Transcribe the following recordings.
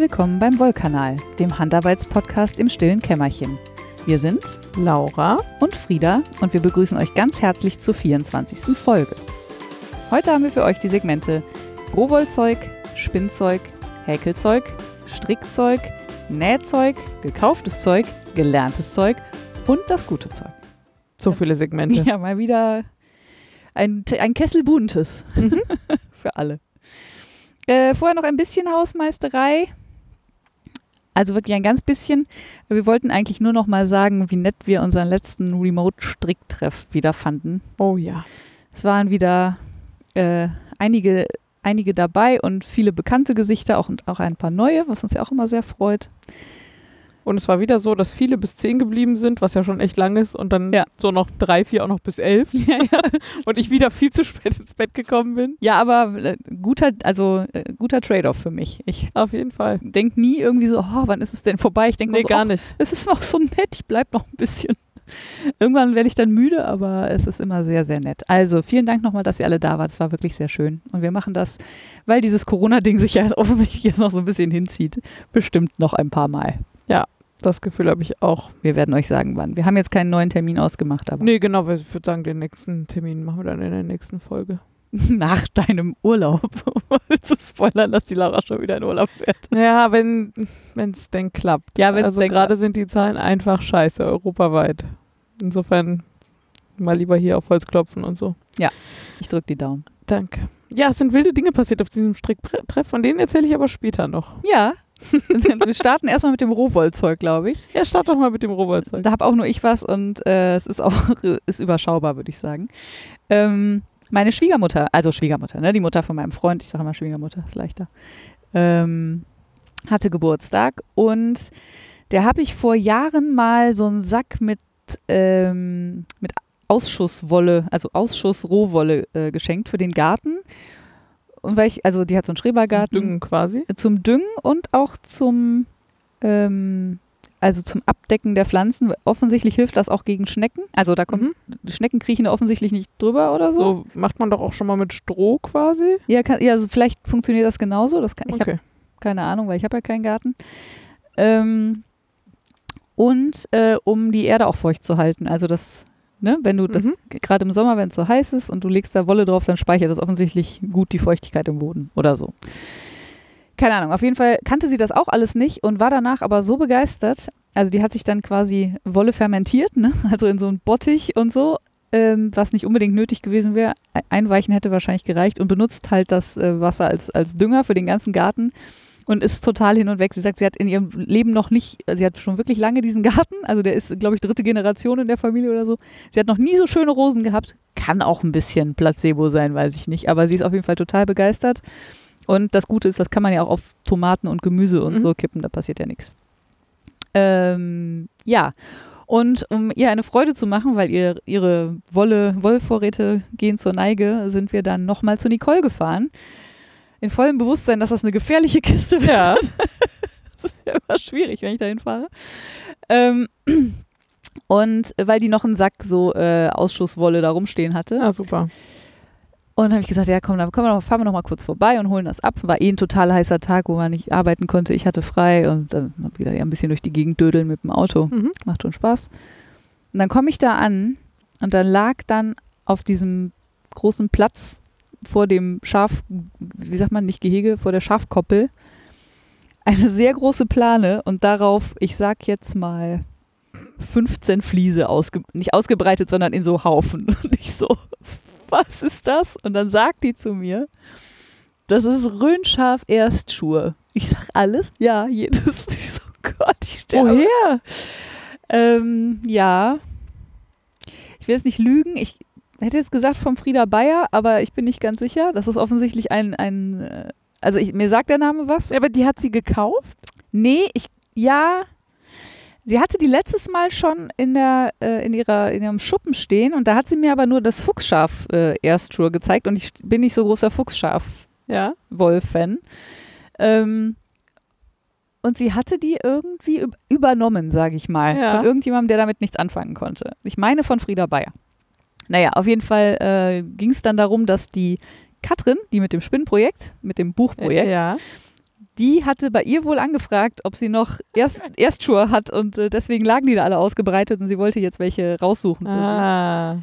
Willkommen beim Wollkanal, dem Handarbeitspodcast im stillen Kämmerchen. Wir sind Laura und Frieda und wir begrüßen euch ganz herzlich zur 24. Folge. Heute haben wir für euch die Segmente Rohwollzeug, Spinnzeug, Häkelzeug, Strickzeug, Nähzeug, gekauftes Zeug, gelerntes Zeug und das gute Zeug. So viele Segmente. Ja, mal wieder ein, ein Kessel Buntes Mhm. für alle. Äh, vorher noch ein bisschen Hausmeisterei. Also wirklich ein ganz bisschen. Wir wollten eigentlich nur noch mal sagen, wie nett wir unseren letzten Remote-Stricktreff wieder fanden. Oh ja. Es waren wieder äh, einige, einige dabei und viele bekannte Gesichter auch, und auch ein paar neue, was uns ja auch immer sehr freut. Und es war wieder so, dass viele bis zehn geblieben sind, was ja schon echt lang ist. Und dann Ja. so noch drei, vier auch noch bis elf. Ja, ja. Und ich wieder viel zu spät ins Bett gekommen bin. ja aber äh, guter, also äh, guter Trade-off für mich. Ich Auf jeden Fall. denke nie irgendwie so, oh, wann ist es denn vorbei? Ich denke Nee, so, gar ach, nicht. es ist noch so nett, ich bleib noch ein bisschen. Irgendwann werde ich dann müde, aber es ist immer sehr, sehr nett. Also vielen Dank nochmal, dass ihr alle da wart. Es war wirklich sehr schön. Und wir machen das, weil dieses Corona-Ding sich ja offensichtlich jetzt noch so ein bisschen hinzieht, bestimmt noch ein paar Mal. Das Gefühl habe ich auch. Wir werden euch sagen, wann. Wir haben jetzt keinen neuen Termin ausgemacht, aber Nee, genau. Ich würde sagen, den nächsten Termin machen wir dann in der nächsten Folge. nach deinem Urlaub. zu spoilern, dass die Laura schon wieder in Urlaub fährt. Ja, wenn es denn klappt. Ja, wenn's also gerade sind die Zahlen einfach scheiße, europaweit. Insofern mal lieber hier auf Holz klopfen und so. Ich drücke die Daumen. Danke. Ja, es sind wilde Dinge passiert auf diesem Stricktreff, von denen erzähle ich aber später noch. Ja. wir starten erstmal mit dem Rohwollzeug, glaube ich. Ja, start doch mal mit dem Rohwollzeug. Da habe auch nur ich was und äh, es ist auch ist überschaubar, würde ich sagen. Ähm, meine Schwiegermutter, also Schwiegermutter, ne, die Mutter von meinem Freund, ich sage mal Schwiegermutter, ist leichter, ähm, hatte Geburtstag und der habe ich vor Jahren mal so einen Sack mit, ähm, mit Ausschusswolle, also Ausschussrohwolle äh, geschenkt für den Garten. Und weil ich, also die hat so einen Schrebergarten Düngen quasi. zum Düngen und auch zum, ähm, also zum Abdecken der Pflanzen. Offensichtlich hilft das auch gegen Schnecken. Also da kommen Mhm. Schnecken kriechen offensichtlich nicht drüber oder so. So macht man doch auch schon mal mit Stroh quasi. Ja, kann, ja, also vielleicht funktioniert das genauso. Das kann, ich habe Okay. keine Ahnung, weil ich habe ja keinen Garten. Ähm, und äh, um die Erde auch feucht zu halten. Also das, ne, wenn du das Mhm. gerade im Sommer, wenn es so heiß ist und du legst da Wolle drauf, dann speichert das offensichtlich gut die Feuchtigkeit im Boden oder so. Keine Ahnung, auf jeden Fall kannte sie das auch alles nicht und war danach aber so begeistert. Also die hat sich dann quasi Wolle fermentiert, ne? also in so einen Bottich und so, ähm, was nicht unbedingt nötig gewesen wäre. Einweichen hätte wahrscheinlich gereicht und benutzt halt das äh, Wasser als, als Dünger für den ganzen Garten und ist total hin und weg. Sie sagt, sie hat in ihrem Leben noch nicht, sie hat schon wirklich lange diesen Garten, also der ist, glaube ich, dritte Generation in der Familie oder so. Sie hat noch nie so schöne Rosen gehabt. Kann auch ein bisschen Placebo sein, weiß ich nicht, aber sie ist auf jeden Fall total begeistert. Und das Gute ist, das kann man ja auch auf Tomaten und Gemüse und Mhm. so kippen, da passiert ja nichts. Ähm, ja. Und um ihr eine Freude zu machen, weil ihr, ihre Wolle, Wollvorräte gehen zur Neige, sind wir dann nochmal zu Nicole gefahren. In vollem Bewusstsein, dass das eine gefährliche Kiste wird. Ja. Das ist ja immer schwierig, wenn ich dahin fahre. Ähm, und weil die noch einen Sack so äh, Ausschusswolle da rumstehen hatte. ja, super. Und dann habe ich gesagt, ja komm, dann wir noch, fahren wir noch mal kurz vorbei und holen das ab. War eh ein total heißer Tag, wo man nicht arbeiten konnte. Ich hatte frei und dann habe ich gesagt, ja, ein bisschen durch die Gegend dödeln mit dem Auto. Mhm. Macht schon Spaß. Und dann komme ich da an und dann lag dann auf diesem großen Platz vor dem Schaf, wie sagt man, nicht Gehege, vor der Schafkoppel, eine sehr große Plane und darauf, ich sag jetzt mal, 15 Fliese, ausge nicht ausgebreitet, sondern in so Haufen. Und ich so, was ist das? Und dann sagt die zu mir, das ist Röhnschaf Erstschuhe. Ich sag alles? Ja, jedes. Ich so, Gott, ich sterbe. Woher? Ähm, ja. Ich will jetzt nicht lügen. Ich hätte jetzt gesagt vom Frieda Bayer, aber ich bin nicht ganz sicher. Das ist offensichtlich ein, ein äh, also ich, mir sagt der Name was. Ja, aber die hat sie gekauft? Nee, ich, ja. Sie hatte die letztes Mal schon in, der, äh, in, ihrer, in ihrem Schuppen stehen und da hat sie mir aber nur das Fuchsschaf äh, Erstschuhe gezeigt und ich bin nicht so großer Fuchsschaf-Wolf-Fan. Ja. Ähm, und sie hatte die irgendwie üb- übernommen, sage ich mal. Ja. Von irgendjemandem, der damit nichts anfangen konnte. Ich meine von Frieda Bayer. Naja, auf jeden Fall äh, ging es dann darum, dass die Katrin, die mit dem Spinnprojekt, mit dem Buchprojekt, Ja. die hatte bei ihr wohl angefragt, ob sie noch Erst Erstschuhe hat und äh, deswegen lagen die da alle ausgebreitet und sie wollte jetzt welche raussuchen. Ah.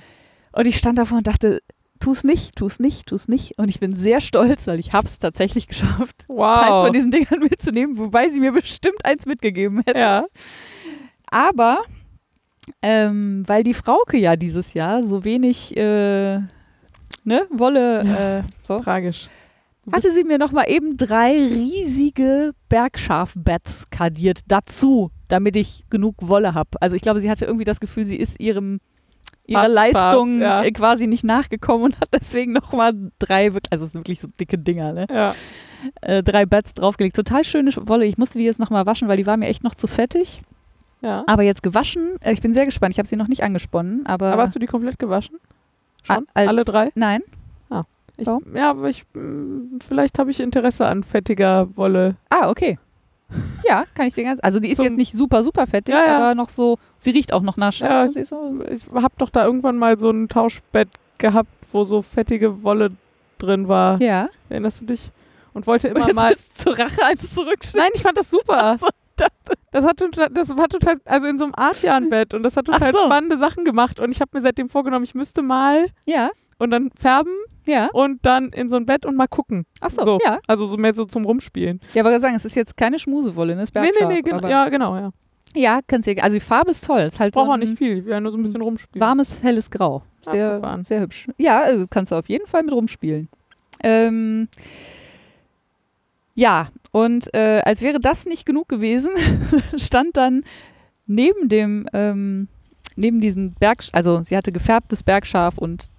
Und ich stand davor und dachte, tu's nicht, tu's nicht, tu's nicht. Und ich bin sehr stolz, weil ich hab's tatsächlich geschafft, eins Wow. von diesen Dingern mitzunehmen, wobei sie mir bestimmt eins mitgegeben hätte. Ja. Aber ähm, weil die Frauke ja dieses Jahr so wenig äh, ne, Wolle Ja. äh, so, Tragisch. hatte sie mir noch mal eben drei riesige Bergschafbeds kadiert dazu, damit ich genug Wolle habe. Also ich glaube, sie hatte irgendwie das Gefühl, sie ist ihrem ihrer Leistung ja. äh, quasi nicht nachgekommen und hat deswegen noch mal drei, also es sind wirklich so dicke Dinger, ne? Ja. Äh, drei Beds draufgelegt. Total schöne Wolle. Ich musste die jetzt noch mal waschen, weil die war mir echt noch zu fettig. Ja. Aber jetzt gewaschen, äh, ich bin sehr gespannt. Ich habe sie noch nicht angesponnen, aber, Aber hast du die komplett gewaschen? Schon? Ah, als- Alle drei? nein. Ich, So. Ja, aber ich, mm, vielleicht habe ich Interesse an fettiger Wolle. Ah, okay. Ja, kann ich dir ganz. Also die ist Zum- jetzt nicht super, super fettig, Ja, ja. aber noch so. Sie riecht auch noch nach. Ja, ist so, Ich habe doch da irgendwann mal so ein Tauschbett gehabt, wo so fettige Wolle drin war. ja. Erinnerst du dich? Und wollte Und immer jetzt mal. zur Rache eins zurückschicken. Nein, ich fand das super. so, Das hat total, das war total, also in so einem Artian-Bett und das hat total so. spannende Sachen gemacht und ich habe mir seitdem vorgenommen, ich müsste mal Ja, und dann färben ja. und dann in so ein Bett und mal gucken. Ach so, So. ja. Also so mehr so zum Rumspielen. Ja, aber sagen, es ist jetzt keine Schmusewolle, ne? Nee, nee, nee, genau, ja, genau, ja. Ja, kannst du. Also die Farbe ist toll. Es ist halt Braucht so auch ein nicht viel, ja nur so ein bisschen rumspielen. warmes, helles Grau. Sehr, sehr hübsch. Ja, also kannst du auf jeden Fall mit rumspielen. Ähm, ja, und äh, als wäre das nicht genug gewesen, stand dann neben dem, ähm, neben diesem Berg, also sie hatte gefärbtes Bergschaf und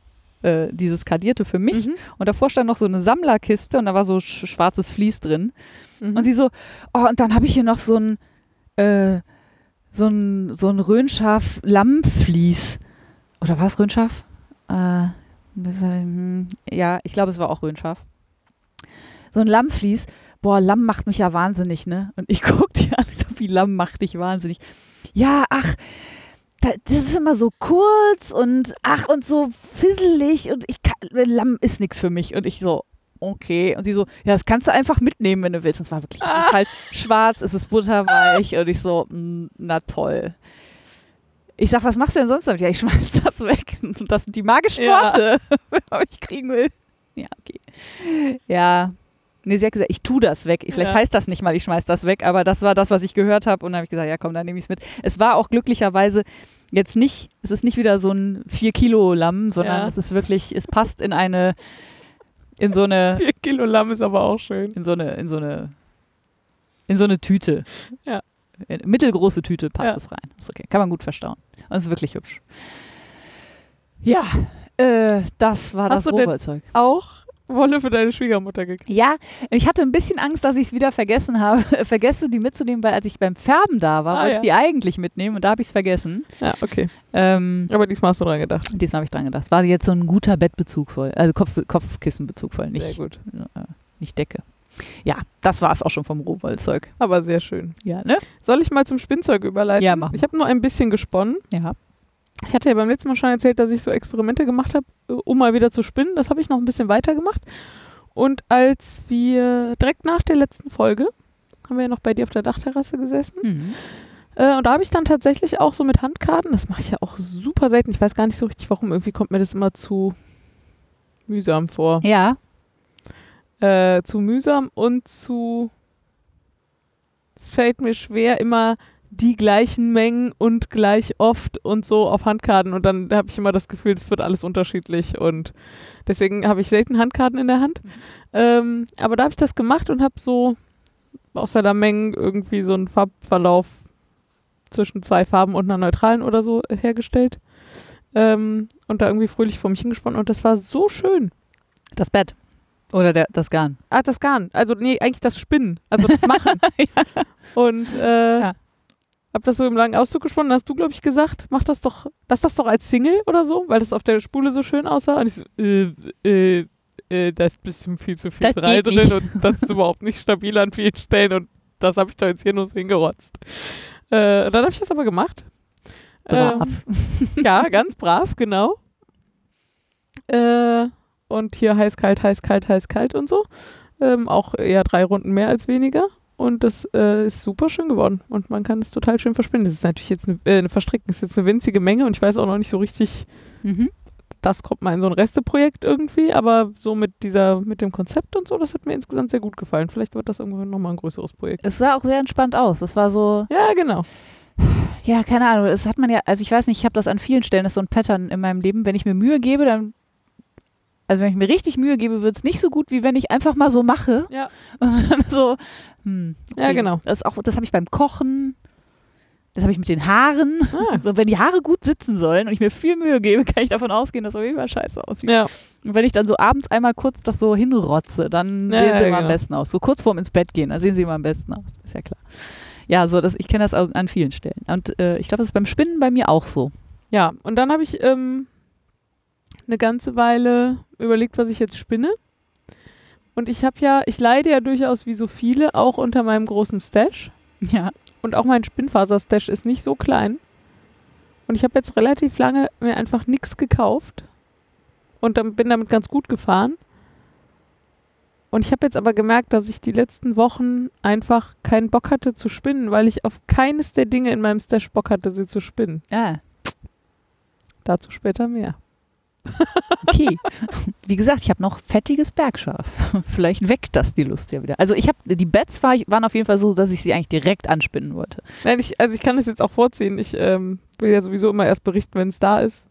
äh, dieses Kardierte für mich. Mhm. Und davor stand noch so eine Sammlerkiste und da war so sch schwarzes Vlies drin. Mhm. Und sie so, oh, und dann habe ich hier noch so ein, äh, so ein, so ein Röhnschaf-Lammvlies. Oder war es Röhnschaf? Äh, ähm, ja, ich glaube, es war auch Röhnschaf. So ein Lammvlies. Boah, Lamm macht mich ja wahnsinnig, ne? Und ich guck dir an, wie Lamm macht dich wahnsinnig. Ja, ach, da, das ist immer so kurz und ach und so fisselig und ich kann, Lamm ist nichts für mich. Und ich so, okay. Und sie so, ja, das kannst du einfach mitnehmen, wenn du willst. Und es war wirklich, es ist halt schwarz, es ist butterweich und ich so, na toll. Ich sag, was machst du denn sonst damit? Ja, ich schmeiß das weg. Und das sind die magischen Ja. Worte, wenn man mich kriegen will. Ja, okay. Ja. Nee, sie hat gesagt, ich tu das weg. Vielleicht Ja. heißt das nicht mal, ich schmeiß das weg, aber das war das, was ich gehört habe. Und dann habe ich gesagt, ja komm, dann nehme ich es mit. Es war auch glücklicherweise jetzt nicht, es ist nicht wieder so ein 4-Kilo-Lamm, sondern Ja. es ist wirklich, es passt in eine, in so eine, Vier Kilo Lamm ist aber auch schön. in so eine, in so eine, in so eine Tüte. Ja. In mittelgroße Tüte passt Ja. es rein. Ist okay. Kann man gut verstauen. Und es ist wirklich hübsch. Ja, äh, das war Hast das Rohwollzeug. Auch Wolle für deine Schwiegermutter gekriegt. Ja, ich hatte ein bisschen Angst, dass ich es wieder vergessen habe, vergesse, die mitzunehmen, weil als ich beim Färben da war, Ah, wollte ja. ich die eigentlich mitnehmen und da habe ich es vergessen. Ja, okay. Ähm, Aber diesmal hast du dran gedacht. diesmal habe ich dran gedacht. Es war jetzt so ein guter Bettbezug voll, also Kopf, Kopfkissenbezug voll, Sehr nicht, gut. äh, nicht Decke. Ja, das war es auch schon vom Rohwollzeug. Aber sehr schön. Ja, ne? Soll ich mal zum Spinnzeug überleiten? Ja, mach Ich habe nur ein bisschen gesponnen. Ja. Ich hatte ja beim letzten Mal schon erzählt, dass ich so Experimente gemacht habe, äh, um mal wieder zu spinnen. Das habe ich noch ein bisschen weiter gemacht. Und als wir direkt nach der letzten Folge, haben wir ja noch bei dir auf der Dachterrasse gesessen. Mhm. Äh, und da habe ich dann tatsächlich auch so mit Handkarten, das mache ich ja auch super selten, ich weiß gar nicht so richtig warum, irgendwie kommt mir das immer zu mühsam vor. Ja, Äh, zu mühsam und zu. Es fällt mir schwer, immer die gleichen Mengen und gleich oft und so auf Handkarten. Und dann habe ich immer das Gefühl, es wird alles unterschiedlich. Und deswegen habe ich selten Handkarten in der Hand. Ähm, aber da habe ich das gemacht und habe so außer der Mengen irgendwie so einen Farbverlauf zwischen zwei Farben und einer neutralen oder so hergestellt. Ähm, und da irgendwie fröhlich vor mich hingesponnen. Und das war so schön. das Bett. Oder der, das Garn. Ah, das Garn. Also, nee, eigentlich das Spinnen. Also das Machen. Und äh, Ja. Hab das so im langen Auszug gesponnen. Hast du, glaube ich, gesagt, mach das doch, lass das doch als Single oder so, weil das auf der Spule so schön aussah. Und ich so, äh, äh, äh, da ist bestimmt viel zu viel Das geht drin nicht. und das ist überhaupt nicht stabil an vielen Stellen und das habe ich da jetzt hier nur so hingerotzt. Äh, dann habe ich das aber gemacht. Brav. Ähm, ja, ganz brav, genau. Äh, und hier heiß, kalt, heiß, kalt, heiß, kalt und so. Ähm, auch eher drei Runden mehr als weniger. Und das äh, ist super schön geworden. Und man kann es total schön verspinnen. Das ist natürlich jetzt eine, äh, eine Verstricken, ist jetzt eine winzige Menge und ich weiß auch noch nicht so richtig, Mhm. das kommt mal in so ein Resteprojekt irgendwie, aber so mit dieser, mit dem Konzept und so, das hat mir insgesamt sehr gut gefallen. Vielleicht wird das irgendwann nochmal ein größeres Projekt. Es sah auch sehr entspannt aus. Es war so, Ja, genau. ja, keine Ahnung, das hat man ja, also ich weiß nicht, ich habe das an vielen Stellen, das ist so ein Pattern in meinem Leben. Wenn ich mir Mühe gebe, dann, also wenn ich mir richtig Mühe gebe, wird es nicht so gut, wie wenn ich einfach mal so mache. Ja. Und dann so, hm, Ja, genau. Das, auch- das habe ich beim Kochen, das habe ich mit den Haaren. Ah. So, wenn die Haare gut sitzen sollen und ich mir viel Mühe gebe, kann ich davon ausgehen, dass es auf jeden Fall scheiße aussieht. Ja, Und wenn ich dann so abends einmal kurz das so hinrotze, dann Ja, sehen sie ja, immer am genau. besten aus. So kurz vorm ins Bett gehen, dann sehen sie immer am besten aus. Ist ja klar. Ja, so das, ich kenne das an vielen Stellen. Und äh, ich glaube, das ist beim Spinnen bei mir auch so. ja. Und dann habe ich ähm, eine ganze Weile überlegt, was ich jetzt spinne. Und ich habe ja, ich leide ja durchaus wie so viele auch unter meinem großen Stash. Ja. Und auch mein Spinnfaser-Stash ist nicht so klein. Und ich habe jetzt relativ lange mir einfach nichts gekauft. Und dann bin damit ganz gut gefahren. Und ich habe jetzt aber gemerkt, dass ich die letzten Wochen einfach keinen Bock hatte zu spinnen, weil ich auf keines der Dinge in meinem Stash Bock hatte, sie zu spinnen. Ah, Dazu später mehr. Okay. Wie gesagt, ich habe noch fettiges Bergschaf. Vielleicht weckt das die Lust ja wieder. Also ich habe, die Bets war, waren auf jeden Fall so, dass ich sie eigentlich direkt anspinnen wollte. Nein, ich, also ich kann das jetzt auch vorziehen. Ich ähm, will ja sowieso immer erst berichten, wenn es da ist.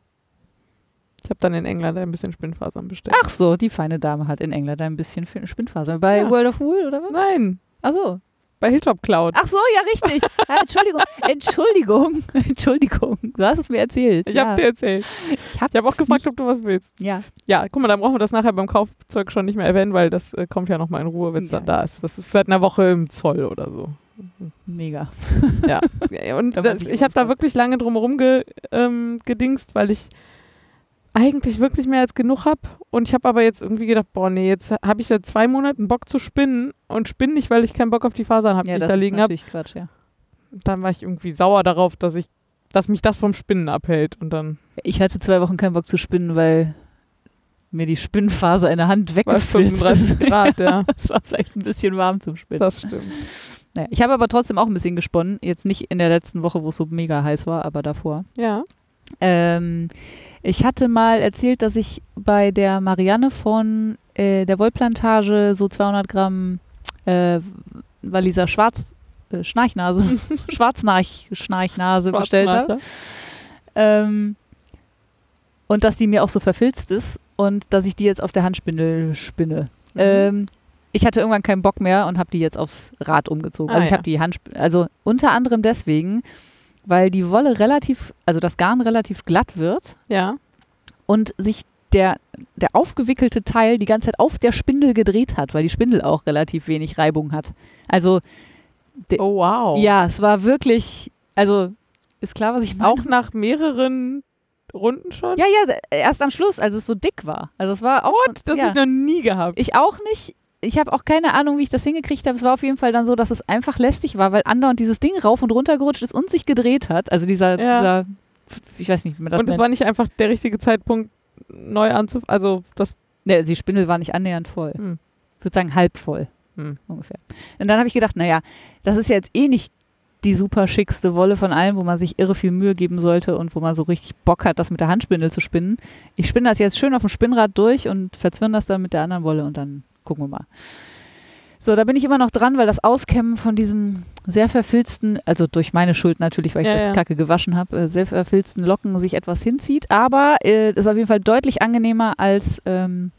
Ich habe dann in England ein bisschen Spinnfasern bestellt. Ach so, die feine Dame hat in England ein bisschen Fin- Spinnfaser. Bei Ja. World of Wool oder was? Nein, Ach so. Bei Hilltop Cloud. Ach so, ja, richtig. Ah, Entschuldigung, Entschuldigung, Entschuldigung. Du hast es mir erzählt. Ich ja. habe dir erzählt. Ich hab habe auch es gefragt, nicht- ob du was willst. Ja, Ja, guck mal, dann brauchen wir das nachher beim Kaufzeug schon nicht mehr erwähnen, weil das äh, kommt ja nochmal in Ruhe, wenn es Ja. dann da ist. Das ist seit einer Woche im Zoll oder so. mega. Ja. Ja, Und das, ich habe da wirklich lange drumherum ge, ähm, gedingst, weil ich eigentlich wirklich mehr als genug habe. Und ich habe aber jetzt irgendwie gedacht, boah, nee, jetzt habe ich seit zwei Monaten Bock zu spinnen und spinne nicht, weil ich keinen Bock auf die Fasern habe, Ja, die ich da liegen habe. Quatsch, ja. Dann war ich irgendwie sauer darauf, dass ich, dass mich das vom Spinnen abhält. Und dann Ich hatte zwei Wochen keinen Bock zu spinnen, weil mir die Spinnfaser in der Hand weggefilzt 35 ist. Grad, ja. Es war vielleicht ein bisschen warm zum Spinnen. Das stimmt. Naja, ich habe aber trotzdem auch ein bisschen gesponnen. Jetzt nicht in der letzten Woche, wo es so mega heiß war, aber davor. Ja. Ähm, ich hatte mal erzählt, dass ich bei der Marianne von äh, der Wollplantage so 200 Gramm äh, Waliser Schwarz, äh, Schnarchnase, Schwarznarch, Schnarchnase bestellt habe. Ähm, und dass die mir auch so verfilzt ist und dass ich die jetzt auf der Handspindel spinne. Mhm. Ähm, ich hatte irgendwann keinen Bock mehr und habe die jetzt aufs Rad umgezogen. Ah, also ich ja. habe die Hand, also unter anderem deswegen, weil die Wolle relativ, also das Garn relativ glatt wird Ja. und sich der, der aufgewickelte Teil die ganze Zeit auf der Spindel gedreht hat, weil die Spindel auch relativ wenig Reibung hat. Also Oh, wow. ja, es war wirklich, also ist klar, was ich meine. Auch nach mehreren Runden schon? Ja, ja, erst am Schluss, als es so dick war. Also es war auch. Das ja. habe ich noch nie gehabt. Ich auch nicht. Ich habe auch keine Ahnung, wie ich das hingekriegt habe. Es war auf jeden Fall dann so, dass es einfach lästig war, weil andauernd dieses Ding rauf und runter gerutscht ist und sich gedreht hat. Also dieser, Ja. dieser ich weiß nicht, wie man das Und es war nicht einfach der richtige Zeitpunkt, neu anzufangen. Also, das. Nee, die Spindel war nicht annähernd voll. Hm. Ich würde sagen, halb voll. Hm. Ungefähr. Und dann habe ich gedacht, naja, das ist ja jetzt eh nicht die super schickste Wolle von allen, wo man sich irre viel Mühe geben sollte und wo man so richtig Bock hat, das mit der Handspindel zu spinnen. Ich spinne das jetzt schön auf dem Spinnrad durch und verzwirn das dann mit der anderen Wolle und dann gucken wir mal. So, da bin ich immer noch dran, weil das Auskämmen von diesem sehr verfilzten, also durch meine Schuld natürlich, weil ich Ja, das ja. Kacke gewaschen habe, äh, sehr verfilzten Locken sich etwas hinzieht. Aber äh, ist auf jeden Fall deutlich angenehmer als, ähm,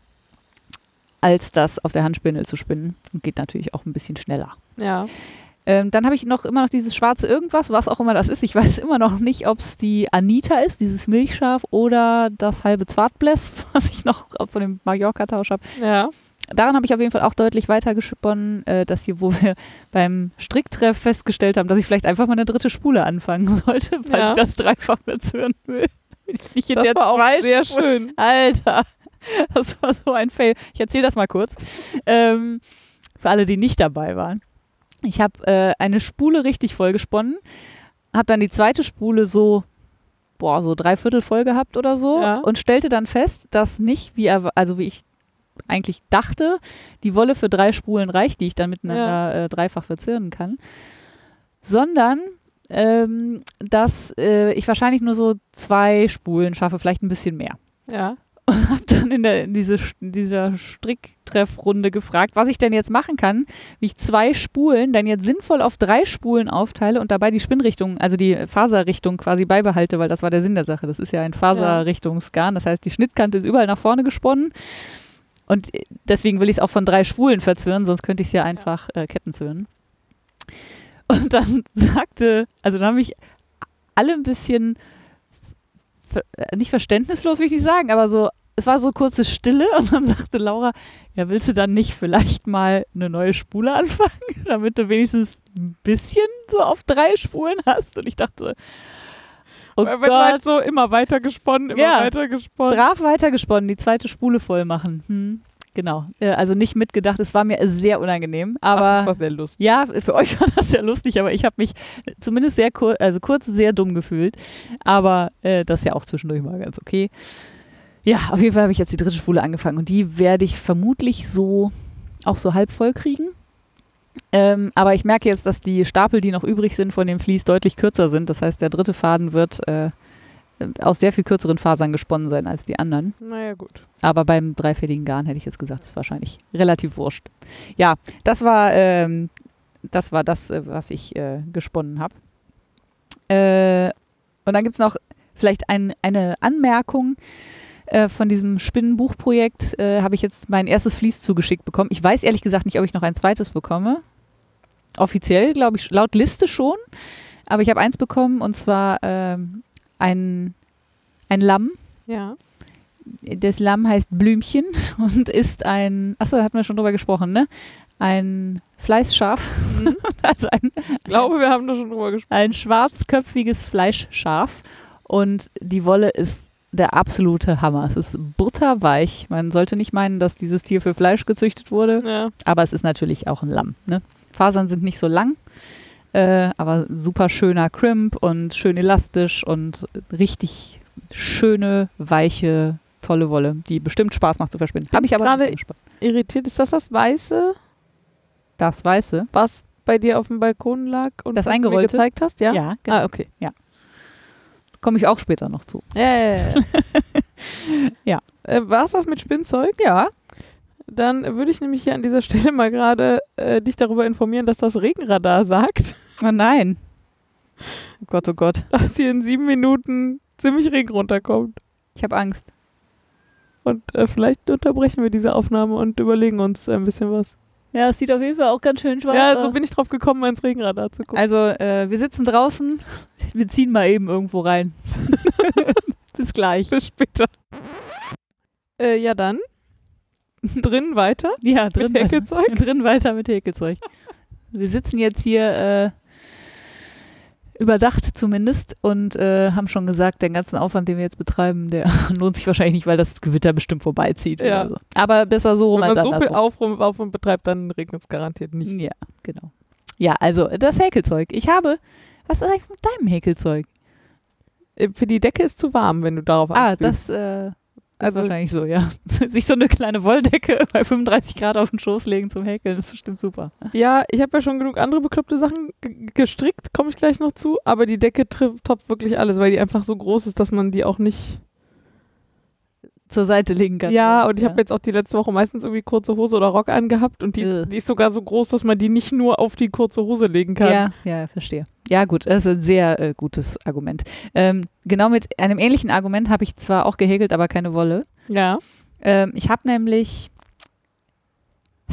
als das auf der Handspindel zu spinnen. Und geht natürlich auch ein bisschen schneller. Ja. Ähm, dann habe ich noch immer noch dieses schwarze Irgendwas, was auch immer das ist. Ich weiß immer noch nicht, ob es die Anita ist, dieses Milchschaf, oder das halbe Zwartbläss, was ich noch von dem Mallorca-Tausch habe. Ja. Daran habe ich auf jeden Fall auch deutlich weiter gesponnen, äh, dass hier, wo wir beim Stricktreff festgestellt haben, dass ich vielleicht einfach mal eine dritte Spule anfangen sollte, weil Ja. ich das dreifach verzögern will. Ich Das war auch sehr schön. Alter, das war so ein Fail. Ich erzähle das mal kurz. Ähm, für alle, die nicht dabei waren. Ich habe äh, eine Spule richtig voll gesponnen, habe dann die zweite Spule so, boah, so dreiviertel voll gehabt oder so Ja. und stellte dann fest, dass nicht, wie, also wie ich eigentlich dachte, die Wolle für drei Spulen reicht, die ich dann miteinander äh, dreifach verzirnen kann, sondern ähm, dass äh, ich wahrscheinlich nur so zwei Spulen schaffe, vielleicht ein bisschen mehr. Ja. Und habe dann in, der, in diese, in dieser Stricktreffrunde gefragt, was ich denn jetzt machen kann, wie ich zwei Spulen dann jetzt sinnvoll auf drei Spulen aufteile und dabei die Spinnrichtung, also die Faserrichtung quasi beibehalte, weil das war der Sinn der Sache. Das ist ja ein Faserrichtungsgarn. Das heißt, die Schnittkante ist überall nach vorne gesponnen. Und deswegen will ich es auch von drei Spulen verzwirnen, sonst könnte ich es ja einfach äh, kettenzwirnen. Und dann sagte, also dann haben mich alle ein bisschen, ver äh, nicht verständnislos will ich nicht sagen, aber so, es war so kurze Stille und dann sagte Laura, ja, willst du dann nicht vielleicht mal eine neue Spule anfangen, damit du wenigstens ein bisschen so auf drei Spulen hast? Und ich dachte, oh Weil du Gott, halt so immer weiter gesponnen, immer Ja. weiter gesponnen. brav weitergesponnen, die zweite Spule voll machen. Hm, genau, äh, also nicht mitgedacht, es war mir sehr unangenehm, aber... Ach, war sehr lustig. Ja, für euch war das ja lustig, aber ich habe mich zumindest sehr kur also kurz sehr dumm gefühlt. Aber äh, das ist ja auch zwischendurch mal ganz okay. Ja, auf jeden Fall habe ich jetzt die dritte Spule angefangen und die werde ich vermutlich so auch so halb voll kriegen. Ähm, aber ich merke jetzt, dass die Stapel, die noch übrig sind von dem Vlies, deutlich kürzer sind. Das heißt, der dritte Faden wird äh, aus sehr viel kürzeren Fasern gesponnen sein als die anderen. Naja, gut. Aber beim dreifädigen Garn hätte ich jetzt gesagt, ist wahrscheinlich relativ wurscht. Ja, das war, ähm, das, war das, äh, was ich äh, gesponnen habe. Äh, und dann gibt es noch vielleicht ein, eine Anmerkung. Äh, von diesem Spinnenbuchprojekt äh, habe ich jetzt mein erstes Vlies zugeschickt bekommen. Ich weiß ehrlich gesagt nicht, ob ich noch ein zweites bekomme. Offiziell, glaube ich, laut Liste schon. Aber ich habe eins bekommen und zwar ähm, ein, ein Lamm Ja. das Lamm heißt Blümchen und ist ein, achso, da hatten wir schon drüber gesprochen, ne? Ein Fleißschaf, Mhm. also ein, Ich glaube, wir haben da schon drüber gesprochen. ein schwarzköpfiges Fleischschaf und die Wolle ist der absolute Hammer. Es ist butterweich. Man sollte nicht meinen, dass dieses Tier für Fleisch gezüchtet wurde, Ja. aber es ist natürlich auch ein Lamm. Ne? Fasern sind nicht so lang, äh, aber super schöner Crimp und schön elastisch und richtig schöne, weiche, tolle Wolle, die bestimmt Spaß macht zu verspinnen. Habe ich aber gerade-. Irritiert ist das das Weiße, Das Weiße. was bei dir auf dem Balkon lag und Das du mir Eingerollte? gezeigt hast? Ja. Ja, genau. Ah, okay. Komme ich auch später noch zu. Ja, ja, ja. Ja. Äh, War es das mit Spinnzeug? Ja. Dann würde ich nämlich hier an dieser Stelle mal gerade äh, dich darüber informieren, dass das Regenradar sagt, Oh nein. Oh Gott, oh Gott. dass hier in sieben Minuten ziemlich Regen runterkommt. Ich habe Angst. Und äh, vielleicht unterbrechen wir diese Aufnahme und überlegen uns ein bisschen was. Ja, es sieht auf jeden Fall auch ganz schön schwarz Ja, so bin ich drauf gekommen, mal ins Regenradar zu gucken. Also, äh, wir sitzen draußen. Wir ziehen mal eben irgendwo rein. Bis gleich. Bis später. Äh, ja, dann. Drin weiter. Ja, drin, Mit Häkelzeug? drin weiter mit Häkelzeug. Wir sitzen jetzt hier äh, überdacht zumindest und äh, haben schon gesagt, den ganzen Aufwand, den wir jetzt betreiben, der lohnt sich wahrscheinlich nicht, weil das Gewitter bestimmt vorbeizieht. Ja. So. Aber besser so rum Wenn als man so viel. Aufwand, Aufwand betreibt, dann regnet es garantiert nicht. Ja, genau. Ja, also das Häkelzeug. Ich habe, was ist eigentlich mit deinem Häkelzeug? Äh, Für die Decke ist zu warm, wenn du darauf Ah, anspielst. das äh, Also- ist wahrscheinlich so, ja. Sich so eine kleine Wolldecke bei 35 Grad auf den Schoß legen zum Häkeln ist bestimmt super. Ja, ich habe ja schon genug andere bekloppte Sachen gestrickt, komme ich gleich noch zu, aber die Decke toppt wirklich alles, weil die einfach so groß ist, dass man die auch nicht. Zur Seite legen kann. ja, und ich habe jetzt auch die letzte Woche meistens irgendwie kurze Hose oder Rock angehabt und die, Äh. die ist sogar so groß, dass man die nicht nur auf die kurze Hose legen kann. Ja, ja, verstehe. Ja, gut, das ist ein sehr äh, gutes Argument. Ähm, genau mit einem ähnlichen Argument habe ich zwar auch gehäkelt, aber keine Wolle. Ja. Ähm, ich habe nämlich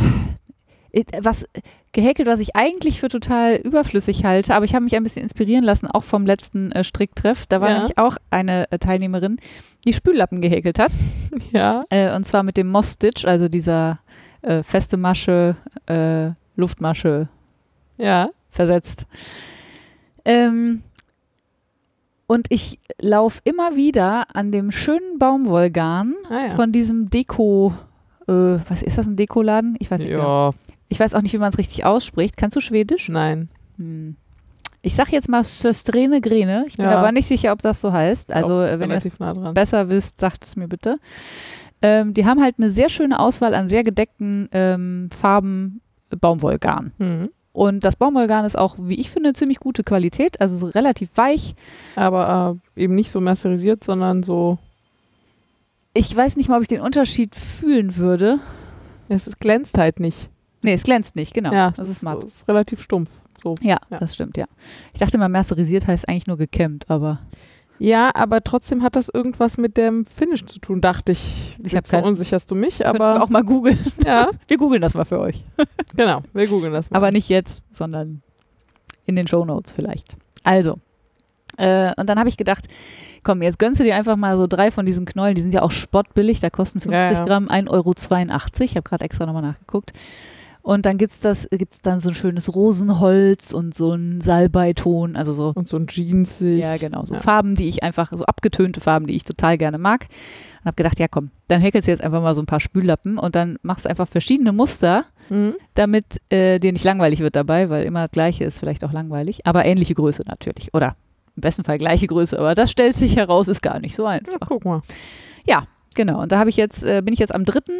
was gehäkelt, was ich eigentlich für total überflüssig halte, aber ich habe mich ein bisschen inspirieren lassen, auch vom letzten äh, Stricktreff. Da war Ja. nämlich auch eine äh, Teilnehmerin, die Spüllappen gehäkelt hat. Ja. Äh, und zwar mit dem Moss Stitch, also dieser äh, feste Masche, äh, Luftmasche Ja. versetzt. Ähm, und ich laufe immer wieder an dem schönen Baumwollgarn Ah, ja. von diesem Deko, äh, was ist das, ein Dekoladen? Ich weiß nicht. genau. Ich weiß auch nicht, wie man es richtig ausspricht. Kannst du Schwedisch? Nein. Hm. Ich sag jetzt mal Söstrene Grene. Ich bin Ja. aber nicht sicher, ob das so heißt. Also, äh, wenn ihr es nah besser wisst, sagt es mir bitte. Ähm, die haben halt eine sehr schöne Auswahl an sehr gedeckten ähm, Farben äh, Baumwollgarn. Mhm. Und das Baumwollgarn ist auch, wie ich finde, ziemlich gute Qualität. Also relativ weich. Aber äh, eben nicht so mercerisiert, sondern so. Ich weiß nicht mal, ob ich den Unterschied fühlen würde. Es glänzt halt nicht. Nee, es glänzt nicht, genau. ja, das ist matt. so- ist relativ stumpf. So. Ja, Ja. das stimmt, ja. Ich dachte mal, mercerisiert heißt eigentlich nur gekämmt, aber Ja, aber trotzdem hat das irgendwas mit dem Finish zu tun, dachte ich. Ich Jetzt hab kein- verunsicherst du mich, könnten wir aber auch mal googeln. ja, Wir googeln das mal für euch. genau, wir googeln das mal. Aber nicht jetzt, sondern in den Shownotes vielleicht. Also, äh, und dann habe ich gedacht, komm, jetzt gönnst du dir einfach mal so drei von diesen Knollen, die sind ja auch spottbillig, da kosten 50 Ja, ja. Gramm 1,82 Euro. Ich habe gerade extra nochmal nachgeguckt. Und dann gibt's das, gibt's dann so ein schönes Rosenholz und so ein Salbeiton, also so und so ein Jeansig. Ja, genau. So Ja. Farben, die ich einfach, so abgetönte Farben, die ich total gerne mag. Und habe gedacht, ja komm, dann häkelst du jetzt einfach mal so ein paar Spüllappen und dann machst du einfach verschiedene Muster, Mhm. damit äh, dir nicht langweilig wird dabei, weil immer das Gleiche ist vielleicht auch langweilig. Aber ähnliche Größe natürlich. Oder im besten Fall gleiche Größe. Aber das stellt sich heraus, ist gar nicht so Ja, einfach. guck mal. Genau. Und da habe ich jetzt, äh, bin ich jetzt am dritten.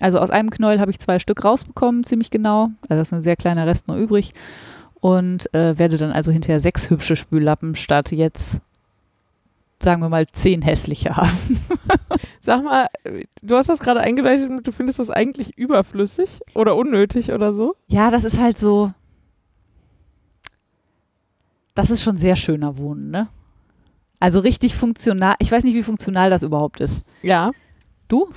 Also aus einem Knäuel habe ich zwei Stück rausbekommen, ziemlich genau. Also ist ein sehr kleiner Rest noch übrig. Und äh, werde dann also hinterher sechs hübsche Spüllappen statt jetzt, sagen wir mal, zehn hässliche haben. Sag mal, du hast das gerade eingeleitet mit, du findest das eigentlich überflüssig oder unnötig oder so? Ja, das ist halt so. Das ist schon sehr schöner Wohnen, ne? Also richtig funktional. Ich weiß nicht, wie funktional das überhaupt ist. Ja. Du?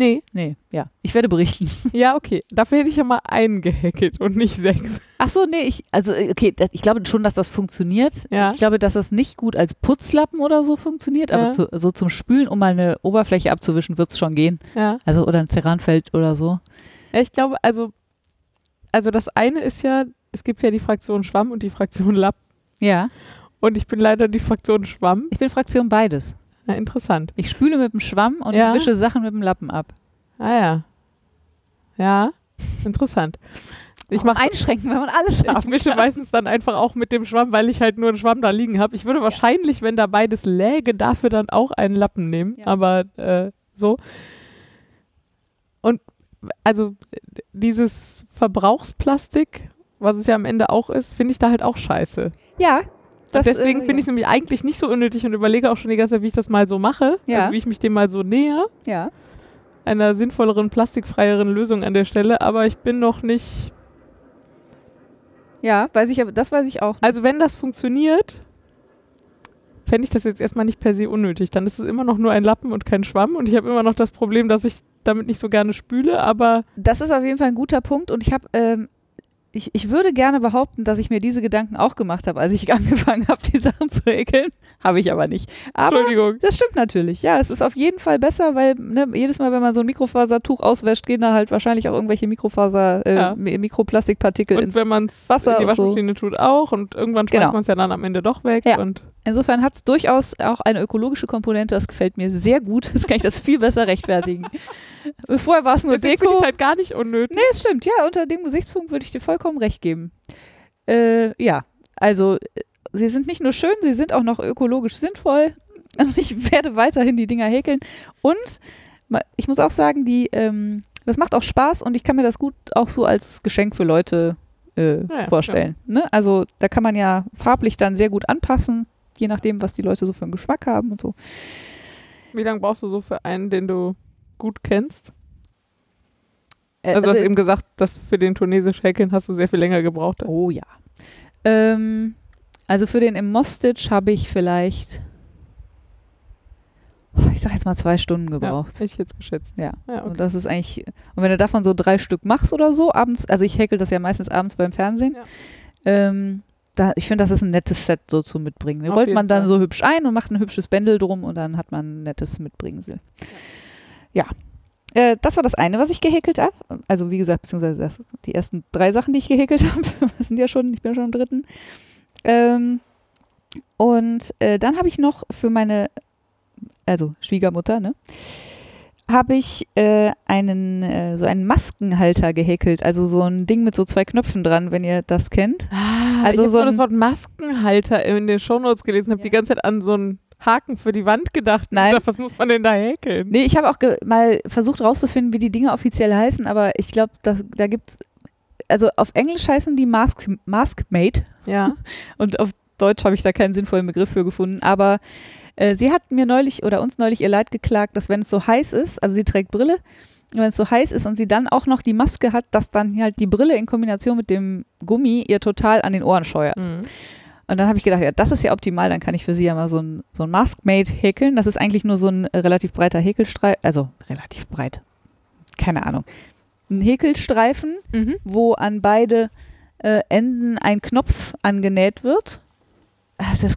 Nee. Nee, ja. Ich werde berichten. Ja, okay. Dafür hätte ich ja mal einen gehackelt und nicht sechs. Ach so, nee, ich, also, äh, okay, ich glaube schon, dass das funktioniert. Ja. Ich glaube, dass das nicht gut als Putzlappen oder so funktioniert, aber Ja. zu, so zum Spülen, um mal eine Oberfläche abzuwischen, wird es schon gehen. Ja. Also, oder ein Ceranfeld oder so. Ja, Ich glaube, also, also das eine ist ja, es gibt ja die Fraktion Schwamm und die Fraktion Lapp. Ja. Und ich bin leider die Fraktion Schwamm. Ich bin Fraktion beides. Ja, interessant. Ich spüle mit dem Schwamm und Ja. ich wische Sachen mit dem Lappen ab. Ah ja. Ja, interessant. Ich mache einschränken, wenn man alles ich haben mische meistens dann einfach auch mit dem Schwamm, weil ich halt nur einen Schwamm da liegen habe. Ich würde wahrscheinlich, wenn da beides läge, dafür dann auch einen Lappen nehmen. Ja. Aber äh, so. Und also dieses Verbrauchsplastik, was es ja am Ende auch ist, finde ich da halt auch scheiße. Ja. Und deswegen finde ich es nämlich eigentlich nicht so unnötig und überlege auch schon die ganze Zeit, wie ich das mal so mache. Ja. Also wie ich mich dem mal so näher. Ja. Einer sinnvolleren, plastikfreieren Lösung an der Stelle. Aber ich bin noch nicht. Ja, weiß ich aber, das weiß ich auch. Also wenn das funktioniert, fände ich das jetzt erstmal nicht per se unnötig. Dann ist es immer noch nur ein Lappen und kein Schwamm. Und ich habe immer noch das Problem, dass ich damit nicht so gerne spüle, aber Das ist auf jeden Fall ein guter Punkt und ich habe, ähm, ich, ich würde gerne behaupten, dass ich mir diese Gedanken auch gemacht habe, als ich angefangen habe, die Sachen zu häkeln. Habe ich aber nicht. Aber Entschuldigung. das stimmt natürlich. Ja, es ist auf jeden Fall besser, weil ne, jedes Mal, wenn man so ein Mikrofasertuch auswäscht, gehen da halt wahrscheinlich auch irgendwelche Mikrofaser, äh, Ja. Mi- Mikroplastikpartikel Und ins. wenn man es Wasser in die und so. Waschmaschine tut auch und irgendwann schmeißt Genau. man es ja dann am Ende doch weg. Ja. Und Insofern hat es durchaus auch eine ökologische Komponente. Das gefällt mir sehr gut. Das kann ich das viel besser rechtfertigen. Vorher war es nur deswegen Deko. ich halt gar nicht unnötig. Nee, es stimmt. Ja, unter dem Gesichtspunkt würde ich dir vollkommen recht geben. Äh, ja, also äh, sie sind nicht nur schön, sie sind auch noch ökologisch sinnvoll. Und ich werde weiterhin die Dinger häkeln. Und ich muss auch sagen, die, ähm, das macht auch Spaß und ich kann mir das gut auch so als Geschenk für Leute äh, ja, vorstellen. Ne? Also da kann man ja farblich dann sehr gut anpassen, je nachdem, was die Leute so für einen Geschmack haben und so. Wie lange brauchst du so für einen, den du gut kennst? Äh, Also, du hast eben gesagt, dass für den tunesisch Häkeln hast du sehr viel länger gebraucht. Oh ja. Ähm, also für den im Moss-Stitch habe ich vielleicht, oh, ich sag jetzt mal zwei Stunden Ja, gebraucht. hätte ich jetzt geschätzt. Ja. Ja, Und okay. das ist eigentlich, und wenn du davon so drei Stück machst oder so, abends, also ich häkel das ja meistens abends beim Fernsehen, Ja. ähm, da, ich finde, das ist ein nettes Set so zu mitbringen. Auf rollt man dann Fall. so hübsch ein und macht ein hübsches Bändel drum und dann hat man ein nettes Mitbringsel. Ja. Äh, das war das eine, was ich gehäkelt habe. Also wie gesagt, beziehungsweise das, die ersten drei Sachen, die ich gehäkelt habe, sind ja schon, ich bin schon am dritten. Ähm, und äh, dann habe ich noch für meine, also Schwiegermutter, ne, habe ich äh, einen äh, so einen Maskenhalter gehäkelt, also so ein Ding mit so zwei Knöpfen dran, wenn ihr das kennt. Ah, Also ich so so das ein- Wort Maskenhalter in den Shownotes gelesen, habe Ja. die ganze Zeit an so ein Haken für die Wand gedacht. Nein. Oder was muss man denn da häkeln? Nee, ich habe auch mal versucht rauszufinden, wie die Dinge offiziell heißen, aber ich glaube, da gibt's also auf Englisch heißen die Mask, Maskmate Ja. und auf Deutsch habe ich da keinen sinnvollen Begriff für gefunden, aber äh, sie hat mir neulich oder uns neulich ihr Leid geklagt, dass wenn es so heiß ist, also sie trägt Brille, wenn es so heiß ist und sie dann auch noch die Maske hat, dass dann halt die Brille in Kombination mit dem Gummi ihr total an den Ohren scheuert. Mhm. Und dann habe ich gedacht, ja, das ist ja optimal, dann kann ich für sie ja mal so ein, so ein Maskmate häkeln. Das ist eigentlich nur so ein äh, relativ breiter Häkelstreifen, also relativ breit, keine Ahnung. Ein Häkelstreifen, Mhm. wo an beide äh, Enden ein Knopf angenäht wird. Ah, Das,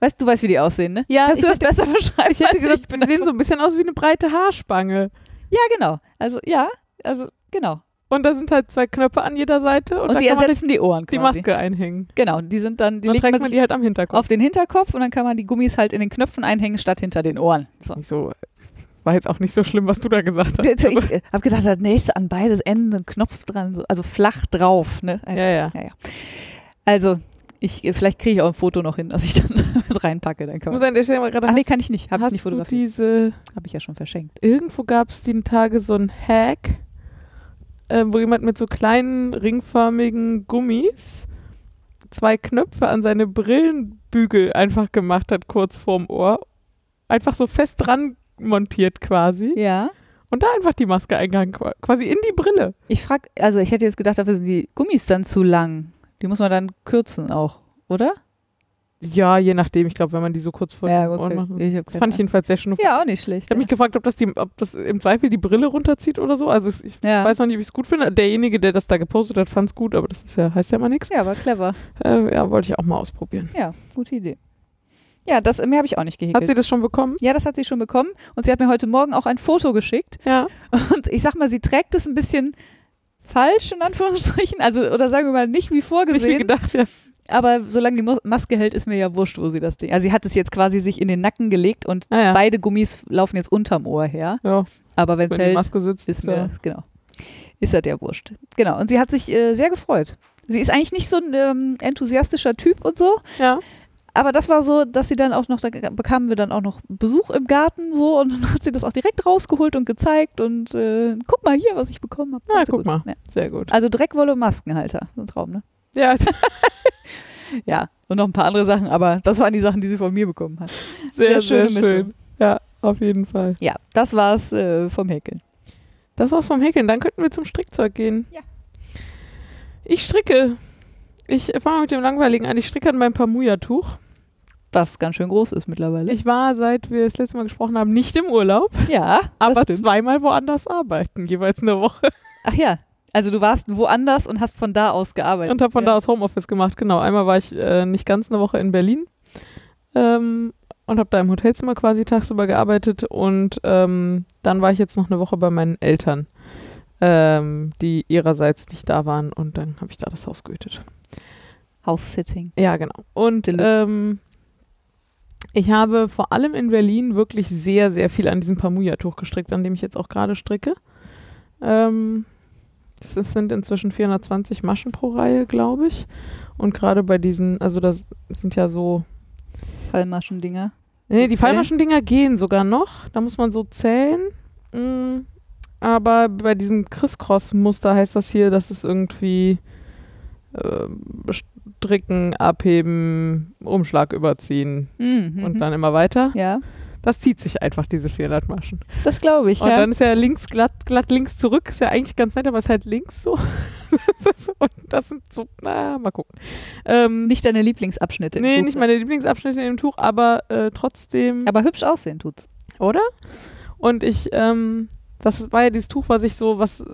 weißt du, weißt, wie die aussehen, ne? Ja, Kannst ich du das hätte, besser beschreiben? ich hätte gesagt, ich sie sehen so ein bisschen aus wie eine breite Haarspange. Ja, genau. Also, ja, also, genau. Und da sind halt zwei Knöpfe an jeder Seite und, Und die ersetzen die Ohren die quasi. Maske einhängen. Genau, die sind dann, die Dann trägt man man die halt am Hinterkopf. auf den Hinterkopf und dann kann man die Gummis halt in den Knöpfen einhängen, statt hinter den Ohren. So. Nicht so, war jetzt auch nicht so schlimm, was du da gesagt hast. Ich Also, habe gedacht, das nächste an beide Enden ein Knopf dran, so, also flach drauf. Ne? ja, ja. ja, ja. Also, ich, vielleicht kriege ich auch ein Foto noch hin, dass ich dann mit reinpacke. Dann kann muss an der Stelle mal gerade Ach nee, kann ich nicht. Habe ich nicht fotografiert. diese, Habe ich ja schon verschenkt. irgendwo gab es die Tage so ein Hack, äh, wo jemand mit so kleinen ringförmigen Gummis zwei Knöpfe an seine Brillenbügel einfach gemacht hat, kurz vorm Ohr. Einfach so fest dran montiert quasi. Ja. Und da einfach die Maske eingehangen, qua- quasi in die Brille. Ich frage, also ich hätte jetzt gedacht, dafür sind die Gummis dann zu lang. Die muss man dann kürzen auch, oder? Ja, je nachdem. Ich glaube, wenn man die so kurz vor Ja, den Ohren okay. macht. Ich Das fand ich jedenfalls sehr schön. Ja, auch nicht schlecht. Ich habe mich gefragt, ob das, die, ob das im Zweifel die Brille runterzieht oder so. Also ich ja. weiß noch nicht, ob ich es gut finde. Derjenige, der das da gepostet hat, fand es gut, aber das ist ja, heißt ja mal nichts. ja, war clever. Äh, ja, wollte ich auch mal ausprobieren. Ja, gute Idee. Ja, das mehr habe ich auch nicht gehäkelt. Hat sie das schon bekommen? ja, das hat sie schon bekommen. Und sie hat mir heute Morgen auch ein Foto geschickt. Ja. Und ich sag mal, sie trägt es ein bisschen falsch, in Anführungsstrichen. Also, oder sagen wir mal, nicht wie Nicht wie vorgesehen. gedacht, ja. aber solange die Maske hält, ist mir ja wurscht, wo sie das Ding. Also, sie hat es jetzt quasi sich in den Nacken gelegt und Ah, ja. beide Gummis laufen jetzt unterm Ohr her. ja. Aber wenn es Wenn die hält, Maske sitzt, ist ja. mir, genau. Ist das ja wurscht. Genau. Und sie hat sich äh, sehr gefreut. Sie ist eigentlich nicht so ein ähm, enthusiastischer Typ und so, Ja. Aber das war so, dass sie dann auch noch, da bekamen wir dann auch noch Besuch im Garten so und dann hat sie das auch direkt rausgeholt und gezeigt und äh, guck mal hier, was ich bekommen habe. Ja, guck mal. Ja. Sehr gut. Also Dreckwolle und Maskenhalter. So ein Traum, ne? Ja, Ja. Und noch ein paar andere Sachen, aber das waren die Sachen, die sie von mir bekommen hat. sehr, Sehr sehr, schön. Ja, auf jeden Fall. Ja, das war's äh, vom Häkeln. Das war's vom Häkeln. Dann könnten wir zum Strickzeug gehen. Ja. Ich stricke. Ich fange mal mit dem Langweiligen an. Ich stricke an meinem Pamuja-Tuch. Was ganz schön groß ist mittlerweile. Ich war, seit wir das letzte Mal gesprochen haben, nicht im Urlaub, ja, aber das stimmt. zweimal woanders arbeiten, jeweils eine Woche. Ach ja. Also du warst woanders und hast von da aus gearbeitet. Und habe von ja. da aus Homeoffice gemacht, genau. Einmal war ich äh, nicht ganz eine Woche in Berlin ähm, und habe da im Hotelzimmer quasi tagsüber gearbeitet und ähm, dann war ich jetzt noch eine Woche bei meinen Eltern, ähm, die ihrerseits nicht da waren und dann habe ich da das Haus gehütet. House-Sitting. Ja, genau. Und ähm, ich habe vor allem in Berlin wirklich sehr, sehr viel an diesem Pamuja-Tuch gestrickt, an dem ich jetzt auch gerade stricke. Ähm, es ist- sind inzwischen 420 Maschen pro Reihe, glaube ich. Und gerade bei diesen, also das sind ja so, Fallmaschendinger. nee, die Okay. Fallmaschendinger gehen sogar noch. Da muss man so zählen. Mm, aber bei diesem Criss-Cross-Muster heißt das hier, dass es irgendwie äh, stricken, abheben, Umschlag überziehen Mhm. und dann immer weiter. Ja, Das zieht sich einfach, diese 400 Maschen. das glaube ich. Und ja. dann ist ja links glatt, glatt links zurück. Ist ja eigentlich ganz nett, aber ist halt links so. Und das sind so, na, mal gucken. Ähm, nicht deine Lieblingsabschnitte. im nee, Buch. nicht meine Lieblingsabschnitte in dem Tuch, aber äh, trotzdem. Aber hübsch aussehen tut's. oder? Und ich, ähm, das war ja dieses Tuch, was ich so, was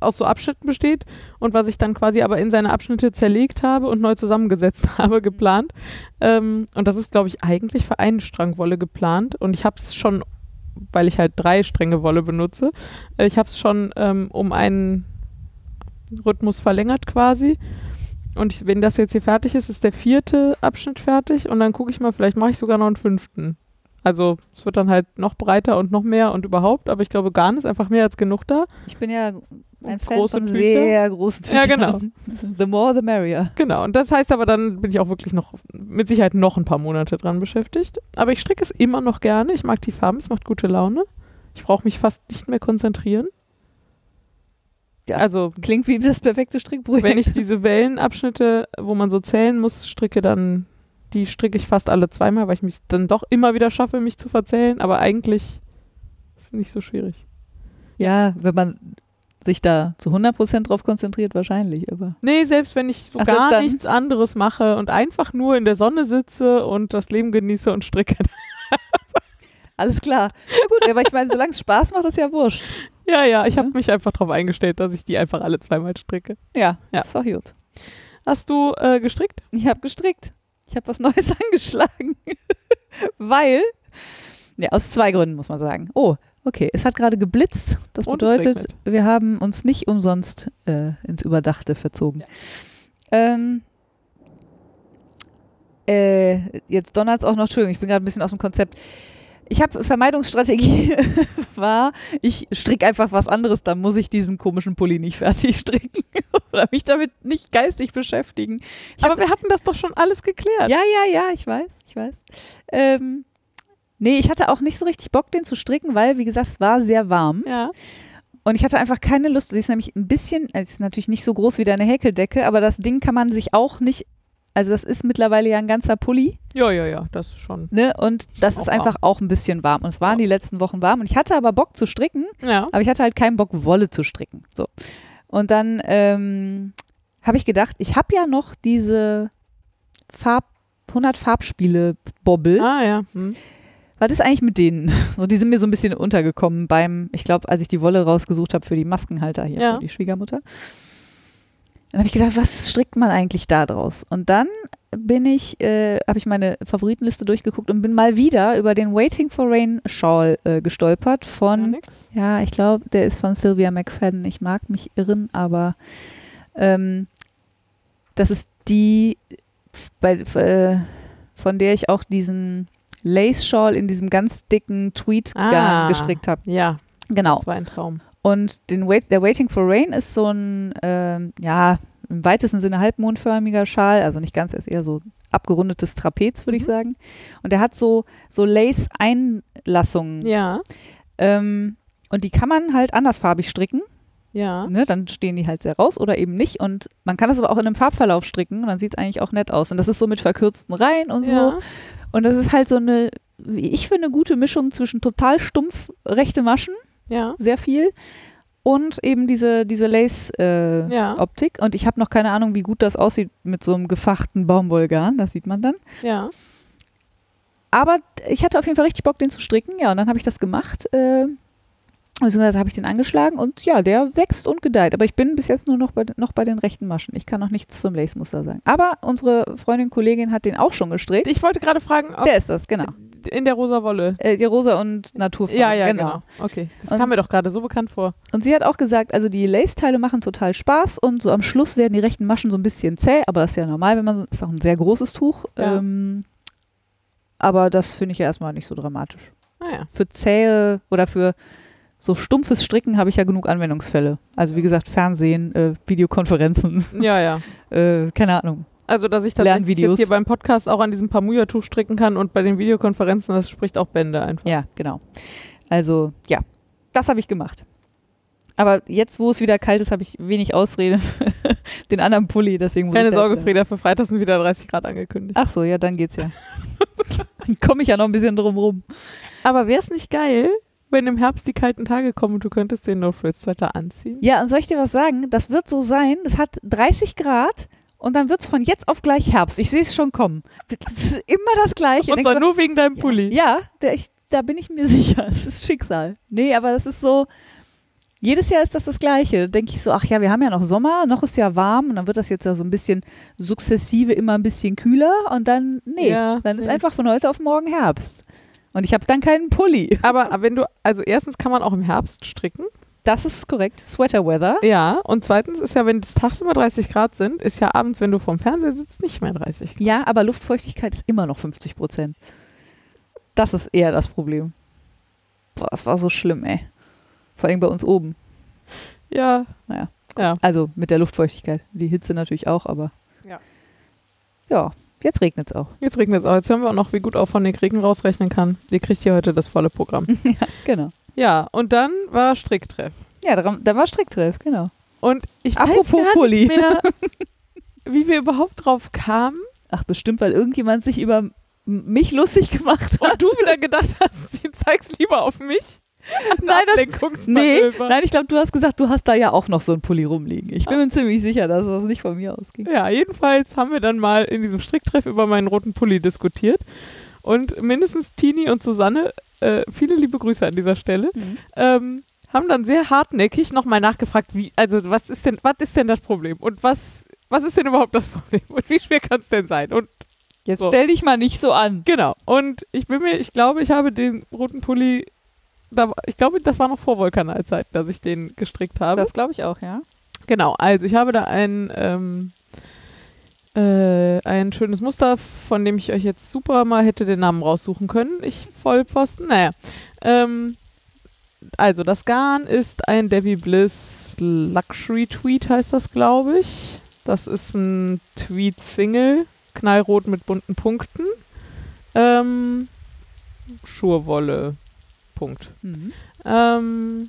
aus so Abschnitten besteht und was ich dann quasi aber in seine Abschnitte zerlegt habe und neu zusammengesetzt habe, geplant. Ähm, und das ist, glaube ich, eigentlich für einen Strang Wolle geplant. Und ich habe es schon, weil ich halt drei Stränge Wolle benutze, äh, ich habe es schon ähm, um einen Rhythmus verlängert quasi. Und ich, wenn das jetzt hier fertig ist, ist der vierte Abschnitt fertig und dann gucke ich mal, vielleicht mache ich sogar noch einen fünften. Also es wird dann halt noch breiter und noch mehr und überhaupt, aber ich glaube, Garn ist einfach mehr als genug da. Ich bin ja Ein Fan von Tücher. sehr großen Tüchern. Ja, genau. The more, the merrier. Genau, und das heißt aber, dann bin ich auch wirklich noch mit Sicherheit noch ein paar Monate dran beschäftigt. Aber ich stricke es immer noch gerne. Ich mag die Farben, es macht gute Laune. Ich brauche mich fast nicht mehr konzentrieren. Ja. Also, Klingt wie das perfekte Strickprojekt. wenn ich diese Wellenabschnitte, wo man so zählen muss, stricke, dann die stricke ich fast alle zweimal, weil ich mich dann doch immer wieder schaffe, mich zu verzählen. Aber eigentlich ist es nicht so schwierig. ja, wenn man sich da zu 100% drauf konzentriert, wahrscheinlich, aber. Nee, selbst wenn ich so Ach, gar nichts anderes mache und einfach nur in der Sonne sitze und das Leben genieße und stricke. Alles klar. Ja gut, aber ich meine, solange es Spaß macht, ist ja wurscht. Ja, ja, ich habe Ja. mich einfach darauf eingestellt, dass ich die einfach alle zweimal stricke. Ja, Ja. ist doch gut. Hast du äh, gestrickt? Ich habe gestrickt. Ich habe was Neues angeschlagen. Weil, ja, aus zwei Gründen muss man sagen. Oh, okay, es hat gerade geblitzt. Das Und bedeutet, wir haben uns nicht umsonst äh, ins Überdachte verzogen. Ähm, äh, jetzt donnert es auch noch, Entschuldigung, ich bin gerade ein bisschen aus dem Konzept. Ich habe Vermeidungsstrategie war, ich stricke einfach was anderes, dann muss ich diesen komischen Pulli nicht fertig stricken oder mich damit nicht geistig beschäftigen. Ich Aber wir hatten das doch schon alles geklärt. ja, ja, ja, ich weiß, ich weiß. Ähm, nee, ich hatte auch nicht so richtig Bock, den zu stricken, weil, wie gesagt, es war sehr warm. Ja. Und ich hatte einfach keine Lust. Sie ist nämlich ein bisschen, es ist natürlich nicht so groß wie deine Häkeldecke, aber das Ding kann man sich auch nicht, also das ist mittlerweile ja ein ganzer Pulli, Ja, ja, ja, das schon. ne? Und das Auch ist einfach auch ein bisschen warm. Und es waren Ja. die letzten Wochen warm. Und ich hatte aber Bock zu stricken, Ja. aber ich hatte halt keinen Bock, Wolle zu stricken. So. Und dann ähm, habe ich gedacht, ich habe ja noch diese Farb, 100 Farbspiele-Bobbel. Ah, ja. Hm. Was ist eigentlich mit denen? So, die sind mir so ein bisschen untergekommen beim, ich glaube, als ich die Wolle rausgesucht habe für die Maskenhalter hier, Ja. für die Schwiegermutter. Dann habe ich gedacht, was strickt man eigentlich da draus? Und dann bin ich, äh, habe ich meine Favoritenliste durchgeguckt und bin mal wieder über den Waiting for Rain Shawl äh, gestolpert Ja, von, nix. ja, ich glaube, der ist von Sylvia McFadden. Ich mag mich irren, aber ähm, das ist die, bei, äh, von der ich auch diesen Lace Shawl in diesem ganz dicken Tweed-Garn Ah. gestrickt habe. Ja, Genau. das war ein Traum. Und den Wait, der Waiting for Rain ist so ein, ähm, ja, im weitesten Sinne halbmondförmiger Schal, also nicht ganz, er ist eher so abgerundetes Trapez, würde ich Mhm. sagen. Und der hat so, so Lace-Einlassungen. Ja, Ähm, und die kann man halt andersfarbig stricken. ja. Ne, dann stehen die halt sehr raus oder eben nicht. Und man kann das aber auch in einem Farbverlauf stricken und dann sieht es eigentlich auch nett aus. Und das ist so mit verkürzten Reihen und so. ja. Und das ist halt so eine, wie ich finde, gute Mischung zwischen total stumpf rechte Maschen, Ja. sehr viel, und eben diese, diese Lace-Optik. Ja. Und ich habe noch keine Ahnung, wie gut das aussieht mit so einem gefachten Baumwollgarn. Das sieht man dann. Ja. Aber ich hatte auf jeden Fall richtig Bock, den zu stricken. Ja, und dann habe ich das gemacht. Äh, beziehungsweise habe ich den angeschlagen und ja, der wächst und gedeiht. Aber ich bin bis jetzt nur noch bei, noch bei den rechten Maschen. Ich kann noch nichts zum Lace-Muster sagen. Aber unsere Freundin, Kollegin hat den auch schon gestrickt. Ich wollte gerade fragen, ob Der ist das, genau. In der rosa Wolle. Äh, die Rosa und Naturfarben. Ja, ja, genau. Okay, das Und- kam mir doch gerade so bekannt vor. Und sie hat auch gesagt, also die Lace-Teile machen total Spaß und so am Schluss werden die rechten Maschen so ein bisschen zäh, aber das ist ja normal, wenn man so, ist auch ein sehr großes Tuch. Ja. Ähm, aber das finde ich ja erstmal nicht so dramatisch. Naja. Für zähe oder für so stumpfes Stricken habe ich ja genug Anwendungsfälle. Also wie gesagt, Fernsehen, äh, Videokonferenzen, Ja, ja. äh, keine Ahnung. Also, dass ich tatsächlich jetzt hier beim Podcast auch an diesem Pamuja-Tuch stricken kann und bei den Videokonferenzen, das spricht auch Bände einfach. Ja, genau. Also ja, das habe ich gemacht. Aber jetzt, wo es wieder kalt ist, habe ich wenig Ausrede den anderen Pulli. Deswegen muss Keine Sorge, Frieda, für Freitag sind wieder 30 Grad angekündigt. Ach so, ja, dann geht's ja. dann komme ich ja noch ein bisschen drum rum. Aber wäre es nicht geil, wenn im Herbst die kalten Tage kommen und du könntest den No-Frills-Sweater anziehen? Ja, und soll ich dir was sagen? Das wird so sein, das hat 30 Grad und dann wird's von jetzt auf gleich Herbst. Ich sehe es schon kommen. Das ist immer das Gleiche. Und zwar nur wegen deinem Pulli. ja, der, ich, da bin ich mir sicher. Es ist Schicksal. Nee, aber das ist so, jedes Jahr ist das das Gleiche. Da denke ich so, ach ja, wir haben ja noch Sommer, noch ist ja warm und dann wird das jetzt ja so ein bisschen sukzessive immer ein bisschen kühler und dann, nee, Ja, dann ist nee. einfach von heute auf morgen Herbst. Und ich habe dann keinen Pulli. Aber wenn du, also erstens kann man auch im Herbst stricken. Das ist korrekt. Sweater Weather. Ja. Und zweitens ist ja, wenn es tagsüber 30 Grad sind, ist ja abends, wenn du vorm Fernseher sitzt, nicht mehr 30 Grad. Ja, aber Luftfeuchtigkeit ist immer noch 50 Prozent. Das ist eher das Problem. Boah, das war so schlimm, ey. Vor allem bei uns oben. Ja. Naja. Ja. Also mit der Luftfeuchtigkeit. Die Hitze natürlich auch, aber. Ja. Ja, jetzt regnet es auch. Jetzt regnet es auch. Jetzt hören wir auch noch, wie gut auch von den Regen rausrechnen kann. Ihr kriegt hier heute das volle Programm. ja, genau. Ja, und dann war Stricktreff. Ja, da, war Stricktreff, genau. Und ich Apropos weiß gar nicht mehr, wie wir überhaupt drauf kamen. Ach, bestimmt, weil irgendjemand sich über mich lustig gemacht hat. Und du wieder gedacht hast, du zeigst lieber auf mich. Nein, das, nee, nein, ich glaube, du hast gesagt, du hast da ja auch noch so einen Pulli rumliegen. Ich bin mir ziemlich sicher, dass das nicht von mir ausging. Ja, jedenfalls haben wir dann mal in diesem Stricktreff über meinen roten Pulli diskutiert. Und mindestens Tini und Susanne, äh, viele liebe Grüße an dieser Stelle, ähm, haben dann sehr hartnäckig nochmal nachgefragt, wie, also was ist denn, was ist denn das Problem? Und was, was ist denn überhaupt das Problem? Und wie schwer kann es denn sein? Und Jetzt So. stell dich mal nicht so an. genau. Und ich bin mir, ich glaube, ich habe den roten Pulli, da, ich glaube, das war noch vor Vulkanalzeit, dass ich den gestrickt habe. Das glaube ich auch, ja. Genau, also ich habe da ein, ähm, äh, ein schönes Muster, von dem ich euch jetzt super mal hätte den Namen raussuchen können. Ich Vollpfosten, naja. Ähm, also das Garn ist ein Debbie Bliss Luxury Tweed, heißt das, glaube ich. Das ist ein Tweed-Single, knallrot mit bunten Punkten. Ähm, Schurwolle, Punkt. Mhm. Ähm,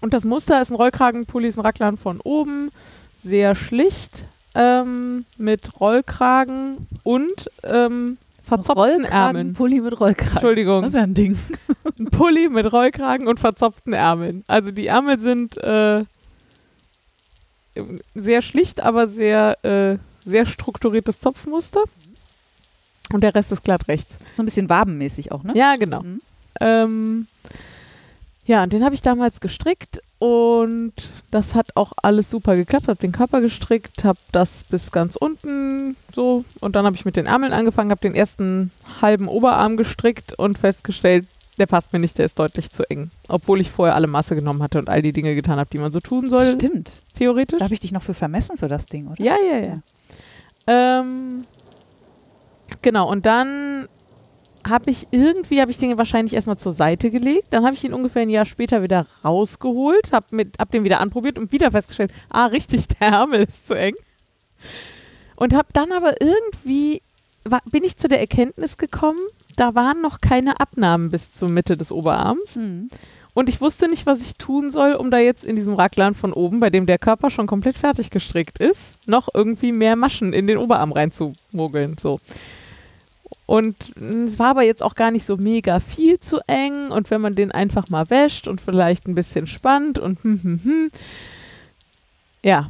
und das Muster ist ein Rollkragenpulli, ist ein Racklern von oben, sehr schlicht, ähm, mit Rollkragen und ähm, verzopften Ärmeln. Pulli mit Rollkragen. Entschuldigung, Das ist ja ein Ding. ein Pulli mit Rollkragen und verzopften Ärmeln. Also die Ärmel sind äh, sehr schlicht, aber sehr, äh, sehr strukturiertes Zopfmuster. Und der Rest ist glatt rechts. So ein bisschen wabenmäßig auch, ne? Ja, genau. Mhm. Ähm, ja, und den habe ich damals gestrickt und das hat auch alles super geklappt. Habe den Körper gestrickt, habe das bis ganz unten so und dann habe ich mit den Ärmeln angefangen, habe den ersten halben Oberarm gestrickt und festgestellt, der passt mir nicht, der ist deutlich zu eng. Obwohl ich vorher alle Masse genommen hatte und all die Dinge getan habe, die man so tun soll, Stimmt. theoretisch. Da habe ich dich noch für vermessen für das Ding, oder? Ja, ja, ja. Ähm, genau, und dann habe ich irgendwie, habe ich den wahrscheinlich erstmal zur Seite gelegt. Dann habe ich ihn ungefähr ein Jahr später wieder rausgeholt, habe hab den wieder anprobiert und wieder festgestellt, ah, richtig, der Ärmel ist zu eng. Und habe dann aber irgendwie, war, bin ich zu der Erkenntnis gekommen, da waren noch keine Abnahmen bis zur Mitte des Oberarms. Mhm. Und ich wusste nicht, was ich tun soll, um da jetzt in diesem Raglan von oben, bei dem der Körper schon komplett fertig gestrickt ist, noch irgendwie mehr Maschen in den Oberarm reinzumogeln. So. Und es war aber jetzt auch gar nicht so mega viel zu eng. Und wenn man den einfach mal wäscht und vielleicht ein bisschen spannt und hm, hm, hm. Ja.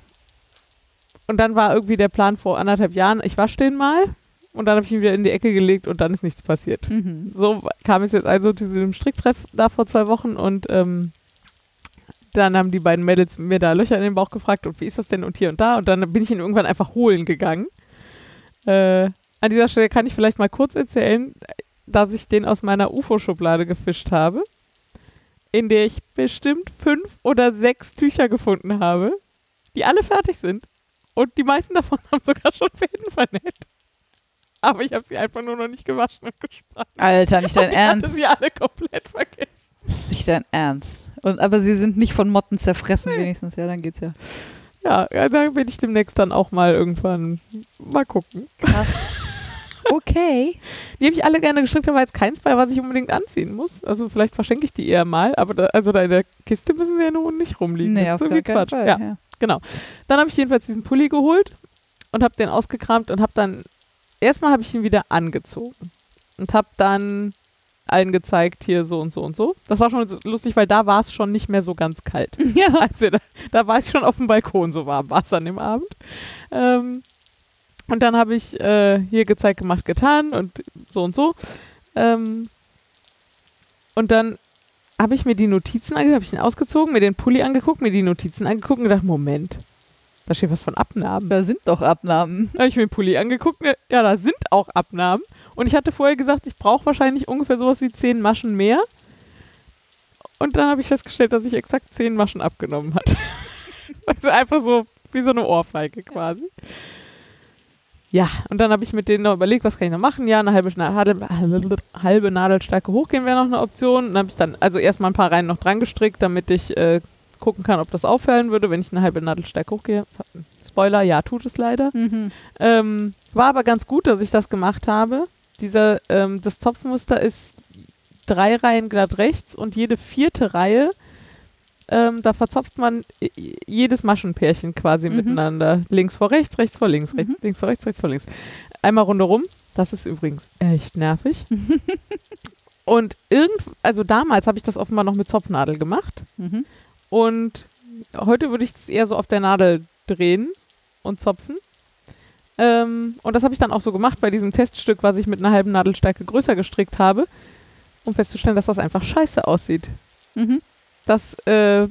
Und dann war irgendwie der Plan vor anderthalb Jahren, ich wasche den mal. Und dann habe ich ihn wieder in die Ecke gelegt und dann ist nichts passiert Mhm. so kam es jetzt also zu diesem Stricktreff da vor zwei Wochen und ähm, dann haben die beiden Mädels mir da Löcher in den Bauch gefragt und wie ist das denn und hier und da und dann bin ich ihn irgendwann einfach holen gegangen. Äh, an dieser Stelle kann ich vielleicht mal kurz erzählen, dass ich den aus meiner UFO-Schublade gefischt habe, in der ich bestimmt fünf oder sechs Tücher gefunden habe, die alle fertig sind und die meisten davon haben sogar schon Fäden vernäht. Aber ich habe sie einfach nur noch nicht gewaschen und gespannt. Alter, nicht dein Und ich Ernst. hatte sie alle komplett vergessen. Das ist nicht dein Ernst. Und, aber sie sind nicht von Motten zerfressen, wenigstens. Ja, dann geht's ja. Ja, ja, da bin ich demnächst dann auch mal irgendwann mal gucken. Okay. Die habe ich alle gerne gestrickt, da war jetzt keins bei, was ich unbedingt anziehen muss. Also vielleicht verschenke ich die eher mal, aber da, also da in der Kiste müssen sie ja nun nicht rumliegen. Nee, Das auf ist so viel keinen Quatsch. Fall. Ja. Ja. Genau. Dann habe ich jedenfalls diesen Pulli geholt und habe den ausgekramt und habe dann, erstmal habe ich ihn wieder angezogen und habe dann allen gezeigt, hier so und so und so. Das war schon so lustig, weil da war es schon nicht mehr so ganz kalt. ja. Als wir da, da war ich schon auf dem Balkon, so warm war es an dem Abend. Ähm, und dann habe ich äh, hier gezeigt, gemacht, getan und so und so. Ähm, und dann habe ich mir die Notizen angeguckt, habe ich ihn ausgezogen, mir den Pulli angeguckt, mir die Notizen angeguckt und gedacht, Moment, da steht was von Abnahmen. Da sind doch Abnahmen. Da habe ich mir den Pulli angeguckt, ja, da sind auch Abnahmen. Und ich hatte vorher gesagt, ich brauche wahrscheinlich ungefähr sowas wie zehn Maschen mehr. Und dann habe ich festgestellt, dass ich exakt zehn Maschen abgenommen hatte. also einfach so wie so eine Ohrfeige quasi. Ja, und dann habe ich mit denen noch überlegt, was kann ich noch machen? Ja, eine halbe, halbe, halbe Nadelstärke hochgehen wäre noch eine Option. Und dann habe ich dann also erstmal ein paar Reihen noch dran gestrickt, damit ich äh, gucken kann, ob das auffallen würde, wenn ich eine halbe Nadel stark hochgehe. Spoiler, ja, tut es leider. Mhm. Ähm, war aber ganz gut, dass ich das gemacht habe. Dieser, ähm, das Zopfmuster ist drei Reihen glatt rechts und jede vierte Reihe, ähm, da verzopft man jedes Maschenpärchen quasi Mhm. miteinander. Links vor rechts, rechts vor links, rechts, Mhm. links vor rechts, rechts vor links. Einmal rundherum. Das ist übrigens echt nervig. und irgend, also damals habe ich das offenbar noch mit Zopfnadel gemacht. Mhm. Und heute würde ich das eher so auf der Nadel drehen und zopfen. Ähm, und das habe ich dann auch so gemacht bei diesem Teststück, was ich mit einer halben Nadelstärke größer gestrickt habe, um festzustellen, dass das einfach scheiße aussieht. Mhm. Das, äh,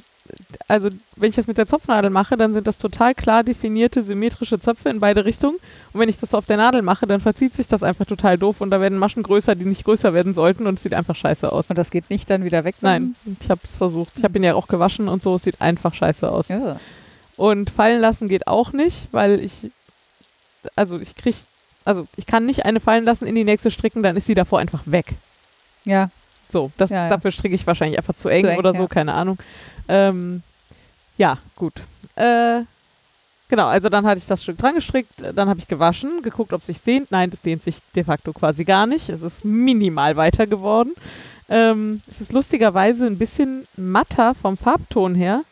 also wenn ich das mit der Zopfnadel mache, dann sind das total klar definierte symmetrische Zöpfe in beide Richtungen. Und wenn ich das so auf der Nadel mache, dann verzieht sich das einfach total doof und da werden Maschen größer, die nicht größer werden sollten und es sieht einfach scheiße aus. Und das geht nicht dann wieder weg? Nein, ich habe es versucht. Ich habe ihn ja auch gewaschen und so, es sieht einfach scheiße aus. Ja. Und fallen lassen geht auch nicht, weil ich, also ich krieg, also ich kann nicht eine fallen lassen, in die nächste stricken, dann ist sie davor einfach weg. Ja. So, das, Ja, ja. dafür stricke ich wahrscheinlich einfach zu eng, Zu eng, oder so, ja. keine Ahnung. Ähm, ja, gut. Äh, genau, also dann hatte ich das Stück dran gestrickt, dann habe ich gewaschen, geguckt, ob sich dehnt. Nein, das dehnt sich de facto quasi gar nicht. Es ist minimal weiter geworden. Ähm, es ist lustigerweise ein bisschen matter vom Farbton her,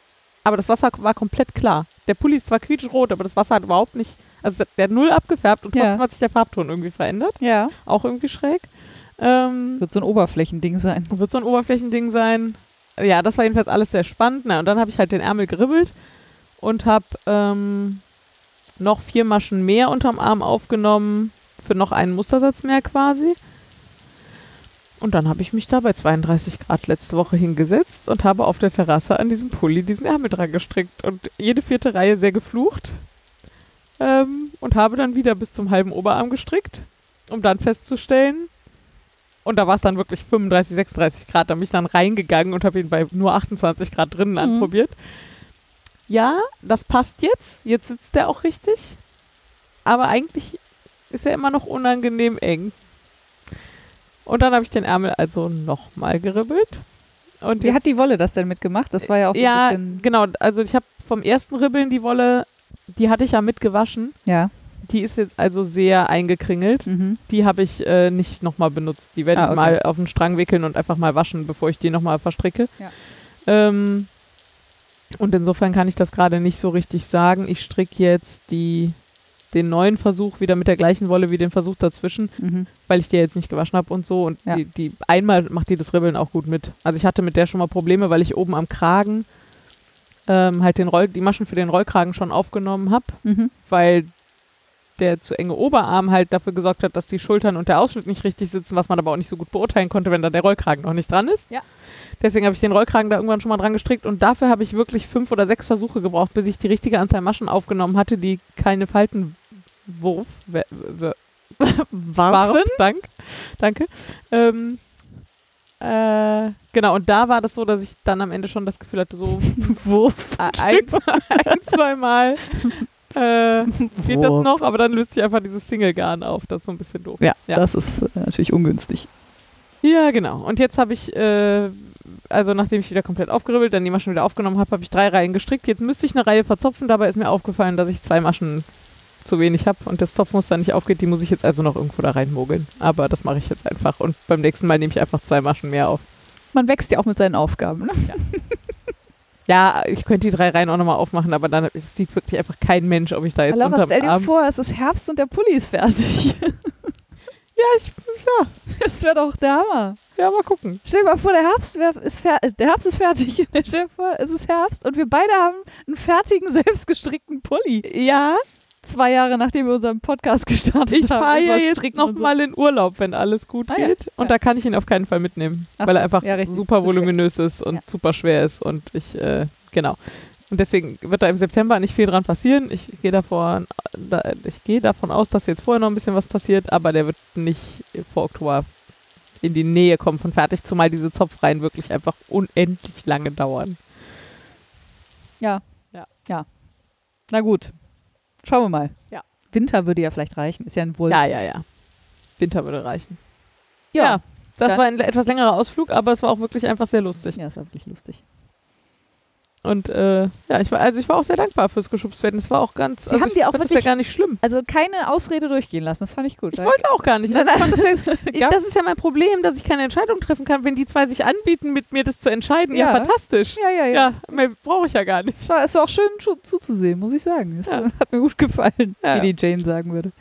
aber das Wasser war komplett klar. Der Pulli ist zwar quietschrot, aber das Wasser hat überhaupt nicht, also der hat null abgefärbt und Ja. trotzdem hat sich der Farbton irgendwie verändert. Ja. Auch irgendwie schräg. Ähm, Wird so ein Oberflächending sein. wird so ein Oberflächending sein. Ja, das war jedenfalls alles sehr spannend. Na, und dann habe ich halt den Ärmel geribbelt und habe ähm, noch vier Maschen mehr unterm Arm aufgenommen für noch einen Mustersatz mehr quasi. Und dann habe ich mich da bei 32 Grad letzte Woche hingesetzt und habe auf der Terrasse an diesem Pulli diesen Ärmel dran gestrickt und jede vierte Reihe sehr geflucht. Ähm, und habe dann wieder bis zum halben Oberarm gestrickt, um dann festzustellen, und da war es dann wirklich 35, 36 Grad. Da bin ich dann reingegangen und habe ihn bei nur 28 Grad drinnen Mhm. anprobiert. Ja, das passt jetzt. Jetzt sitzt der auch richtig. Aber eigentlich ist er immer noch unangenehm eng. Und dann habe ich den Ärmel also nochmal geribbelt. Und Wie jetzt- hat die Wolle das denn mitgemacht? Das war ja auch so ja, ein bisschen. genau. Also ich habe vom ersten Ribbeln die Wolle, die hatte ich ja mitgewaschen. Ja. Die ist jetzt also sehr eingekringelt. Mhm. Die habe ich äh, nicht nochmal benutzt. Die werde Ah, ich okay. mal auf den Strang wickeln und einfach mal waschen, bevor ich die nochmal verstricke. Ja. Ähm, und insofern kann ich das gerade nicht so richtig sagen. Ich stricke jetzt die, den neuen Versuch wieder mit der gleichen Wolle wie den Versuch dazwischen, Mhm. weil ich die jetzt nicht gewaschen habe und so. Und Ja. die, die einmal macht die das Ribbeln auch gut mit. Also ich hatte mit der schon mal Probleme, weil ich oben am Kragen ähm, halt den Roll, die Maschen für den Rollkragen schon aufgenommen habe Mhm. weil der zu enge Oberarm halt dafür gesorgt hat, dass die Schultern und der Ausschnitt nicht richtig sitzen, was man aber auch nicht so gut beurteilen konnte, wenn da der Rollkragen noch nicht dran ist. Ja. Deswegen habe ich den Rollkragen da irgendwann schon mal dran gestrickt und dafür habe ich wirklich fünf oder sechs Versuche gebraucht, bis ich die richtige Anzahl Maschen aufgenommen hatte, die keine Faltenwurf w- w- warf. Dank, danke. Ähm, äh, genau, und da war das so, dass ich dann am Ende schon das Gefühl hatte, so Wurf. ein, ein zwei Mal äh, geht das Wurf. noch, aber dann löst sich einfach dieses Single-Garn auf. Das ist so ein bisschen doof. Ja, Ja. das ist äh, natürlich ungünstig. Ja, genau. Und jetzt habe ich, äh, also nachdem ich wieder komplett aufgeribbelt, dann die Maschen wieder aufgenommen habe, habe ich drei Reihen gestrickt. Jetzt müsste ich eine Reihe verzopfen. Dabei ist mir aufgefallen, dass ich zwei Maschen zu wenig habe und das Zopfmuster nicht aufgeht. Die muss ich jetzt also noch irgendwo da reinmogeln. Aber das mache ich jetzt einfach. Und beim nächsten Mal nehme ich einfach zwei Maschen mehr auf. Man wächst ja auch mit seinen Aufgaben. Ne? Ja, ich könnte die drei Reihen auch nochmal aufmachen, aber dann sieht wirklich einfach kein Mensch, ob ich da jetzt Laura, stell dir Arm... vor, es ist Herbst und der Pulli ist fertig. Ja, ich, ja, Das wäre doch der Hammer. ja, mal gucken. Stell dir mal vor, der Herbst, ist, fer der Herbst ist fertig. Stell dir vor, es ist Herbst und wir beide haben einen fertigen, selbstgestrickten Pulli. Ja, Zwei Jahre nachdem wir unseren Podcast gestartet ich haben. fahre ja jetzt und so. nochmal in Urlaub, wenn alles gut Ah, ja. geht. Und Ja. da kann ich ihn auf keinen Fall mitnehmen, Ach weil er einfach ja, super voluminös ist und Ja. super schwer ist. Und ich, äh, genau. Und deswegen wird da im September nicht viel dran passieren. Ich gehe davon, da, ich gehe davon aus, dass jetzt vorher noch ein bisschen was passiert, aber der wird nicht vor Oktober in die Nähe kommen von fertig, zumal diese Zopfreihen wirklich einfach unendlich lange dauern. Na gut, schauen wir mal. Ja. Winter würde ja vielleicht reichen. Ist ja ein Wohl. Ja, ja, ja. Winter würde reichen. Ja. Ja, das war ein etwas längerer Ausflug, aber es war auch wirklich einfach sehr lustig. Ja, das war wirklich lustig. Und äh, ja, ich war, also ich war auch sehr dankbar fürs geschubst werden. Es war auch ganz, Sie also haben dir auch fand das wirklich- ja gar nicht schlimm. Also keine Ausrede durchgehen lassen, das fand ich gut. Ich wollte auch gar nicht. Nein, Also nein. fand das, ja, das ist ja mein Problem, dass ich keine Entscheidung treffen kann, wenn die zwei sich anbieten, mit mir das zu entscheiden. Ja, Ja. fantastisch. ja, ja, ja. Ja, mehr brauche ich ja gar nicht. Es war, es war auch schön zu, zuzusehen, muss ich sagen. Es Ja. hat mir gut gefallen, wie die Jane sagen würde.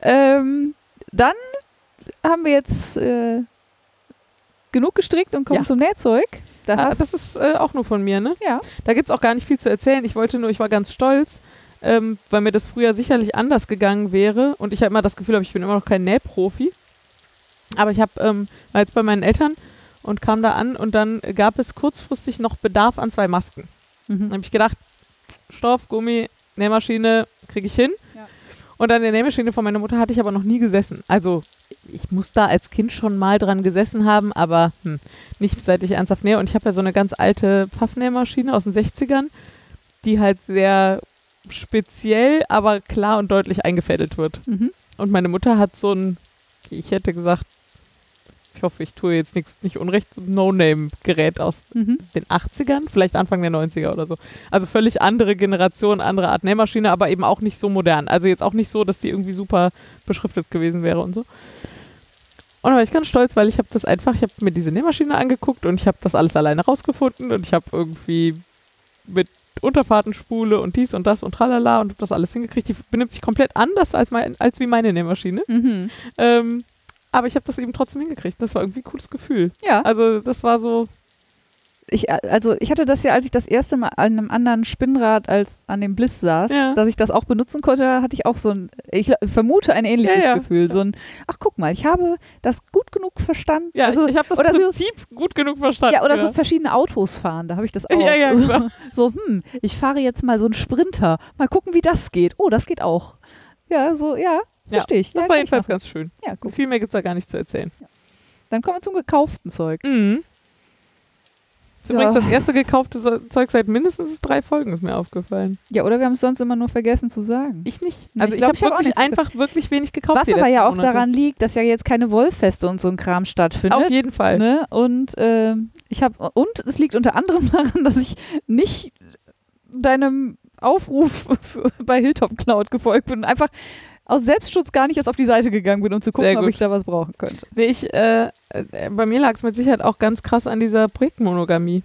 Ähm, dann haben wir jetzt äh, genug gestrickt und kommen Ja. zum Nähzeug. Da Ah, das ist äh, auch nur von mir, ne? ja. Da gibt es auch gar nicht viel zu erzählen. Ich wollte nur, ich war ganz stolz, ähm, weil mir das früher sicherlich anders gegangen wäre. Und ich habe immer das Gefühl, ich bin immer noch kein Nähprofi. Aber ich habe, ähm, war jetzt bei meinen Eltern und kam da an und dann gab es kurzfristig noch Bedarf an zwei Masken. Dann Mhm. habe ich gedacht, Stoff, Gummi, Nähmaschine, kriege ich hin. Ja. Und an der Nähmaschine von meiner Mutter hatte ich aber noch nie gesessen. Also ich muss da als Kind schon mal dran gesessen haben, aber hm, nicht seit ich ernsthaft nähe. Und ich habe ja so eine ganz alte Pfaffnähmaschine aus den 60ern, die halt sehr speziell, aber klar und deutlich eingefädelt wird. Mhm. Und meine Mutter hat so ein, ich hätte gesagt, ich hoffe, ich tue jetzt nichts nicht unrecht, No-Name-Gerät aus Mhm. den 80ern, vielleicht Anfang der 90er oder so. Also völlig andere Generation, andere Art Nähmaschine, aber eben auch nicht so modern. Also jetzt auch nicht so, dass die irgendwie super beschriftet gewesen wäre und so. Und da war ich ganz stolz, weil ich habe das einfach, ich habe mir diese Nähmaschine angeguckt und ich habe das alles alleine rausgefunden und ich habe irgendwie mit Unterfahrtenspule und dies und das und tralala und habe das alles hingekriegt. Die benimmt sich komplett anders als, mein, als wie meine Nähmaschine. Mhm. Ähm, aber ich habe das eben trotzdem hingekriegt. Das war irgendwie ein cooles Gefühl. Ja, Also das war so, ich, also ich hatte das ja, als ich das erste Mal an einem anderen Spinnrad als an dem Bliss saß, Ja. dass ich das auch benutzen konnte, hatte ich auch so ein, ich vermute ein ähnliches Ja, ja. Gefühl. So ein, ach guck mal, ich habe das gut genug verstanden. ja, also, ich habe das oder so- Prinzip gut genug verstanden. Ja, oder so verschiedene Autos fahren, da habe ich das auch. Ja, ja, so, klar. so, hm, ich fahre jetzt mal so einen Sprinter. Mal gucken, wie das geht. Oh, das geht auch. Ja, so, Ja, verstehe ich. Das ja, war kann ich jedenfalls ganz schön. Ja, gut. Viel mehr gibt es da gar nicht zu erzählen. Dann kommen wir zum gekauften Zeug. Mhm. Das ist übrigens das erste gekaufte So- Zeug seit mindestens drei Folgen, ist mir aufgefallen. Ja, oder wir haben es sonst immer nur vergessen zu sagen. Ich nicht. Nee, Also ich ich, glaub, habe hab auch wirklich nichts einfach wirklich wenig gekauft. Was die aber ja letzten auch Monate. daran liegt, dass ja jetzt keine Wollfeste und so ein Kram stattfindet. Auf jeden Fall. Ne? Und ähm, ich habe und es liegt unter anderem daran, dass ich nicht deinem Aufruf für, bei Hilltop Cloud gefolgt bin und einfach aus Selbstschutz gar nicht erst auf die Seite gegangen bin, um zu gucken, ob ich da was brauchen könnte. Nee, ich, äh, äh, bei mir lag es mit Sicherheit auch ganz krass an dieser Projektmonogamie.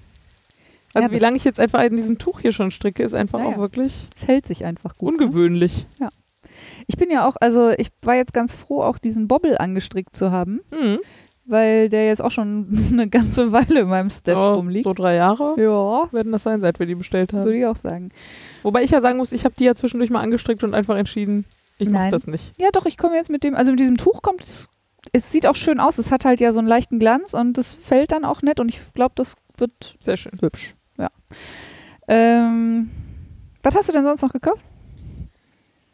Also Ja, wie lange ich jetzt einfach in diesem Tuch hier schon stricke, ist einfach Ja, auch ja. wirklich Es hält sich einfach gut. Ne? ungewöhnlich. Ich bin ja auch, also ich war jetzt ganz froh, auch diesen Bobbel angestrickt zu haben, Mhm. weil der jetzt auch schon eine ganze Weile in meinem Step Ja, rumliegt. so drei Jahre Ja, werden das sein, seit wir die bestellt haben. würde ich auch sagen. Wobei ich ja sagen muss, ich habe die ja zwischendurch mal angestrickt und einfach entschieden, ich Nein. das nicht. Ja, doch, ich komme jetzt mit dem, also mit diesem Tuch kommt es, es sieht auch schön aus. Es hat halt ja so einen leichten Glanz und es fällt dann auch nett und ich glaube, das wird Sehr schön. hübsch. Ja. Ähm, was hast du denn sonst noch gekauft?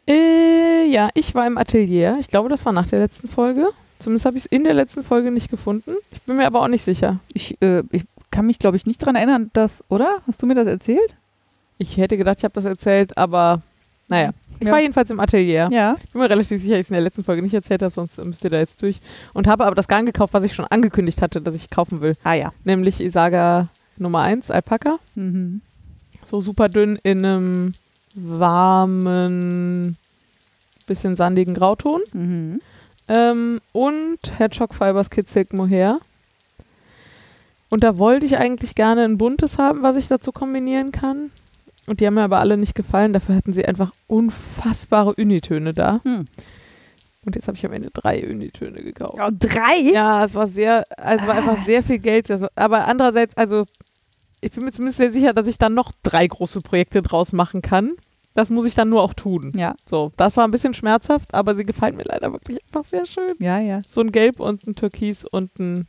Äh, ja, ich war im Atelier. Ich glaube, das war nach der letzten Folge. Zumindest habe ich es in der letzten Folge nicht gefunden. Ich bin mir aber auch nicht sicher. Ich, äh, ich kann mich, glaube ich, nicht dran erinnern, dass, oder? Hast du mir das erzählt? Ich hätte gedacht, ich habe das erzählt, aber naja. Ich Ja. war jedenfalls im Atelier. Ja. Ich bin mir relativ sicher, dass ich es in der letzten Folge nicht erzählt habe, sonst müsst ihr da jetzt durch. Und habe aber das Garn gekauft, was ich schon angekündigt hatte, dass ich kaufen will. Ah ja. Nämlich Isaga Nummer 1, Alpaka. Mhm. So super dünn in einem warmen, bisschen sandigen Grauton. Mhm. Ähm, und Hedgehog Fibers Kid Silk Mohair. Und da wollte ich eigentlich gerne ein buntes haben, was ich dazu kombinieren kann. Und die haben mir aber alle nicht gefallen. Dafür hatten sie einfach unfassbare Unitöne da. Hm. Und jetzt habe ich am Ende drei Unitöne gekauft. Oh, drei? Ja, es war sehr, also war einfach sehr viel Geld. War- aber andererseits, also ich bin mir zumindest sehr sicher, dass ich dann noch drei große Projekte draus machen kann. Das muss ich dann nur auch tun. Ja. So, das war ein bisschen schmerzhaft, aber sie gefallen mir leider wirklich einfach sehr schön. Ja, ja. So ein Gelb und ein Türkis und ein.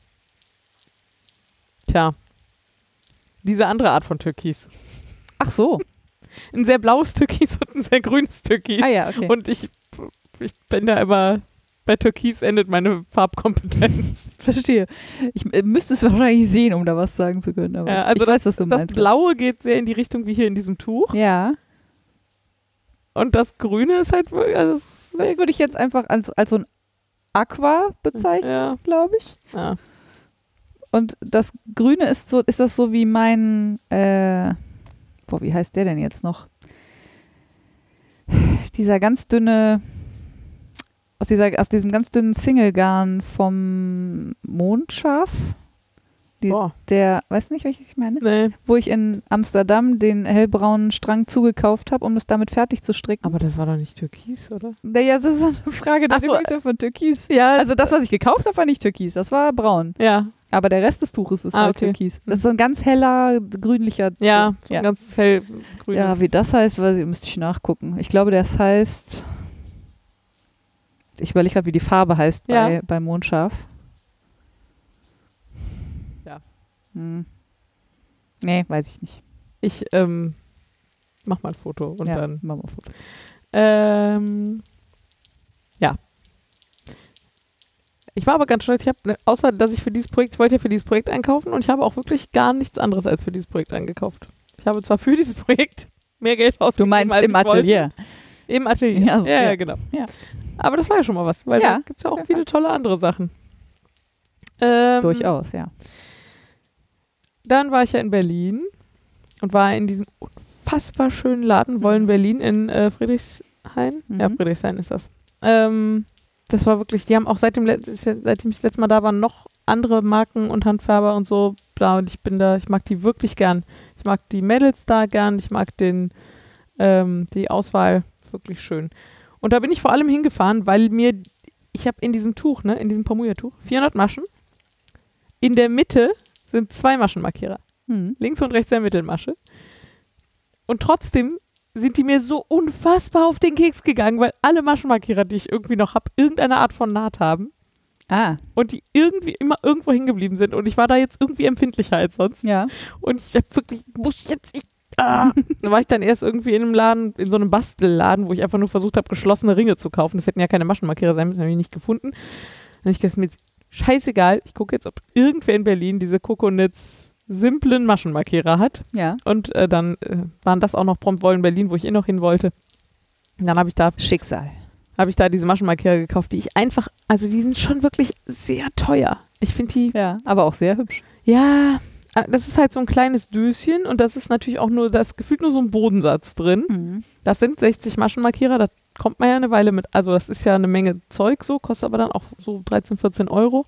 Tja. Diese andere Art von Türkis. Ach so. Ein sehr blaues Türkis und ein sehr grünes Türkis. Ah ja, okay. Und ich, ich bin da immer. Bei Türkis endet meine Farbkompetenz. Verstehe. Ich äh, müsste es wahrscheinlich sehen, um da was sagen zu können. Aber Ja, also ich weiß, was du Das meinst. Blaue geht sehr in die Richtung wie hier in diesem Tuch. Ja. Und das Grüne ist halt wirklich. Also ist Das würde ich jetzt einfach als, als so ein Aqua bezeichnen, ja, glaube ich. ja. Und das Grüne ist so, ist das so wie mein, äh, boah, wie heißt der denn jetzt noch? Dieser ganz dünne, aus, dieser, aus diesem ganz dünnen Singlegarn vom Mondschaf. Die, Boah. der, weißt du nicht, welches ich meine? Nee. Wo ich in Amsterdam den hellbraunen Strang zugekauft habe, um das damit fertig zu stricken. Aber das war doch nicht Türkis, oder? Naja, das ist so eine Frage der Ach so. Definition von Türkis. Ja. Also das, was ich gekauft habe, war nicht Türkis, das war braun. ja. Aber der Rest des Tuches ist Ah, halt okay. Türkis. Das ist so ein ganz heller, grünlicher. Ja, so ja. ein ganz hellgrün. ja, wie das heißt, weiß ich, müsste ich nachgucken. Ich glaube, das heißt. Ich überlege gerade, wie die Farbe heißt Ja. bei, bei Mondschaf. Ja. Hm. Nee, weiß ich nicht. Ich ähm, mach mal ein Foto und ja, dann. machen wir ein Foto. Ähm, ja. Ich war aber ganz stolz. Ich habe, ne, außer dass ich für dieses Projekt, ich wollte ja für dieses Projekt einkaufen und ich habe auch wirklich gar nichts anderes als für dieses Projekt eingekauft. Ich habe zwar für dieses Projekt mehr Geld Du ausgegeben, meinst als im ich wollte. Atelier. Im Atelier. Ja, Ja, so, ja, ja. genau. Ja. Aber das war ja schon mal was, weil Ja, da gibt es ja auch viele tolle andere Sachen. Ähm, Durchaus, ja. Dann war ich ja in Berlin und war in diesem unfassbar schönen Laden, Wollen Mhm. Berlin in äh, Friedrichshain. Ja, Mhm. Friedrichshain ist das. Ähm, das war wirklich, die haben auch seit dem, Let- ist ja- seitdem ich das letzte Mal da war, noch andere Marken und Handfärber und so da und ich bin da, ich mag die wirklich gern. Ich mag die Mädels da gern, ich mag den, ähm, die Auswahl wirklich schön. Und da bin ich vor allem hingefahren, weil mir, ich habe in diesem Tuch, ne, in diesem Pamuja-Tuch, 400 Maschen. In der Mitte sind zwei Maschenmarkierer Hm. links und rechts der Mittelmasche. Und trotzdem sind die mir so unfassbar auf den Keks gegangen, weil alle Maschenmarkierer, die ich irgendwie noch habe, irgendeine Art von Naht haben Ah, und die irgendwie immer irgendwo hängen geblieben sind. Und ich war da jetzt irgendwie empfindlicher als sonst. ja. Und ich hab wirklich, muss ich jetzt, ich, ah. da war ich dann erst irgendwie in einem Laden, in so einem Bastelladen, wo ich einfach nur versucht habe, geschlossene Ringe zu kaufen. Das hätten ja keine Maschenmarkierer sein müssen, habe ich nicht gefunden. Und ich gesagt, mir jetzt scheißegal, ich gucke jetzt, ob irgendwer in Berlin diese Coconutz simplen Maschenmarkierer hat. Ja. Und äh, dann äh, waren das auch noch prompt Wollen Berlin, wo ich eh noch hin wollte. Und dann habe ich da Schicksal. habe ich da diese Maschenmarkierer gekauft, die ich einfach, also die sind schon wirklich sehr teuer. Ich finde die, Ja, aber auch sehr hübsch. ja, das ist halt so ein kleines Döschen und das ist natürlich auch nur, da ist gefühlt nur so ein Bodensatz drin. Mhm. Das sind 60 Maschenmarkierer, da kommt man ja eine Weile mit, also das ist ja eine Menge Zeug so, kostet aber dann auch so 13, 14 Euro.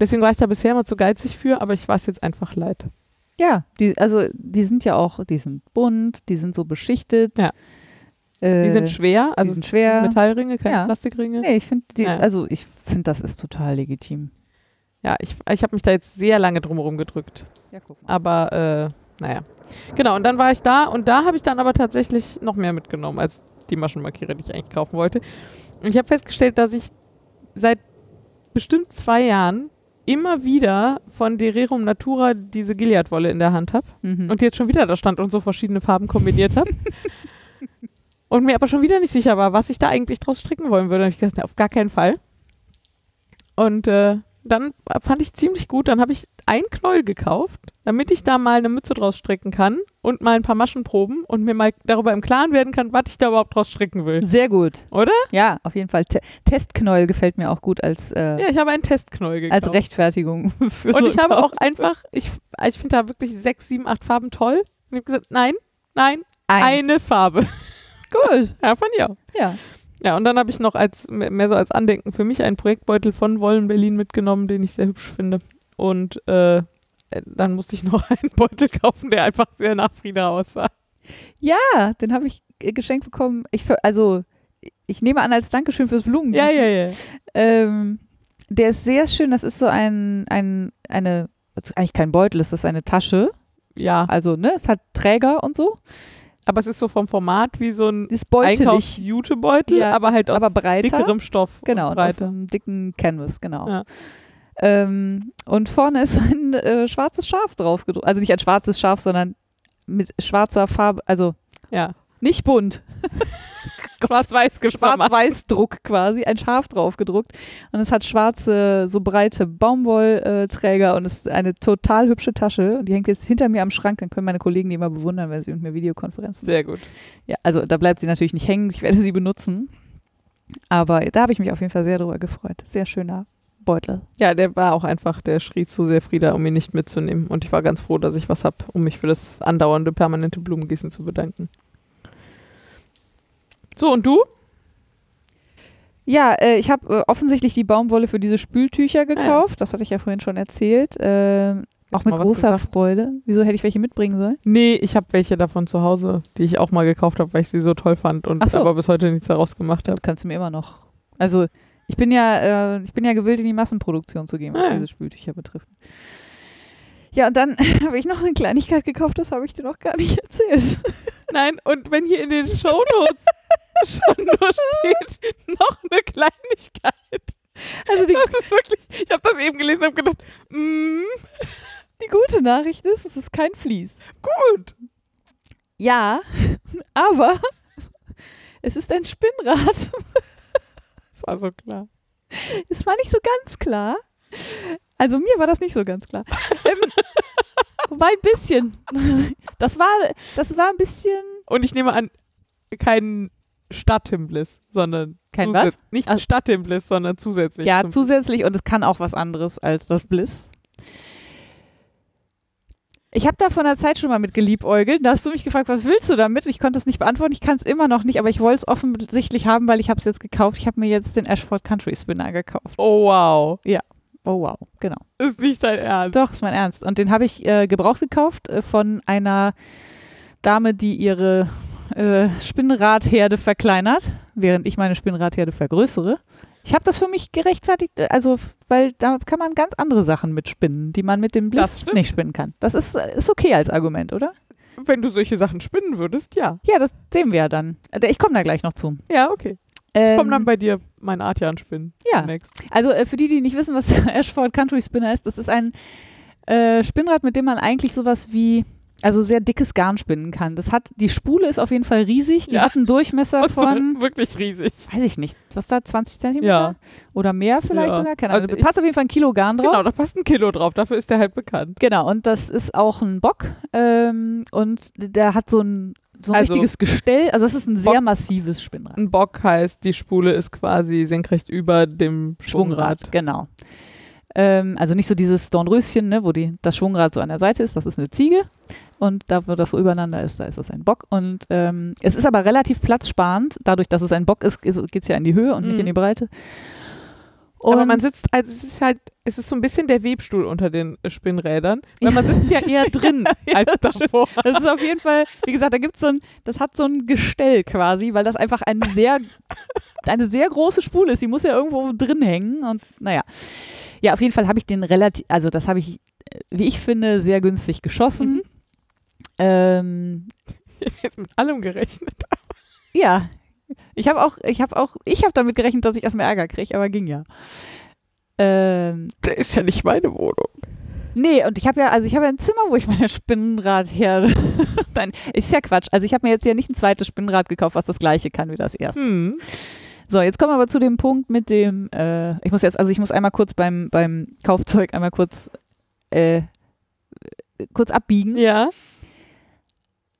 Deswegen war ich da bisher immer zu geizig für, aber ich war es jetzt einfach leid. Ja, die, also die sind ja auch, die sind bunt, die sind so beschichtet. Ja. Äh, Die sind schwer, also sind schwer. Metallringe, keine Ja. Plastikringe. Nee, ich finde, Ja. also ich finde, das ist total legitim. Ja, ich, ich habe mich da jetzt sehr lange drumherum gedrückt. Ja, guck mal. Aber äh, naja. Genau, und dann war ich da und da habe ich dann aber tatsächlich noch mehr mitgenommen als die Maschenmarkierer, die ich eigentlich kaufen wollte. Und ich habe festgestellt, dass ich seit bestimmt zwei Jahren immer wieder von Dererum Natura diese Gilead-Wolle in der Hand habe Mhm. und die jetzt schon wieder da stand und so verschiedene Farben kombiniert habe. und mir aber schon wieder nicht sicher war, was ich da eigentlich draus stricken wollen würde. Und ich gesagt, nee, auf gar keinen Fall. Und äh, dann fand ich ziemlich gut. Dann habe ich ein Knäuel gekauft, damit ich da mal eine Mütze draus stricken kann und mal ein paar Maschen proben und mir mal darüber im Klaren werden kann, was ich da überhaupt draus stricken will. Sehr gut. Oder? Ja, auf jeden Fall. Te Testknäuel gefällt mir auch gut als, äh, Ja, ich habe einen Testknäuel gekauft. als Rechtfertigung. Für Und ich habe auch einfach, ich, ich finde da wirklich sechs, sieben, acht Farben toll. Und ich habe gesagt, nein, nein, Ein. eine Farbe. Gut. Ja, ich auch. Ja. Ja, und dann habe ich noch als mehr so als Andenken für mich einen Projektbeutel von Wollen Berlin mitgenommen, den ich sehr hübsch finde. Und äh, dann musste ich noch einen Beutel kaufen, der einfach sehr nach Frieda aussah. Ja, den habe ich äh, geschenkt bekommen. Ich, also, ich nehme an als Dankeschön fürs Blumen. Ja, ja, ja. Ähm, der ist sehr schön. Das ist so ein, ein eine, also eigentlich kein Beutel, es ist eine Tasche. Ja, Also, ne, es hat Träger und so. Aber es ist so vom Format wie so ein Einkaufs-Jutebeutel, Ja, aber halt aus aber breiter. dickerem Stoff. Genau, und aus einem dicken Canvas, genau. Ja. Ähm, und vorne ist ein äh, schwarzes Schaf drauf gedruckt. Also nicht ein schwarzes Schaf, sondern mit schwarzer Farbe, also Ja. nicht bunt, Schwarz-Weiß geschmack. Schwarz-Weiß-Druck quasi, ein Schaf drauf gedruckt. Und es hat schwarze, so breite Baumwollträger und es ist eine total hübsche Tasche. Und die hängt jetzt hinter mir am Schrank. Dann können meine Kollegen die immer bewundern, wenn sie mit mir Videokonferenzen Sehr gut. Ja, also da bleibt sie natürlich nicht hängen. Ich werde sie benutzen. Aber da habe ich mich auf jeden Fall sehr drüber gefreut. Sehr schöner Beutel. Ja, der war auch einfach, der schrie zu sehr Frieda, um ihn nicht mitzunehmen. Und ich war ganz froh, dass ich was habe, um mich für das andauernde permanente Blumengießen zu bedanken. So, und du? Ja, äh, ich habe äh, offensichtlich die Baumwolle für diese Spültücher gekauft. Das hatte ich ja vorhin schon erzählt. Äh, auch mit großer gesagt. Freude. Wieso hätte ich welche mitbringen sollen? Nee, ich habe welche davon zu Hause, die ich auch mal gekauft habe, weil ich sie so toll fand und so. aber bis heute nichts daraus gemacht habe. Kannst du mir immer noch. Also ich bin ja, äh, ich bin ja gewillt, in die Massenproduktion zu gehen, was Ah, ja. diese Spültücher betrifft. Ja, und dann habe ich noch eine Kleinigkeit gekauft, das habe ich dir noch gar nicht erzählt. Nein, und wenn hier in den Shownotes schon nur steht, noch eine Kleinigkeit. Also die, Das ist wirklich, ich habe das eben gelesen und habe gedacht, mm, die gute Nachricht ist, es ist kein Vlies. gut. Ja, aber es ist ein Spinnrad. Das war so klar. Es war nicht so ganz klar. Also mir war das nicht so ganz klar. ähm, wobei ein bisschen. Das war, das war ein bisschen. Und ich nehme an, kein Stadttimbliss, sondern Kein was? Nicht Ach. Stadttimbliss, sondern zusätzlich. Ja, zusätzlich und es kann auch was anderes als das Bliss. Ich habe da vor einer Zeit schon mal mit geliebäugelt. Da hast du mich gefragt, was willst du damit? Ich konnte es nicht beantworten. Ich kann es immer noch nicht, aber ich wollte es offensichtlich haben, weil ich habe es jetzt gekauft. Ich habe mir jetzt den Ashford Country Spinner gekauft. oh wow. Oh wow, genau. Ist nicht dein Ernst. Doch, ist mein Ernst. Und den habe ich äh, gebraucht gekauft äh, von einer Dame, die ihre äh, Spinnradherde verkleinert, während ich meine Spinnradherde vergrößere. Ich habe das für mich gerechtfertigt, äh, also weil da kann man ganz andere Sachen mitspinnen, die man mit dem Bliss nicht spinnen kann. Das ist, äh, ist okay als Argument, oder? Wenn du solche Sachen spinnen würdest, ja. Ja, das sehen wir ja dann. Äh, Ich komme da gleich noch zu. Ja, okay. Ähm, Komm dann bei dir mein Artian spinnen. Ja. Demnächst. Also äh, für die, die nicht wissen, was der Ashford Country Spinner ist, das ist ein äh, Spinnrad, mit dem man eigentlich sowas wie, also sehr dickes Garn spinnen kann. Das hat, die Spule ist auf jeden Fall riesig, die Ja. hat einen Durchmesser von, wirklich riesig. weiß ich nicht, was da, 20 Zentimeter? Ja. Oder mehr vielleicht Ja. sogar? Keine Ahnung. Also Da passt auf jeden Fall ein Kilo Garn drauf. Genau, da passt ein Kilo drauf. Dafür ist der halt bekannt. Genau, und das ist auch ein Bock ähm, und der hat so ein, so ein Also- richtiges Gestell, also es ist ein sehr Bock- massives Spinnrad. Ein Bock heißt, die Spule ist quasi senkrecht über dem Schwungrad. Genau. Ähm, also nicht so dieses Dornröschen, ne, wo die, das Schwungrad so an der Seite ist, das ist eine Ziege. Und da, wo das so übereinander ist, da ist das ein Bock. Und ähm, es ist aber relativ platzsparend. Dadurch, dass es ein Bock ist, geht es ja in die Höhe und nicht Mhm. in die Breite. Und Aber man sitzt, also es ist halt, es ist so ein bisschen der Webstuhl unter den äh, Spinnrädern, weil man sitzt ja eher drin als davor. das ist auf jeden Fall, wie gesagt, da gibt's so ein, das hat so ein Gestell quasi, weil das einfach eine sehr, eine sehr große Spule ist. Die muss ja irgendwo drin hängen und naja. Ja, auf jeden Fall habe ich den relativ, also das habe ich, äh, wie ich finde, sehr günstig geschossen. Mhm. Ähm, jetzt mit allem gerechnet. ja, ich habe auch, ich habe auch, ich habe damit gerechnet, dass ich erstmal Ärger kriege, aber ging ja. Ähm, Der ist ja nicht meine Wohnung. Nee, und ich habe ja, also ich habe ja ein Zimmer, wo ich meine Spinnradherde. Nein, ist ja Quatsch. Also ich habe mir jetzt ja nicht ein zweites Spinnrad gekauft, was das gleiche kann wie das erste. Hm. So, jetzt kommen wir aber zu dem Punkt mit dem, äh, ich muss jetzt, also ich muss einmal kurz beim, beim Kaufzeug einmal kurz, äh, kurz abbiegen. Ja.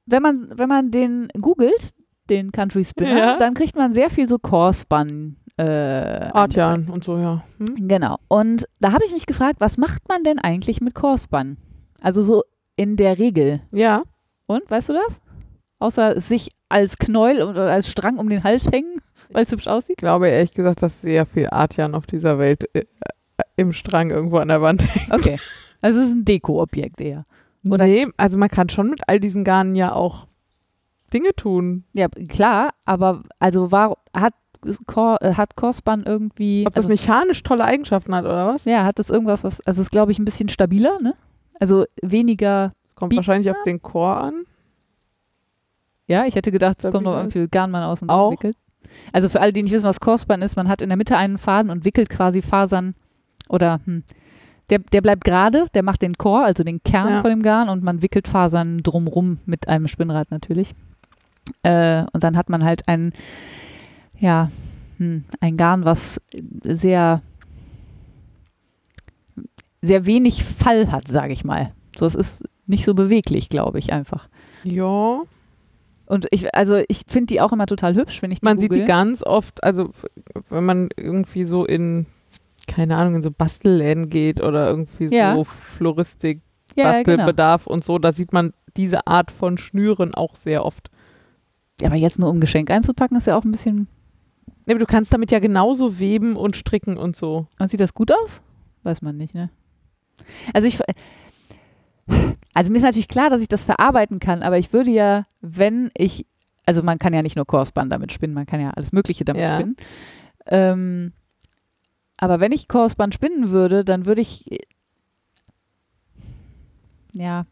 Wenn man, wenn man den googelt, den Country Spinner, Ja. dann kriegt man sehr viel so Core-Spun. Äh, Artian und so, ja. Hm? Genau. Und da habe ich mich gefragt, was macht man denn eigentlich mit Core-Spun? Also so in der Regel. Ja. Und, weißt du das? Außer sich als Knäuel oder als Strang um den Hals hängen, weil es hübsch aussieht? Ich glaube ehrlich gesagt, dass sehr viel Artian auf dieser Welt äh, äh, im Strang irgendwo an der Wand hängt. Okay. Also es ist ein Deko-Objekt eher. Oder nee, also man kann schon mit all diesen Garnen ja auch Dinge tun. Ja, klar, aber also war, hat Core, äh, hat Corespun irgendwie. Ob das also, mechanisch tolle Eigenschaften hat oder was? ja, hat das irgendwas, was. Also ist, glaube ich, ein bisschen stabiler, ne? Also weniger. Kommt Wie- wahrscheinlich auf den Chor an. Ja, ich hätte gedacht, es kommt noch Stabiler. an, wie viel Garn man außen Auch. wickelt. Also für alle, die nicht wissen, was Corespun ist, man hat in der Mitte einen Faden und wickelt quasi Fasern oder hm, der, der bleibt gerade, der macht den Core, also den Kern Ja. von dem Garn und man wickelt Fasern drumrum mit einem Spinnrad natürlich. Äh, und dann hat man halt ein, ja, hm, ein Garn, was sehr, sehr wenig Fall hat, sage ich mal. So, es ist nicht so beweglich, glaube ich, einfach. Ja. Und ich, also ich finde die auch immer total hübsch, wenn ich die Man sieht die google. ganz oft, also wenn man irgendwie so in keine Ahnung, in so Bastelläden geht oder irgendwie Ja. so Floristik, Ja, ja, genau. Bastelbedarf und so, da sieht man diese Art von Schnüren auch sehr oft. Ja, aber jetzt nur um Geschenk einzupacken, ist ja auch ein bisschen. Nee, aber du kannst damit ja genauso weben und stricken und so. Und sieht das gut aus? Weiß man nicht, ne? Also ich. Also mir ist natürlich klar, dass ich das verarbeiten kann, aber ich würde ja, wenn ich. Also man kann ja nicht nur Korsband damit spinnen, man kann ja alles Mögliche damit Ja. spinnen. Ähm, aber wenn ich Korsband spinnen würde, dann würde ich. Ja,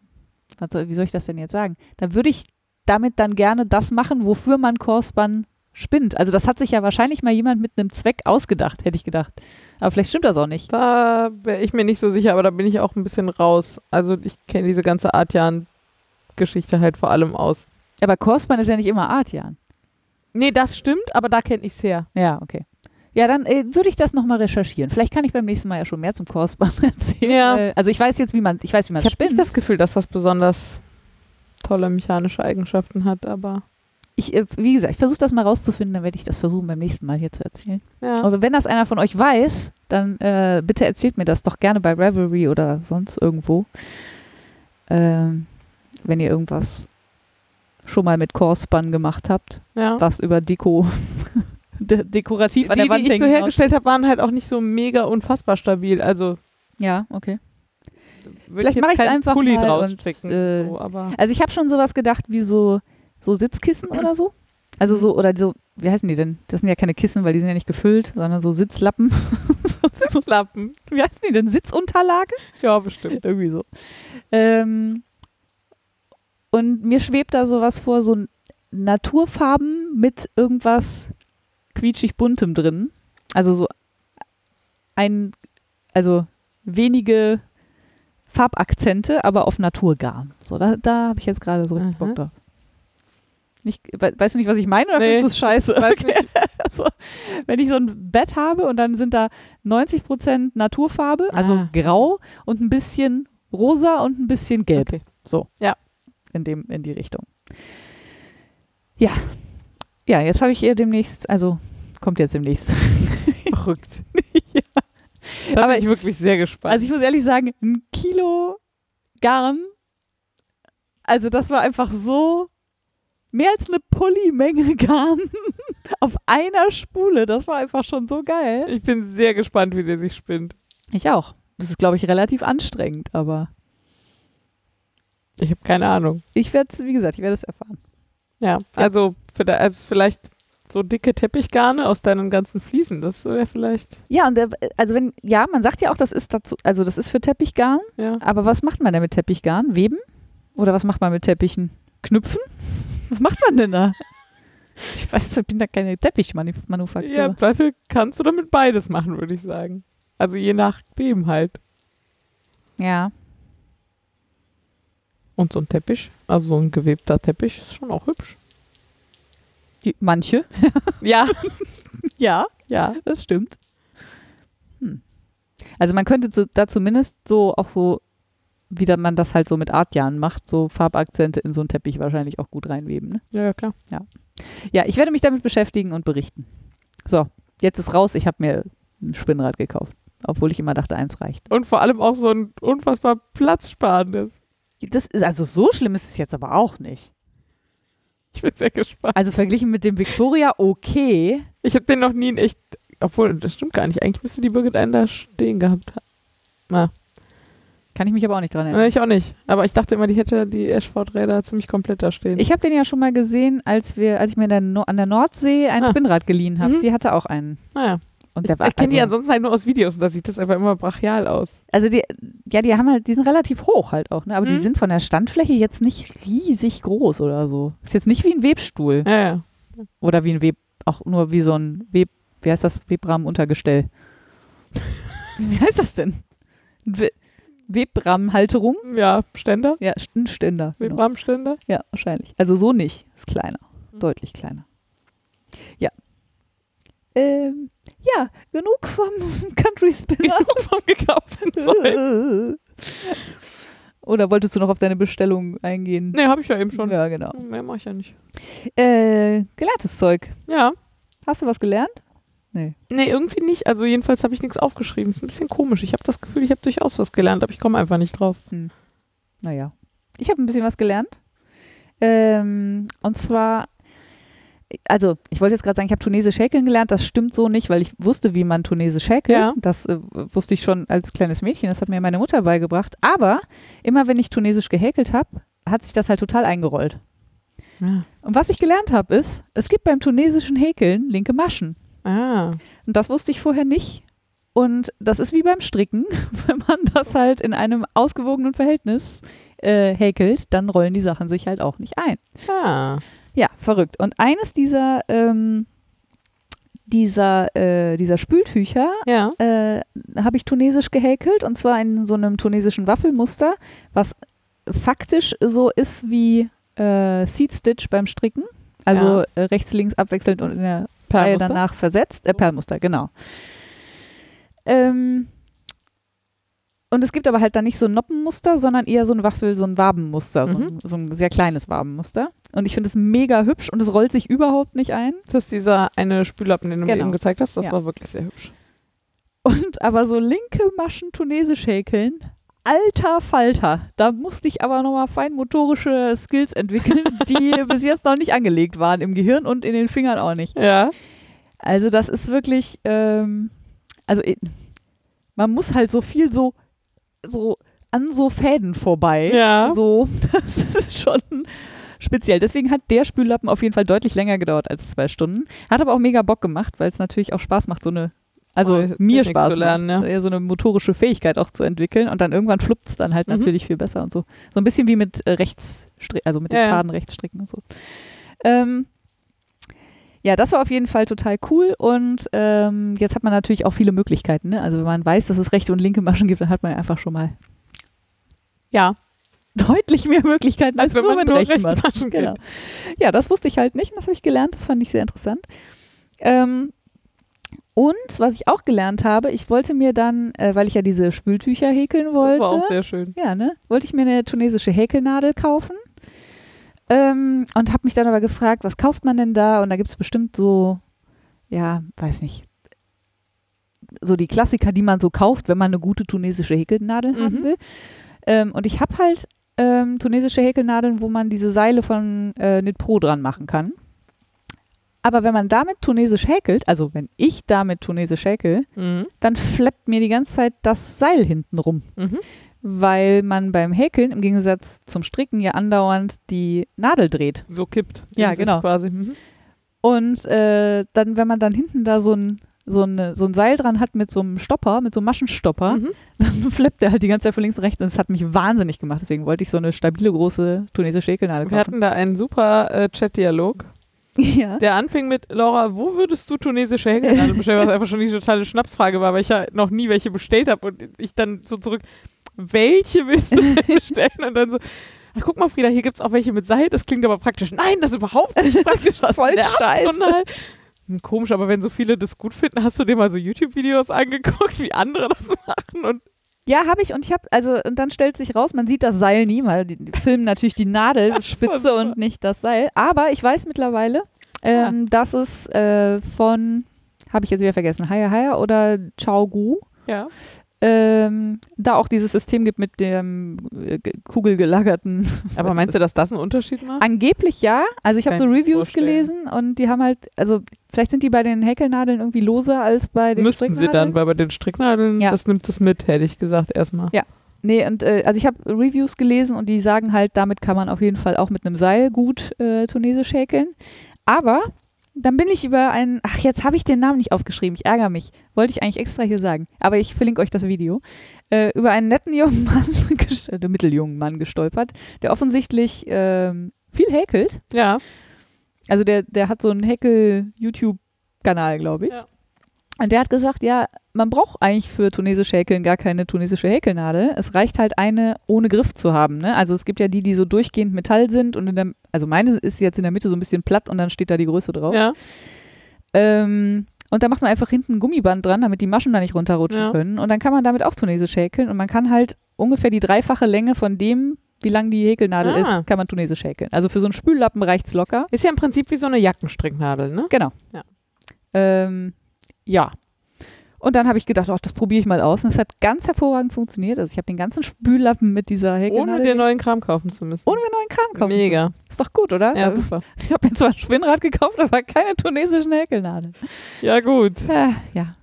was soll, wie soll ich das denn jetzt sagen? Dann würde ich damit dann gerne das machen, wofür man Korsband spinnt. Also das hat sich ja wahrscheinlich mal jemand mit einem Zweck ausgedacht, hätte ich gedacht. Aber vielleicht stimmt das auch nicht. Da wäre ich mir nicht so sicher, aber da bin ich auch ein bisschen raus. Also ich kenne diese ganze Artjan-Geschichte halt vor allem aus. Aber Korsband ist ja nicht immer Artian. Nee, das stimmt, aber da kenne ich es her. Ja, okay. Ja, dann äh, würde ich das nochmal recherchieren. Vielleicht kann ich beim nächsten Mal ja schon mehr zum Korsband erzählen. Ja. Äh, Also ich weiß jetzt, wie man, ich weiß, wie man Ich habe nicht das Gefühl, dass das besonders tolle mechanische Eigenschaften hat, aber ich, äh, wie gesagt, ich versuche das mal rauszufinden, dann werde ich das versuchen, beim nächsten Mal hier zu erzählen. ja. Aber wenn das einer von euch weiß, dann äh, bitte erzählt mir das doch gerne bei Ravelry oder sonst irgendwo. Ähm, wenn ihr irgendwas schon mal mit Korsband gemacht habt, ja. was über Deko de dekorativ an die, der Wand die ich so hergestellt habe, waren halt auch nicht so mega unfassbar stabil. Also Ja, okay. Vielleicht ich mache ich keinen einfach Pulli mal und, äh, so, Also ich habe schon sowas gedacht wie so, so Sitzkissen oder so. Also so, oder so, wie heißen die denn? Das sind ja keine Kissen, weil die sind ja nicht gefüllt, sondern so Sitzlappen. Sitzlappen. wie heißen die denn? Sitzunterlage? Ja, bestimmt. Irgendwie so. Ähm, und mir schwebt da sowas vor, so Naturfarben mit irgendwas quietschig buntem drin. Also so ein, also wenige Farbakzente, aber auf Naturgarn. So, da, da habe ich jetzt gerade so richtig Aha. Bock drauf. Nicht, we weißt du nicht, was ich meine oder Nee. findest du es scheiße? Nicht. Also, wenn ich so ein Bett habe und dann sind da 90% Naturfarbe, also Ah. grau und ein bisschen rosa und ein bisschen gelb. Okay. So. Ja. In, dem, in die Richtung. Ja. Ja, jetzt habe ich ihr demnächst, also kommt jetzt demnächst. Verrückt. ja. Da Aber bin ich wirklich sehr gespannt. Also ich muss ehrlich sagen, ein Kilo Garn, also das war einfach so mehr als eine Pulli-Menge Garn auf einer Spule. Das war einfach schon so geil. ich bin sehr gespannt, wie der sich spinnt. Ich auch. Das ist, glaube ich, relativ anstrengend, aber Ich habe keine Ahnung. ich werde es, wie gesagt, ich werde es erfahren. Ja, also, für da- also vielleicht so dicke Teppichgarne aus deinen ganzen Fliesen. Das wäre vielleicht, Ja, und also wenn, ja, man sagt ja auch, das ist dazu, also das ist für Teppichgarn, ja. aber was macht man denn mit Teppichgarn? Weben? Oder was macht man mit Teppichen? Knüpfen? Was macht man denn da? Ich weiß, ich bin da keine Teppichmanufaktur. Ja, im Zweifel kannst du damit beides machen, würde ich sagen. Also je nachdem halt. ja. Und so ein Teppich, also so ein gewebter Teppich, ist schon auch hübsch. Die- Manche. Ja, Ja, ja. das stimmt. Hm. Also man könnte zu, da zumindest so auch so, wie da man das halt so mit Artjahren macht, so Farbakzente in so einen Teppich wahrscheinlich auch gut reinweben. Ne? Ja, ja, klar. Ja, ich werde mich damit beschäftigen und berichten. So, jetzt ist raus. Ich habe mir ein Spinnrad gekauft, obwohl ich immer dachte, eins reicht. Und vor allem auch so ein unfassbar platzsparendes. Das ist also so schlimm ist es jetzt aber auch nicht. Ich bin sehr gespannt. Also verglichen mit dem Victoria okay. Ich habe den noch nie in echt, obwohl, das stimmt gar nicht. Eigentlich müsste die Birgit einen da stehen gehabt haben. Kann ich mich aber auch nicht dran erinnern. ich auch nicht. Aber ich dachte immer, die hätte die Eschford-Räder ziemlich komplett da stehen. Ich habe den ja schon mal gesehen, als wir, als ich mir der no an der Nordsee ein Ah. Spinnrad geliehen habe. Mhm. Die hatte auch einen. naja. Und Ich, der war ich kenne die also, ansonsten halt nur aus Videos und da sieht das einfach immer brachial aus. also die, ja, die haben halt, die sind relativ hoch halt auch, ne? Aber die Mhm. sind von der Standfläche jetzt nicht riesig groß oder so. Ist jetzt nicht wie ein Webstuhl Ja, ja. oder wie ein Web, auch nur wie so ein Web, wie heißt das, Webrahmenuntergestell. wie heißt das denn? We Webrahmenhalterung? Ja, Ständer, Ja, ein Ständer. Genau. Webrahmenständer. Ja, wahrscheinlich. Also so nicht. Ist kleiner. Mhm. Deutlich kleiner. Ja. Ähm, ja, genug vom Country Spinner. vom gekauften Zeug. Oder wolltest du noch auf deine Bestellung eingehen? Nee, habe ich ja eben schon. Ja, genau. Mehr mache ich ja nicht. Äh, gelerntes Zeug. Ja, Hast du was gelernt? Nee. Nee, irgendwie nicht. Also jedenfalls habe ich nichts aufgeschrieben. Ist ein bisschen komisch. Ich habe das Gefühl, ich habe durchaus was gelernt, aber ich komme einfach nicht drauf. Naja. Ich habe ein bisschen was gelernt. Ähm, und zwar, also ich wollte jetzt gerade sagen, ich habe Tunesisch häkeln gelernt. Das stimmt so nicht, weil ich wusste, wie man Tunesisch häkelt. Ja. Das äh, wusste ich schon als kleines Mädchen. Das hat mir meine Mutter beigebracht. Aber immer wenn ich Tunesisch gehäkelt habe, hat sich das halt total eingerollt. Ja. Und was ich gelernt habe, ist, es gibt beim tunesischen Häkeln linke Maschen. Ah. Und das wusste ich vorher nicht. Und das ist wie beim Stricken. Wenn man das halt in einem ausgewogenen Verhältnis äh, häkelt, dann rollen die Sachen sich halt auch nicht ein. Ah. Ja, verrückt. Und eines dieser, ähm, dieser, äh, dieser Spültücher Ja. äh, habe ich tunesisch gehäkelt und zwar in so einem tunesischen Waffelmuster, was faktisch so ist wie äh, Seed Stitch beim Stricken. Also Ja. äh, rechts, links abwechselnd und in der Reihe danach versetzt. Äh, Perlmuster, genau. Ähm, und es gibt aber halt dann nicht so ein Noppenmuster, sondern eher so ein Waffel, so ein Wabenmuster, so, Mhm. ein, so ein sehr kleines Wabenmuster. Und ich finde es mega hübsch und es rollt sich überhaupt nicht ein. Das ist dieser eine Spüllappen, den du mir Genau. eben gezeigt hast. Das Ja. war wirklich sehr hübsch. Und aber so linke Maschen tunesisch häkeln, alter Falter. Da musste ich aber nochmal feinmotorische Skills entwickeln, die bis jetzt noch nicht angelegt waren im Gehirn und in den Fingern auch nicht. Ja. Also das ist wirklich, ähm, also i- man muss halt so viel so, so an so Fäden vorbei. Ja. So, das ist schon speziell. Deswegen hat der Spüllappen auf jeden Fall deutlich länger gedauert als zwei Stunden. Hat aber auch mega Bock gemacht, weil es natürlich auch Spaß macht, so eine, also Neue mir Spaß lernen, macht, ja. so eine motorische Fähigkeit auch zu entwickeln und dann irgendwann fluppt es dann halt Mhm. natürlich viel besser und so. So ein bisschen wie mit äh, rechts, also mit den ja. Faden rechts stricken und so. Ähm, ja, das war auf jeden Fall total cool und ähm, jetzt hat man natürlich auch viele Möglichkeiten. Ne? Also wenn man weiß, dass es rechte und linke Maschen gibt, dann hat man einfach schon mal Ja. deutlich mehr Möglichkeiten als, Als wenn nur man mit nur rechten rechte Maschen. Maschen Genau. Ja, das wusste ich halt nicht und das habe ich gelernt. Das fand ich sehr interessant. Ähm, und was ich auch gelernt habe, ich wollte mir dann, äh, weil ich ja diese Spültücher häkeln Das wollte, war auch sehr schön. ja, ne? Wollte ich mir eine tunesische Häkelnadel kaufen. Ähm, und habe mich dann aber gefragt, was kauft man denn da? Und da gibt es bestimmt so, ja, weiß nicht, so die Klassiker, die man so kauft, wenn man eine gute tunesische Häkelnadel haben Mhm. will. Ähm, und ich habe halt ähm, tunesische Häkelnadeln, wo man diese Seile von äh, Knit Pro dran machen kann. Aber wenn man damit tunesisch häkelt, also wenn ich damit tunesisch häkel, Mhm. dann flappt mir die ganze Zeit das Seil hinten rum Mhm. Weil man beim Häkeln im Gegensatz zum Stricken ja andauernd die Nadel dreht. So kippt. Ja, genau. Quasi. Mhm. Und äh, dann, wenn man dann hinten da so ein, so, eine, so ein Seil dran hat mit so einem Stopper, mit so einem Maschenstopper, Mhm. dann flappt der halt die ganze Zeit von links und rechts und das hat mich wahnsinnig gemacht. Deswegen wollte ich so eine stabile, große tunesische Häkelnadel Wir kaufen. hatten da einen super äh, Chat-Dialog, ja. der anfing mit Laura, wo würdest du tunesische Häkelnadel bestellen? Was einfach schon die totale Schnapsfrage war, weil ich ja noch nie welche bestellt habe und ich dann so zurück, welche willst du bestellen? Und dann so, ach, guck mal, Frieda, hier gibt es auch welche mit Seil, das klingt aber praktisch. Nein, das ist überhaupt nicht praktisch. Was Voll scheiße. Hm, Komisch, aber wenn so viele das gut finden, hast du dir mal so YouTube-Videos angeguckt, wie andere das machen? Und Ja, habe ich und ich habe, also, und dann stellt sich raus, man sieht das Seil nie, weil die, filmen natürlich die Nadelspitze und nicht das Seil. Aber ich weiß mittlerweile, ähm, dass es äh, von, habe ich jetzt wieder vergessen, Haya Haya oder Chao Gu, ja, ähm, da auch dieses System gibt mit dem äh, ge- kugelgelagerten. aber meinst du, dass das einen Unterschied macht? Angeblich ja. Also ich habe so Reviews vorstellen. gelesen und die haben halt, also vielleicht sind die bei den Häkelnadeln irgendwie loser als bei den Müssten sie dann, Stricknadeln. weil bei den Stricknadeln, Ja. das nimmt es mit, hätte ich gesagt, erstmal. Ja. Nee, und äh, also ich habe Reviews gelesen und die sagen halt, damit kann man auf jeden Fall auch mit einem Seil gut äh, tunesisch häkeln. Aber dann bin ich über einen, ach, jetzt habe ich den Namen nicht aufgeschrieben, ich ärgere mich. Wollte ich eigentlich extra hier sagen. Aber ich verlinke euch das Video. Äh, über einen netten jungen Mann, äh, mitteljungen Mann gestolpert, der offensichtlich ähm, viel häkelt. Ja. Also der, der hat so einen Häkel-YouTube-Kanal, glaube ich. Ja. Und der hat gesagt, ja, man braucht eigentlich für tunesische Häkeln gar keine tunesische Häkelnadel. Es reicht halt eine ohne Griff zu haben. Ne? Also es gibt ja die, die so durchgehend Metall sind und in der, also meine ist jetzt in der Mitte so ein bisschen platt und dann steht da die Größe drauf. Ja. Ähm, und da macht man einfach hinten ein Gummiband dran, damit die Maschen da nicht runterrutschen Ja. können. Und dann kann man damit auch tunesisch häkeln und man kann halt ungefähr die dreifache Länge von dem, wie lang die Häkelnadel Ah. ist, kann man tunesisch häkeln. Also für so einen Spüllappen reicht's locker. Ist ja im Prinzip wie so eine Jackenstricknadel, ne? Genau. Ja. Ähm, ja. Und dann habe ich gedacht, ach, das probiere ich mal aus. Und es hat ganz hervorragend funktioniert. Also ich habe den ganzen Spüllappen mit dieser Häkelnadel. Ohne dir neuen Kram kaufen zu müssen. Ohne mir neuen Kram kaufen. Mega. Ist doch gut, oder? Ja, Also, super. ich habe mir zwar ein Spinnrad gekauft, aber keine tunesischen Häkelnadeln. Ja, gut. Äh, ja.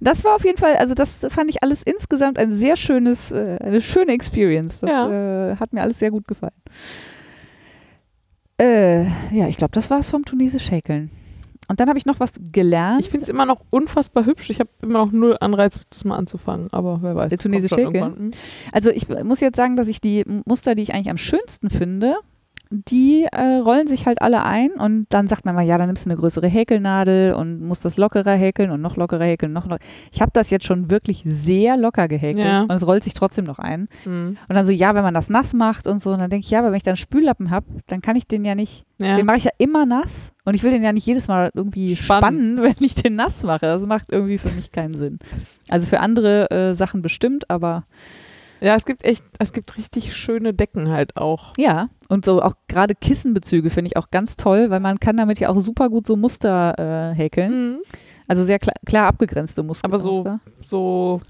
Das war auf jeden Fall, also das fand ich alles insgesamt ein sehr schönes, äh, eine schöne Experience. Das äh, hat mir alles sehr gut gefallen. Äh, ja, ich glaube, das war es vom Tunesisch Häkeln. Und dann habe ich noch was gelernt. Ich finde es immer noch unfassbar hübsch. Ich habe immer noch null Anreiz, das mal anzufangen. Aber wer weiß. Der tunesische irgendwann. Hm. Also ich muss jetzt sagen, dass ich die Muster, die ich eigentlich am schönsten finde, die äh, rollen sich halt alle ein und dann sagt man mal, ja, dann nimmst du eine größere Häkelnadel und musst das lockerer häkeln und noch lockerer häkeln, noch locker. Ich habe das jetzt schon wirklich sehr locker gehäkelt Ja. und es rollt sich trotzdem noch ein. Hm. Und dann so, ja, wenn man das nass macht und so, und dann denke ich, ja, aber wenn ich da einen Spüllappen habe, dann kann ich den ja nicht, Ja. den mache ich ja immer nass und ich will den ja nicht jedes Mal irgendwie Spannen. spannen, wenn ich den nass mache. Das macht irgendwie für mich keinen Sinn. Also für andere äh, Sachen bestimmt, aber ja, es gibt echt, es gibt richtig schöne Decken halt auch. Ja, und so auch gerade Kissenbezüge finde ich auch ganz toll, weil man kann damit ja auch super gut so Muster äh, häkeln. Mhm. Also sehr klar, klar abgegrenzte Muster. Aber so- Muster. So,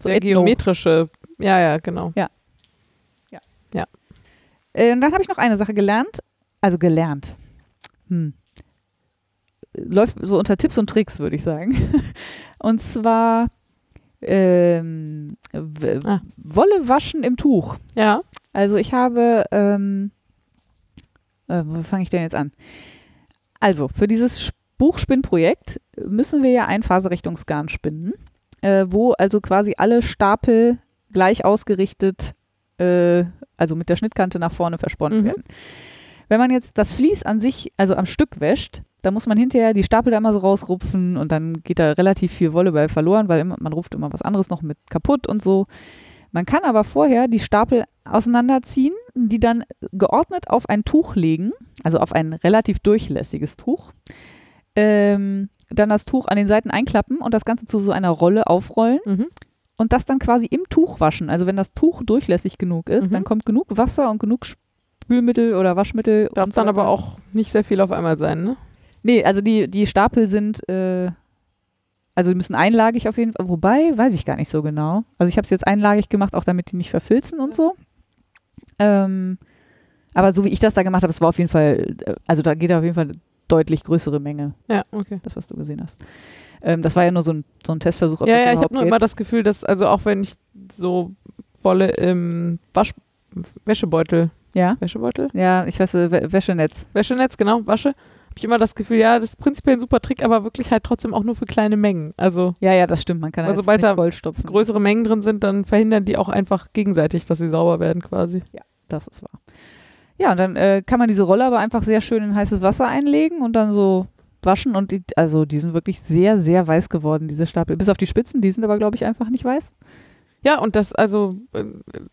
So sehr geometrische. Ja, ja, genau. Äh, und dann habe ich noch eine Sache gelernt. Also gelernt. Hm. Läuft so unter Tipps und Tricks, würde ich sagen. Und zwar ähm, Ah. Wolle waschen im Tuch. Ja. Also ich habe, ähm, äh, wo fange ich denn jetzt an? Also für dieses Buchspinnprojekt müssen wir ja ein Faserrichtungsgarn spinnen, äh, wo also quasi alle Stapel gleich ausgerichtet, äh, also mit der Schnittkante nach vorne versponnen Mhm. werden. Wenn man jetzt das Vlies an sich, also am Stück wäscht, dann muss man hinterher die Stapel da immer so rausrupfen und dann geht da relativ viel Wolle bei verloren, weil immer, man ruft immer was anderes noch mit kaputt und so. Man kann aber vorher die Stapel auseinanderziehen, die dann geordnet auf ein Tuch legen, also auf ein relativ durchlässiges Tuch. Ähm, dann das Tuch an den Seiten einklappen und das Ganze zu so einer Rolle aufrollen Mhm. und das dann quasi im Tuch waschen. Also wenn das Tuch durchlässig genug ist, Mhm. dann kommt genug Wasser und genug Spülmittel oder Waschmittel. Darf so dann aber auch nicht sehr viel auf einmal sein, ne? Nee, also die, die Stapel sind, äh, also die müssen einlagig auf jeden Fall, wobei, weiß ich gar nicht so genau. Also ich habe es jetzt einlagig gemacht, auch damit die nicht verfilzen und so. Ähm, aber so wie ich das da gemacht habe, es war auf jeden Fall, äh, also da geht auf jeden Fall eine deutlich größere Menge, Ja, okay. das, was du gesehen hast. Ähm, das war ja nur so ein, so ein Testversuch, ob Ja, ja, ich habe nur geht. immer das Gefühl, dass, also auch wenn ich so Wolle im Wasch Wäschebeutel, Ja, Wäschebeutel? ja, ich weiß, Wä- Wäschenetz. Wäschenetz, genau, wasche, ich immer das Gefühl, ja, das ist prinzipiell ein super Trick, aber wirklich halt trotzdem auch nur für kleine Mengen. Also Ja, ja, das stimmt, man kann also sobald nicht da vollstopfen. größere Mengen drin sind, dann verhindern die auch einfach gegenseitig, dass sie sauber werden quasi. Das ist wahr. Ja, und dann äh, kann man diese Rolle aber einfach sehr schön in heißes Wasser einlegen und dann so waschen und die, also die sind wirklich sehr, sehr weiß geworden, diese Stapel. Bis auf die Spitzen, die sind aber, glaube ich, einfach nicht weiß. Ja, und das, also, äh,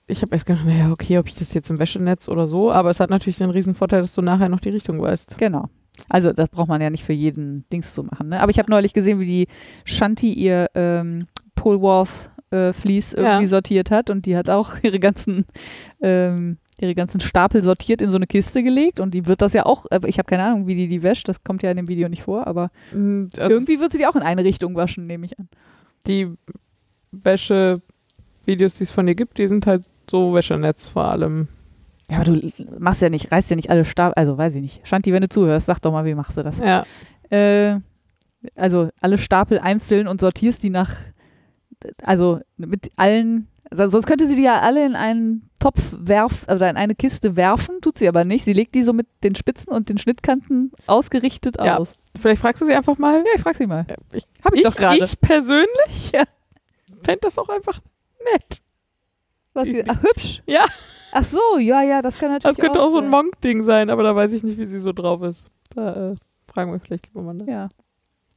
ich habe erst gedacht, naja, okay, ob ich das jetzt im Wäschenetz oder so, aber es hat natürlich den riesen Vorteil, dass du nachher noch die Richtung weißt. Genau. Also das braucht man ja nicht für jeden Dings zu machen. Ne? Aber ich habe neulich gesehen, wie die Shanti ihr ähm, Polwarth äh, Vlies irgendwie Ja. sortiert hat und die hat auch ihre ganzen ähm, ihre ganzen Stapel sortiert in so eine Kiste gelegt und die wird das ja auch, aber ich habe keine Ahnung, wie die die wäscht, das kommt ja in dem Video nicht vor, aber Mm, Also irgendwie wird sie die auch in eine Richtung waschen, nehme ich an. die Wäsche-Videos, die es von dir gibt, die sind halt so Wäschenetz vor allem. Ja, aber du machst ja nicht, reißt ja nicht alle Stapel, also weiß ich nicht. Shanti, wenn du zuhörst, sag doch mal, wie machst du das? Ja, Äh, also alle Stapel einzeln und sortierst die nach, also mit allen, also sonst könnte sie die ja alle in einen Topf werfen, oder in eine Kiste werfen, tut sie aber nicht. Sie legt die so mit den Spitzen und den Schnittkanten ausgerichtet Ja. aus. vielleicht fragst du sie einfach mal. Ja, ich frag sie mal. Ich, Hab ich, doch gerade. ich persönlich Ja. fände das auch einfach nett. Was die, ach, hübsch. Ja. Ach so, ja, ja, das kann natürlich Das könnte auch so ein. Monk-Ding sein, aber da weiß ich nicht, wie sie so drauf ist. Da äh, fragen wir vielleicht lieber mal. Ne? Ja.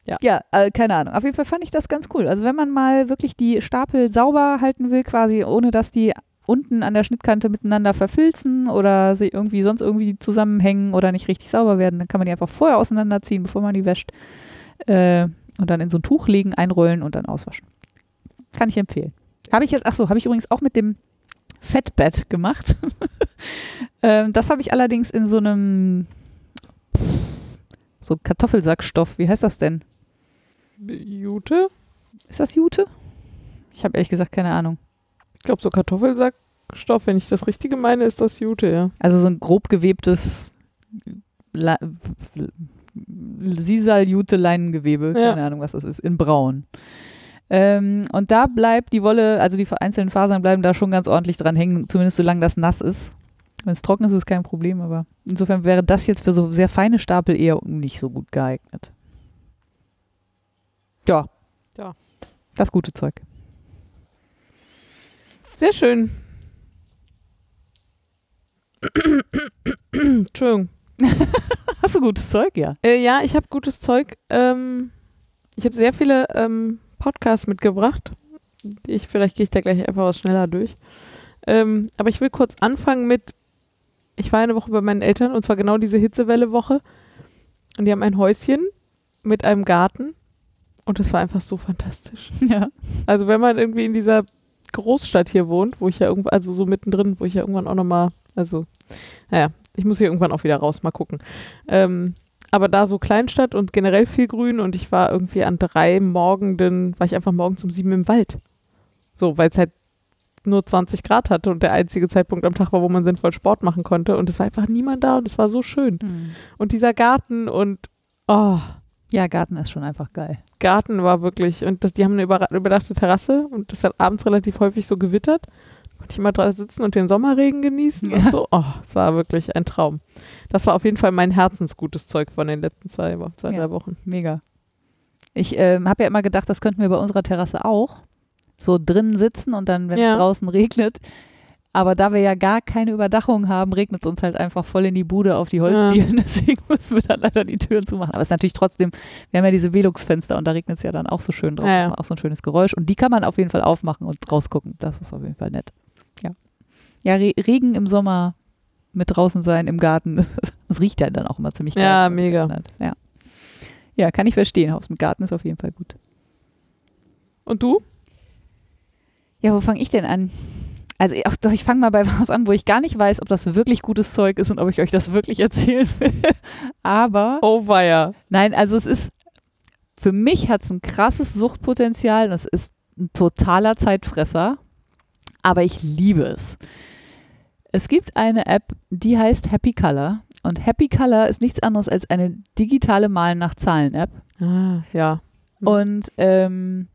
Ja. Ja, äh, keine Ahnung. Auf jeden Fall fand ich das ganz cool. Also wenn man mal wirklich die Stapel sauber halten will, quasi ohne dass die unten an der Schnittkante miteinander verfilzen oder sie irgendwie sonst irgendwie zusammenhängen oder nicht richtig sauber werden, dann kann man die einfach vorher auseinanderziehen, bevor man die wäscht. Äh, und dann in so ein Tuch legen, einrollen und dann auswaschen. Kann ich empfehlen. Habe ich jetzt, ach so, habe ich übrigens auch mit dem Fettbett gemacht. ähm, das habe ich allerdings in so einem so Kartoffelsackstoff, wie heißt das denn? Jute? Ist das Jute? Ich habe ehrlich gesagt keine Ahnung. Ich glaube, so Kartoffelsackstoff, wenn ich das Richtige meine, ist das Jute, ja. Also so ein grob gewebtes La Sisal-Jute-Leinengewebe, Ja. keine Ahnung, was das ist, in braun. Ähm, und da bleibt die Wolle, also die einzelnen Fasern bleiben da schon ganz ordentlich dran hängen, zumindest solange das nass ist. Wenn es trocken ist, ist kein Problem, aber insofern wäre das jetzt für so sehr feine Stapel eher nicht so gut geeignet. Ja. Ja. Das gute Zeug. Sehr schön. Entschuldigung. Hast du gutes Zeug, ja? Äh, ja, ich habe gutes Zeug. Ähm, ich habe sehr viele ähm, Podcasts mitgebracht. Ich, vielleicht gehe ich da gleich einfach was schneller durch. Ähm, aber ich will kurz anfangen mit, ich war eine Woche bei meinen Eltern und zwar genau diese Hitzewelle-Woche. Und die haben ein Häuschen mit einem Garten. Und das war einfach so fantastisch. Ja. Also wenn man irgendwie in dieser Großstadt hier wohnt, wo ich ja irgendwann, also so mittendrin, wo ich ja irgendwann auch nochmal, also, naja, ich muss hier irgendwann auch wieder raus, mal gucken. Ähm, aber da so Kleinstadt und generell viel Grün und ich war irgendwie an drei Morgenden, war ich einfach morgens um sieben im Wald. So, weil es halt nur 20 Grad hatte und der einzige Zeitpunkt am Tag war, wo man sinnvoll Sport machen konnte und es war einfach niemand da und es war so schön. Und dieser Garten und, oh, Ja, Garten ist schon einfach geil. Garten war wirklich, und das, die haben eine über, überdachte Terrasse und das hat abends relativ häufig so gewittert. Konnte ich immer dran sitzen und den Sommerregen genießen Ja. und so. Oh, es war wirklich ein Traum. Das war auf jeden Fall mein herzensgutes Zeug von den letzten zwei, zwei Ja. drei Wochen. Mega. Ich ähm, habe ja immer gedacht, das könnten wir bei unserer Terrasse auch. So drinnen sitzen und dann, wenn es Ja. draußen regnet. Aber da wir ja gar keine Überdachung haben, regnet es uns halt einfach voll in die Bude auf die Holzdielen. Deswegen müssen wir dann leider die Türen zumachen. Aber es ist natürlich trotzdem, wir haben ja diese Velux-Fenster und da regnet es ja dann auch so schön drauf. Ja, ja. Auch so ein schönes Geräusch. Und die kann man auf jeden Fall aufmachen und rausgucken. Das ist auf jeden Fall nett. Ja. Ja, Re Regen im Sommer mit draußen sein im Garten. Das riecht ja dann auch immer ziemlich geil. Ja, mega. Ja. Ja, kann ich verstehen. Haus mit Garten ist auf jeden Fall gut. Und du? Ja, wo fange ich denn an? Also ach, doch, ich fange mal bei was an, wo ich gar nicht weiß, ob das wirklich gutes Zeug ist und ob ich euch das wirklich erzählen will. Aber Oh, weia. nein, also es ist, für mich hat es ein krasses Suchtpotenzial und es ist ein totaler Zeitfresser. Aber ich liebe es. Es gibt eine App, die heißt Happy Color. Und Happy Color ist nichts anderes als eine digitale Malen nach Zahlen-App. Ah, ja. Mhm. Und ähm,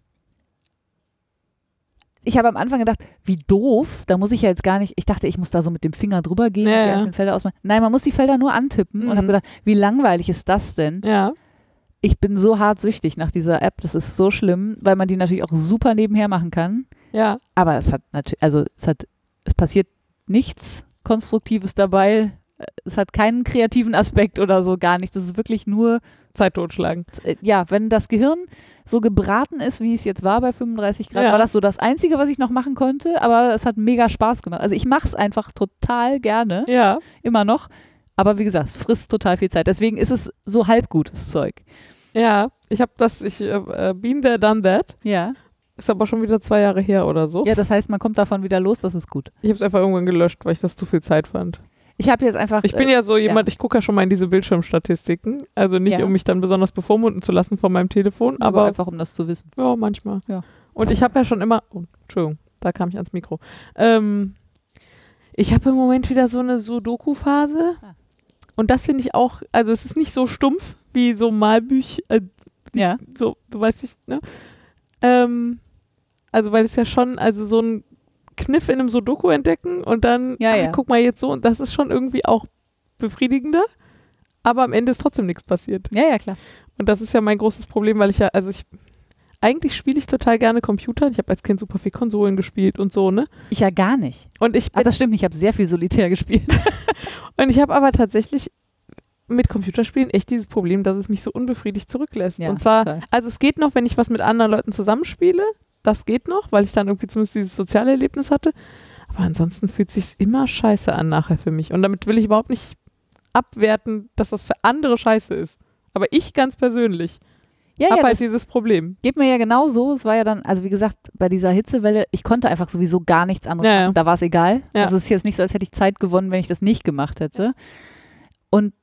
ich habe am Anfang gedacht, wie doof, da muss ich ja jetzt gar nicht, ich dachte, ich muss da so mit dem Finger drüber gehen Ja, und die ja. einzelnen Felder ausmachen. Nein, man muss die Felder nur antippen und Mhm. habe gedacht, wie langweilig ist das denn? Ja. Ich bin so hart süchtig nach dieser App, das ist so schlimm, weil man die natürlich auch super nebenher machen kann. Ja. Aber es hat natürlich, also es hat, es passiert nichts Konstruktives dabei. Es hat keinen kreativen Aspekt oder so, gar nichts. Das ist wirklich nur Zeit totschlagen. äh, ja, wenn das Gehirn so gebraten ist, wie es jetzt war bei 35 Grad, Ja. war das so das Einzige, was ich noch machen konnte, aber es hat mega Spaß gemacht. Also ich mache es einfach total gerne, Ja. immer noch. Aber wie gesagt, es frisst total viel Zeit. Deswegen ist es so halb gutes Zeug. Ja. Ich habe das, ich, äh, äh, been there, done that. Ja. Ist aber schon wieder zwei Jahre her oder so. Ja, das heißt, man kommt davon wieder los, das ist gut. Ich habe es einfach irgendwann gelöscht, weil ich das zu viel Zeit fand. Ich habe jetzt einfach. Ich bin äh, ja so jemand, ich gucke ja schon mal in diese Bildschirmstatistiken. Also nicht, Ja. um mich dann besonders bevormunden zu lassen von meinem Telefon, aber aber einfach, um das zu wissen. ja, manchmal. Ja. Und ich habe ja schon immer, oh, Entschuldigung, da kam ich ans Mikro. Ähm, ich habe im Moment wieder so eine Sudoku-Phase. Ah. Und das finde ich auch, also es ist nicht so stumpf wie so Malbüch, äh, Ja. so, du weißt, wie ich, ne? Ähm, also, weil es ja schon, also so ein Kniff in einem Sudoku entdecken und dann, Ja, ja. guck mal jetzt so, und das ist schon irgendwie auch befriedigender, aber am Ende ist trotzdem nichts passiert. Ja, ja, klar. Und das ist ja mein großes Problem, weil ich ja, also ich, eigentlich spiele ich total gerne Computer. Ich habe als Kind super viel Konsolen gespielt und so, ne? Ich ja gar nicht. Und ich, Ah, das stimmt. Ich habe sehr viel Solitär gespielt. und ich habe aber tatsächlich mit Computerspielen echt dieses Problem, dass es mich so unbefriedigt zurücklässt. Ja, und zwar, total. also es geht noch, wenn ich was mit anderen Leuten zusammenspiele, das geht noch, weil ich dann irgendwie zumindest dieses soziale Erlebnis hatte. Aber ansonsten fühlt sich immer scheiße an nachher für mich. Und damit will ich überhaupt nicht abwerten, dass das für andere scheiße ist. Aber ich ganz persönlich Ja, habe ja, halt dieses Problem. geht mir ja genau so. Es war ja dann, also wie gesagt, bei dieser Hitzewelle, ich konnte einfach sowieso gar nichts anderes ja. machen. Da war es egal. Ja. Also es ist jetzt nicht so, als hätte ich Zeit gewonnen, wenn ich das nicht gemacht hätte. Und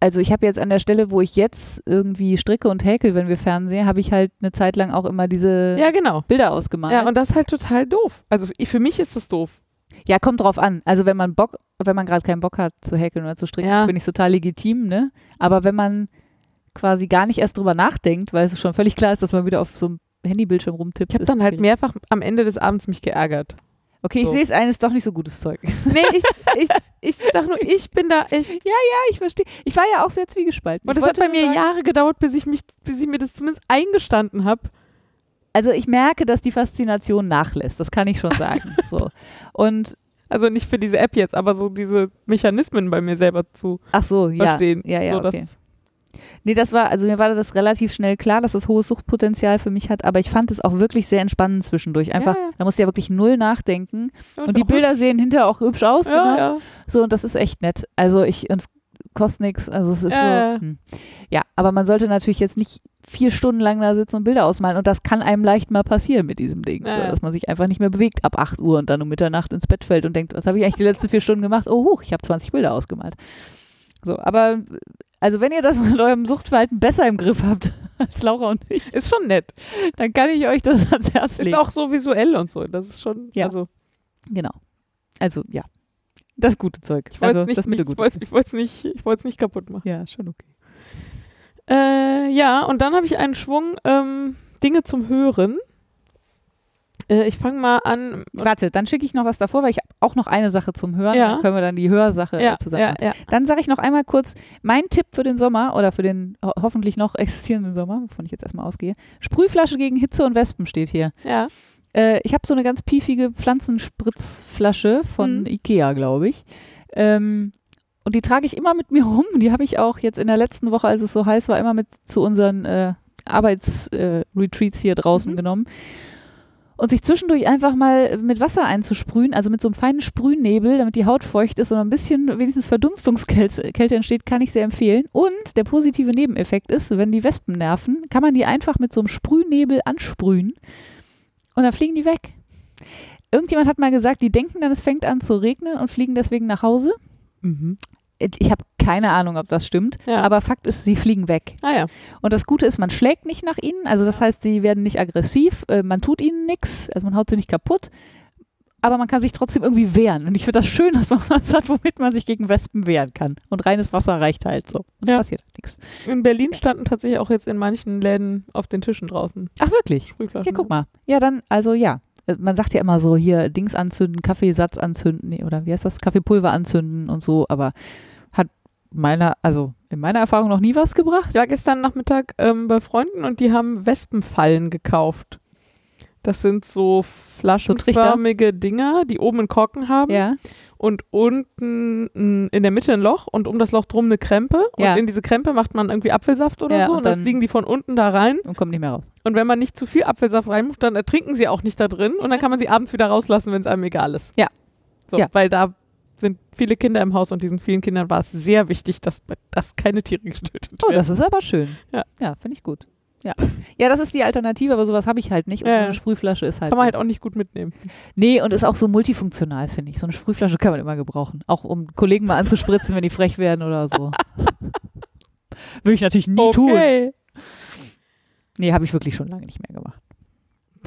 also ich habe jetzt an der Stelle, wo ich jetzt irgendwie stricke und häkel, wenn wir Fernsehen, habe ich halt eine Zeit lang auch immer diese Ja, genau. Bilder ausgemalt. Ja, und das ist halt total doof. Also für mich ist das doof. Ja, kommt drauf an. Also wenn man Bock, wenn man gerade keinen Bock hat zu häkeln oder zu stricken, Ja. finde ich total legitim, ne? Aber wenn man quasi gar nicht erst drüber nachdenkt, weil es schon völlig klar ist, dass man wieder auf so einem Handybildschirm rumtippt. Ich habe dann halt mehrfach am Ende des Abends mich geärgert. Okay, ich so. sehe es ein, ist doch nicht so gutes Zeug. Nee, ich, ich, ich sag nur, ich bin da echt. ja, ich verstehe. Ich war ja auch sehr zwiegespalten. Und Ich es hat bei mir sagen- Jahre gedauert, bis ich mich, bis ich mir das zumindest eingestanden habe. Also ich merke, dass die Faszination nachlässt. Das kann ich schon sagen. so. Und Also nicht für diese App jetzt, aber so diese Mechanismen bei mir selber zu ach so, ja. verstehen. Ja, ja, so, okay. Nee, das war, also mir war das relativ schnell klar, dass es hohes Suchtpotenzial für mich hat, aber ich fand es auch wirklich sehr entspannend zwischendurch. Einfach, Ja, ja. da musst du ja wirklich null nachdenken. Und die Bilder sehen hinterher auch hübsch aus, Ja, genau. So, und das ist echt nett. Also ich, und es kostet nichts. Also es ist Ja, so. Hm. Ja, aber man sollte natürlich jetzt nicht vier Stunden lang da sitzen und Bilder ausmalen. Und das kann einem leicht mal passieren mit diesem Ding. Ja, so, dass man sich einfach nicht mehr bewegt ab 8 Uhr und dann um Mitternacht ins Bett fällt und denkt, was habe ich eigentlich die letzten vier Stunden gemacht? Oh, huch, ich habe 20 Bilder ausgemalt. So, aber also wenn ihr das mit eurem Suchtverhalten besser im Griff habt als Laura und ich, Ist schon nett. dann kann ich euch das ans Herz Ist legen. auch so visuell und so. Das ist schon, Ja. also genau. Also ja, das gute Zeug. ich wollte also es das nicht, nicht, ich mittelgute. ich wollt's nicht, ich wollt's nicht kaputt machen. ja, schon okay. Äh, ja, und dann habe ich einen Schwung ähm, Dinge zum Hören. Äh, ich fange mal an. Warte, dann schicke ich noch was davor, weil ich auch noch eine Sache zum Hören. Ja. Dann können wir dann die Hörsache ja, äh, zusammen ja, ja. Dann sage ich noch einmal kurz, mein Tipp für den Sommer oder für den ho hoffentlich noch existierenden Sommer, wovon ich jetzt erstmal ausgehe. Sprühflasche gegen Hitze und Wespen steht hier. ja. Äh, ich habe so eine ganz piefige Pflanzenspritzflasche von Mhm. Ikea, glaube ich. Ähm, und die trage ich immer mit mir rum. Die habe ich auch jetzt in der letzten Woche, als es so heiß war, immer mit zu unseren äh, Arbeitsretreats hier draußen Mhm. genommen. Und sich zwischendurch einfach mal mit Wasser einzusprühen, also mit so einem feinen Sprühnebel, damit die Haut feucht ist und ein bisschen wenigstens Verdunstungskälte Kälte entsteht, kann ich sehr empfehlen. Und der positive Nebeneffekt ist, wenn die Wespen nerven, kann man die einfach mit so einem Sprühnebel ansprühen und dann fliegen die weg. Irgendjemand hat mal gesagt, die denken dann, es fängt an zu regnen und fliegen deswegen nach Hause. Mhm. Ich habe keine Ahnung, ob das stimmt, Ja. aber Fakt ist, sie fliegen weg. Ah ja. Und das Gute ist, man schlägt nicht nach ihnen, also das heißt, sie werden nicht aggressiv, äh, man tut ihnen nichts, also man haut sie nicht kaputt, aber man kann sich trotzdem irgendwie wehren. Und ich finde das schön, dass man was hat, womit man sich gegen Wespen wehren kann. Und reines Wasser reicht halt so. Und Ja. passiert nichts. In Berlin standen tatsächlich auch jetzt in manchen Läden auf den Tischen draußen Ach, wirklich? Sprühflaschen. Ja, guck mal. Ja, dann, also ja. Äh, Man sagt ja immer so, hier Dings anzünden, Kaffeesatz anzünden, nee, oder wie heißt das? Kaffeepulver anzünden und so, aber meiner, also in meiner Erfahrung noch nie was gebracht. Ich war gestern Nachmittag ähm, bei Freunden und die haben Wespenfallen gekauft. Das sind so flaschenförmige Dinger, die oben einen Korken haben Ja. und unten in der Mitte ein Loch und um das Loch drum eine Krempe. Und Ja. in diese Krempe macht man irgendwie Apfelsaft oder Ja, so und und dann dann- fliegen die von unten da rein. Und kommt nicht mehr raus. Und wenn man nicht zu viel Apfelsaft reinmacht, dann ertrinken sie auch nicht da drin und dann kann man sie abends wieder rauslassen, wenn es einem egal ist. Ja. So, Ja. weil da sind viele Kinder im Haus und diesen vielen Kindern war es sehr wichtig, dass, dass keine Tiere getötet Oh, werden. das ist aber schön. Ja. Ja, finde ich gut. Ja. ja, das ist die Alternative, aber sowas habe ich halt nicht. Und Ja, so eine Sprühflasche ist halt. kann man halt auch nicht gut mitnehmen. Nee, und ist auch so multifunktional, finde ich. So eine Sprühflasche kann man immer gebrauchen. Auch um Kollegen mal anzuspritzen, wenn die frech werden oder so. Würde ich natürlich nie tun. Okay. Nee, habe ich wirklich schon lange nicht mehr gemacht.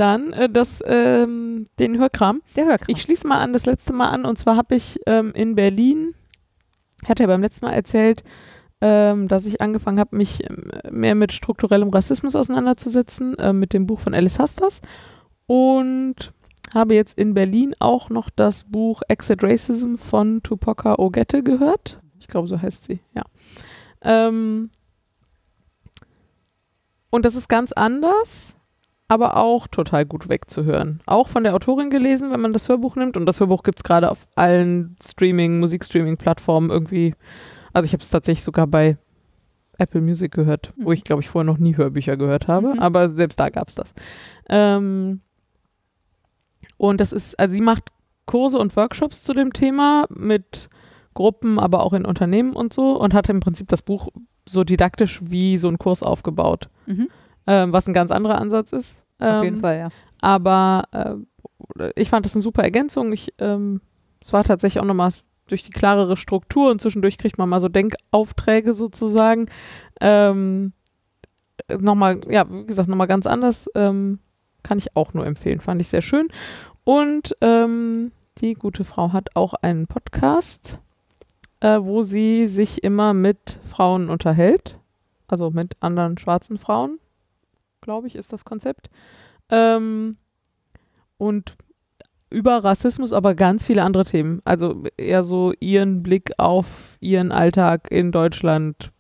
Dann äh, das, ähm, den Hörkram. Der Hörkram. Ich schließe mal an das letzte Mal an und zwar habe ich ähm, in Berlin, hatte ja beim letzten Mal erzählt, ähm, dass ich angefangen habe, mich ähm, mehr mit strukturellem Rassismus auseinanderzusetzen, ähm, mit dem Buch von Alice Hastas und habe jetzt in Berlin auch noch das Buch Exit Racism von Tupoka Ogette gehört. Ich glaube, so heißt sie, ja. Ähm, und das ist ganz anders, aber auch total gut wegzuhören. Auch von der Autorin gelesen, wenn man das Hörbuch nimmt. Und das Hörbuch gibt es gerade auf allen Streaming, Musikstreaming-Plattformen irgendwie. Also ich habe es tatsächlich sogar bei Apple Music gehört, wo Mhm. ich, glaube ich, vorher noch nie Hörbücher gehört habe. Mhm. Aber selbst da gab es das. Ähm, und das ist, also sie macht Kurse und Workshops zu dem Thema mit Gruppen, aber auch in Unternehmen und so und hat im Prinzip das Buch so didaktisch wie so ein Kurs aufgebaut, Mhm. ähm, was ein ganz anderer Ansatz ist. Ähm, Auf jeden Fall, ja. Aber äh, ich fand das eine super Ergänzung. Ich, ähm, es war tatsächlich auch nochmal durch die klarere Struktur und zwischendurch kriegt man mal so Denkaufträge sozusagen. Ähm, nochmal, ja, wie gesagt, nochmal ganz anders. Ähm, kann ich auch nur empfehlen. Fand ich sehr schön. Und ähm, die gute Frau hat auch einen Podcast, äh, wo sie sich immer mit Frauen unterhält. Also mit anderen schwarzen Frauen, glaube ich, ist das Konzept. Ähm, und über Rassismus, aber ganz viele andere Themen. Also eher so ihren Blick auf ihren Alltag in Deutschland.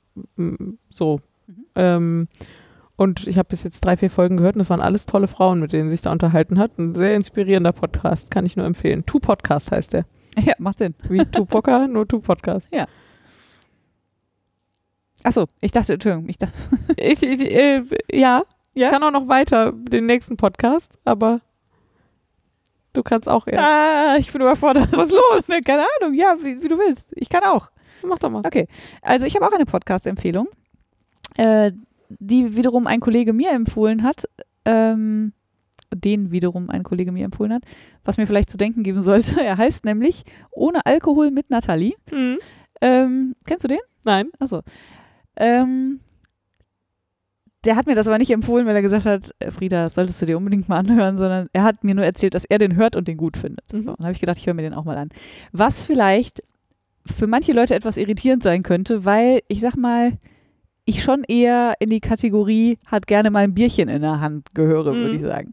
So. Mhm. Ähm, und ich habe bis jetzt drei, vier Folgen gehört und das waren alles tolle Frauen, mit denen sie sich da unterhalten hat. Ein sehr inspirierender Podcast, kann ich nur empfehlen. Two Podcast heißt der. Ja, macht Sinn. Wie Tupoka, nur Two Podcast. Achso, ich dachte, Entschuldigung, ich dachte. Ich, ich, äh, ja, Ja? kann auch noch weiter den nächsten Podcast, aber du kannst auch eher. Ah, ich bin überfordert. Was ist los? Ne, keine Ahnung, ja, wie, wie du willst. Ich kann auch. Mach doch mal. Okay, also ich habe auch eine Podcast-Empfehlung, äh, die wiederum ein Kollege mir empfohlen hat, ähm, den wiederum ein Kollege mir empfohlen hat, was mir vielleicht zu denken geben sollte. Er heißt nämlich Ohne Alkohol mit Nathalie. Hm. Ähm, kennst du den? Nein. Achso. Ähm, der hat mir das aber nicht empfohlen, weil er gesagt hat, äh, Frieda, das solltest du dir unbedingt mal anhören, sondern er hat mir nur erzählt, dass er den hört und den gut findet. Mhm. So, und habe ich gedacht, ich höre mir den auch mal an. Was vielleicht für manche Leute etwas irritierend sein könnte, weil ich sag mal, ich schon eher in die Kategorie hat gerne mal ein Bierchen in der Hand gehöre, würde Mhm. ich sagen.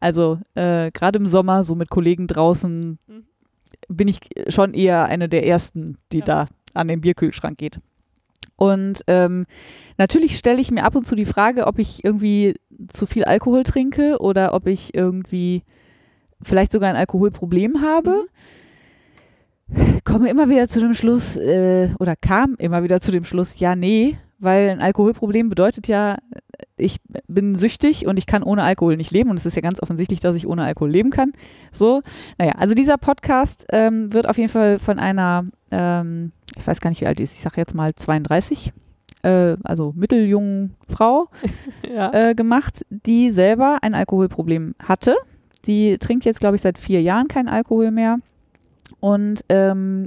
Also äh, gerade im Sommer, so mit Kollegen draußen, Mhm. bin ich schon eher eine der ersten, die Ja. da an den Bierkühlschrank geht. Und ähm, natürlich stelle ich mir ab und zu die Frage, ob ich irgendwie zu viel Alkohol trinke oder ob ich irgendwie vielleicht sogar ein Alkoholproblem habe. Komme immer wieder zu dem Schluss, äh, oder kam immer wieder zu dem Schluss, ja, nee, weil ein Alkoholproblem bedeutet ja, ich bin süchtig und ich kann ohne Alkohol nicht leben. Und es ist ja ganz offensichtlich, dass ich ohne Alkohol leben kann. So, naja, also dieser Podcast ähm, wird auf jeden Fall von einer, ähm, ich weiß gar nicht, wie alt die ist, ich sage jetzt mal 32, äh, also mitteljungen Frau Ja. äh, gemacht, die selber ein Alkoholproblem hatte. Die trinkt jetzt, glaube ich, seit vier Jahren keinen Alkohol mehr. Und ähm,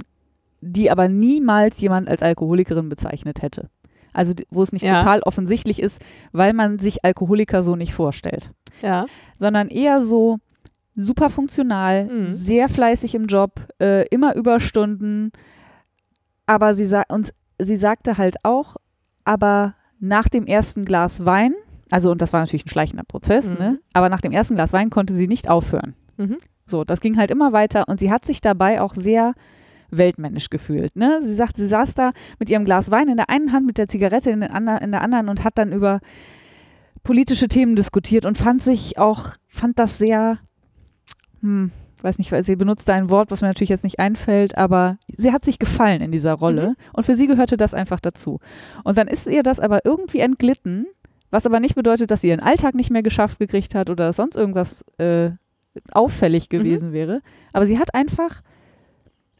die aber niemals jemand als Alkoholikerin bezeichnet hätte. Also wo es nicht Ja. total offensichtlich ist, weil man sich Alkoholiker so nicht vorstellt. ja. Sondern eher so super funktional, Mhm. sehr fleißig im Job, äh, immer Überstunden. Aber sie, sa und sie sagte halt auch, aber nach dem ersten Glas Wein, also und das war natürlich ein schleichender Prozess, Mhm. ne? aber nach dem ersten Glas Wein konnte sie nicht aufhören. Mhm. So, das ging halt immer weiter und sie hat sich dabei auch sehr weltmännisch gefühlt. Ne? Sie sagt, sie saß da mit ihrem Glas Wein in der einen Hand, mit der Zigarette in, den ander, in der anderen und hat dann über politische Themen diskutiert und fand sich auch, fand das sehr, hm, weiß nicht, weil sie benutzte ein Wort, was mir natürlich jetzt nicht einfällt, aber sie hat sich gefallen in dieser Rolle Mhm. und für sie gehörte das einfach dazu. Und dann ist ihr das aber irgendwie entglitten, was aber nicht bedeutet, dass sie ihren Alltag nicht mehr geschafft gekriegt hat oder dass sonst irgendwas äh, auffällig Mhm. gewesen wäre. Aber sie hat einfach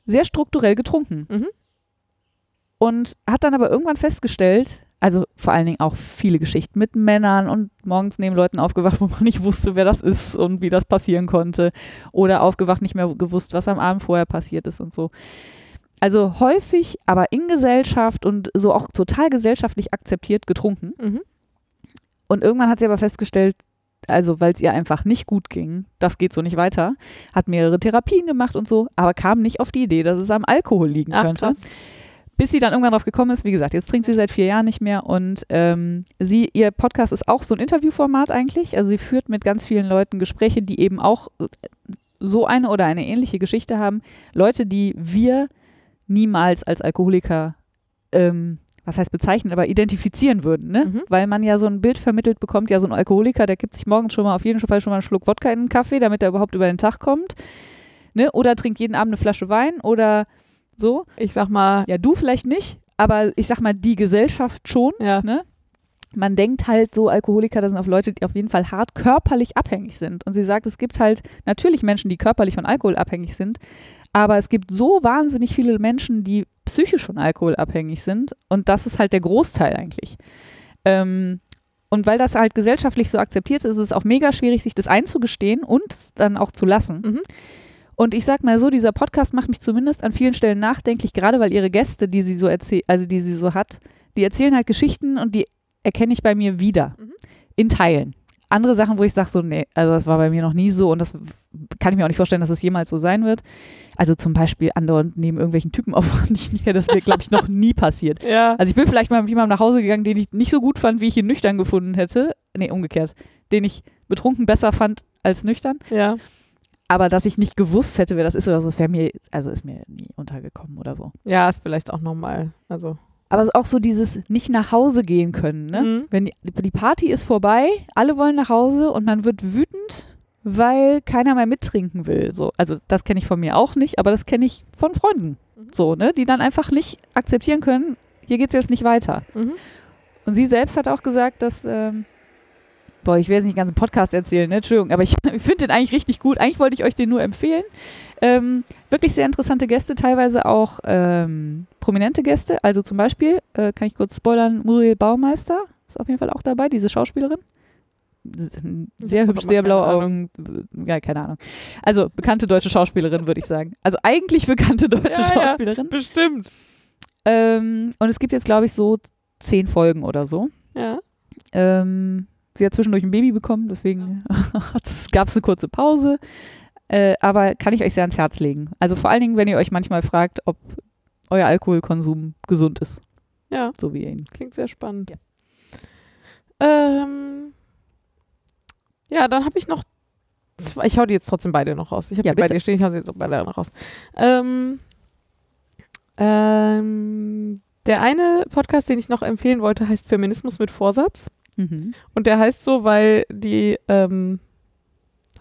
sehr strukturell getrunken. Mhm. Und hat dann aber irgendwann festgestellt, also vor allen Dingen auch viele Geschichten mit Männern und morgens neben Leuten aufgewacht, wo man nicht wusste, wer das ist und wie das passieren konnte. Oder aufgewacht, nicht mehr gewusst, was am Abend vorher passiert ist und so. Also häufig, aber in Gesellschaft und so auch total gesellschaftlich akzeptiert getrunken. Mhm. Und irgendwann hat sie aber festgestellt, also weil es ihr einfach nicht gut ging, das geht so nicht weiter, hat mehrere Therapien gemacht und so, aber kam nicht auf die Idee, dass es am Alkohol liegen Ach, könnte. krass. Bis sie dann irgendwann drauf gekommen ist, wie gesagt, jetzt trinkt sie seit vier Jahren nicht mehr und ähm, sie, ihr Podcast ist auch so ein Interviewformat eigentlich. Also sie führt mit ganz vielen Leuten Gespräche, die eben auch äh, so eine oder eine ähnliche Geschichte haben. Leute, die wir niemals als Alkoholiker, ähm, was heißt bezeichnen, aber identifizieren würden, ne? Mhm. Weil man ja so ein Bild vermittelt bekommt, ja, so ein Alkoholiker, der gibt sich morgens schon mal auf jeden Fall schon mal einen Schluck Wodka in den Kaffee, damit er überhaupt über den Tag kommt. Ne? Oder trinkt jeden Abend eine Flasche Wein oder so. Ich sag mal, Ja, du vielleicht nicht, aber ich sag mal, die Gesellschaft schon. ja. Ne? Man denkt halt so, Alkoholiker, das sind auf Leute, die auf jeden Fall hart körperlich abhängig sind. Und sie sagt, es gibt halt natürlich Menschen, die körperlich von Alkohol abhängig sind, aber es gibt so wahnsinnig viele Menschen, die psychisch von Alkohol abhängig sind. Und das ist halt der Großteil eigentlich. Ähm, und weil das halt gesellschaftlich so akzeptiert ist, ist es auch mega schwierig, sich das einzugestehen und es dann auch zu lassen. Mhm. Und ich sag mal so, dieser Podcast macht mich zumindest an vielen Stellen nachdenklich, gerade weil ihre Gäste, die sie so erzählt, also die sie so hat, die erzählen halt Geschichten und die erkenne ich bei mir wieder. Mhm. In Teilen. Andere Sachen, wo ich sage so, nee, also das war bei mir noch nie so und das kann ich mir auch nicht vorstellen, dass es jemals so sein wird. Also zum Beispiel andauernd neben irgendwelchen Typen aufwachen, ich nicht das wäre, glaube ich, noch nie passiert. Ja. Also ich bin vielleicht mal mit jemandem nach Hause gegangen, den ich nicht so gut fand, wie ich ihn nüchtern gefunden hätte. Nee, umgekehrt. Den ich betrunken besser fand als nüchtern. ja. Aber dass ich nicht gewusst hätte, wer das ist oder so, das wäre mir, also ist mir nie untergekommen oder so. Ja, ist vielleicht auch normal. Also. Aber es ist auch so dieses nicht nach Hause gehen können, ne? Mhm. Wenn die, die Party ist vorbei, alle wollen nach Hause und man wird wütend, weil keiner mehr mittrinken will. So. Also das kenne ich von mir auch nicht, aber das kenne ich von Freunden. Mhm. So, ne? Die dann einfach nicht akzeptieren können, hier geht es jetzt nicht weiter. Mhm. Und sie selbst hat auch gesagt, dass, ähm, boah, ich will jetzt nicht den ganzen Podcast erzählen, ne? Entschuldigung, aber ich, ich finde den eigentlich richtig gut. Eigentlich wollte ich euch den nur empfehlen. Ähm, wirklich sehr interessante Gäste, teilweise auch ähm, prominente Gäste. Also zum Beispiel, äh, kann ich kurz spoilern, Muriel Baumeister ist auf jeden Fall auch dabei, diese Schauspielerin. Sehr hübsch, sehr blaue Ahnung. Augen. Ja, keine Ahnung. Also bekannte deutsche Schauspielerin, würde ich sagen. Also eigentlich bekannte deutsche Ja, ja. Schauspielerin. Bestimmt. Ähm, und es gibt jetzt, glaube ich, so zehn Folgen oder so. Ja. Ähm, sie hat zwischendurch ein Baby bekommen, deswegen gab es eine kurze Pause. Äh, aber kann ich euch sehr ans Herz legen. Also vor allen Dingen, wenn ihr euch manchmal fragt, ob euer Alkoholkonsum gesund ist, Ja. so wie ihr ihn. Klingt sehr spannend. Ja. Ähm, ja, dann habe ich noch zwei. Ich hau die jetzt trotzdem beide noch raus. Ich habe Ja, die bei bitte. dir stehen, ich hau sie jetzt auch beide noch raus. Ähm, ähm, der eine Podcast, den ich noch empfehlen wollte, heißt Feminismus mit Vorsatz. Mhm. Und der heißt so, weil die ähm,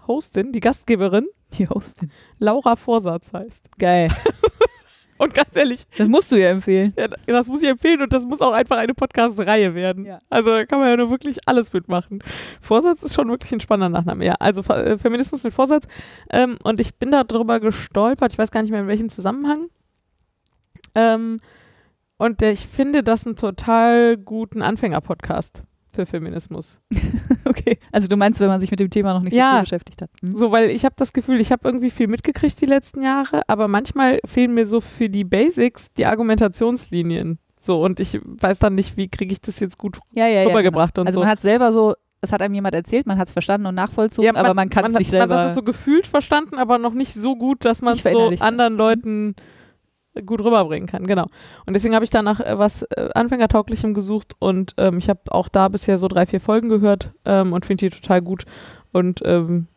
Hostin, die Gastgeberin, Die Hostin. Laura Vorsatz heißt. Geil. Und ganz ehrlich, Das musst du ja empfehlen. Ja, das muss ich empfehlen und das muss auch einfach eine Podcast-Reihe werden. Ja. Also da kann man ja nur wirklich alles mitmachen. Vorsatz ist schon wirklich ein spannender Nachname. Ja, also äh, Feminismus mit Vorsatz. Ähm, und ich bin da drüber gestolpert, ich weiß gar nicht mehr in welchem Zusammenhang. Ähm, und ich finde das einen total guten Anfänger-Podcast für Feminismus. Okay. Also du meinst, wenn man sich mit dem Thema noch nicht so Ja. viel beschäftigt hat. Mhm. So, weil ich habe das Gefühl, ich habe irgendwie viel mitgekriegt die letzten Jahre, aber manchmal fehlen mir so für die Basics die Argumentationslinien. So, und ich weiß dann nicht, wie kriege ich das jetzt gut Ja, ja, ja. rübergebracht und Also so. man hat selber so, das hat einem jemand erzählt, man hat es verstanden und nachvollzogen, aber man kann es nicht selber. Man hat es so gefühlt verstanden, aber noch nicht so gut, dass man es so anderen Leuten gut rüberbringen kann. Genau. Und deswegen habe ich danach äh, was äh, Anfängertauglichem gesucht und ähm, ich habe auch da bisher so drei, vier Folgen gehört ähm, und finde die total gut und ähm,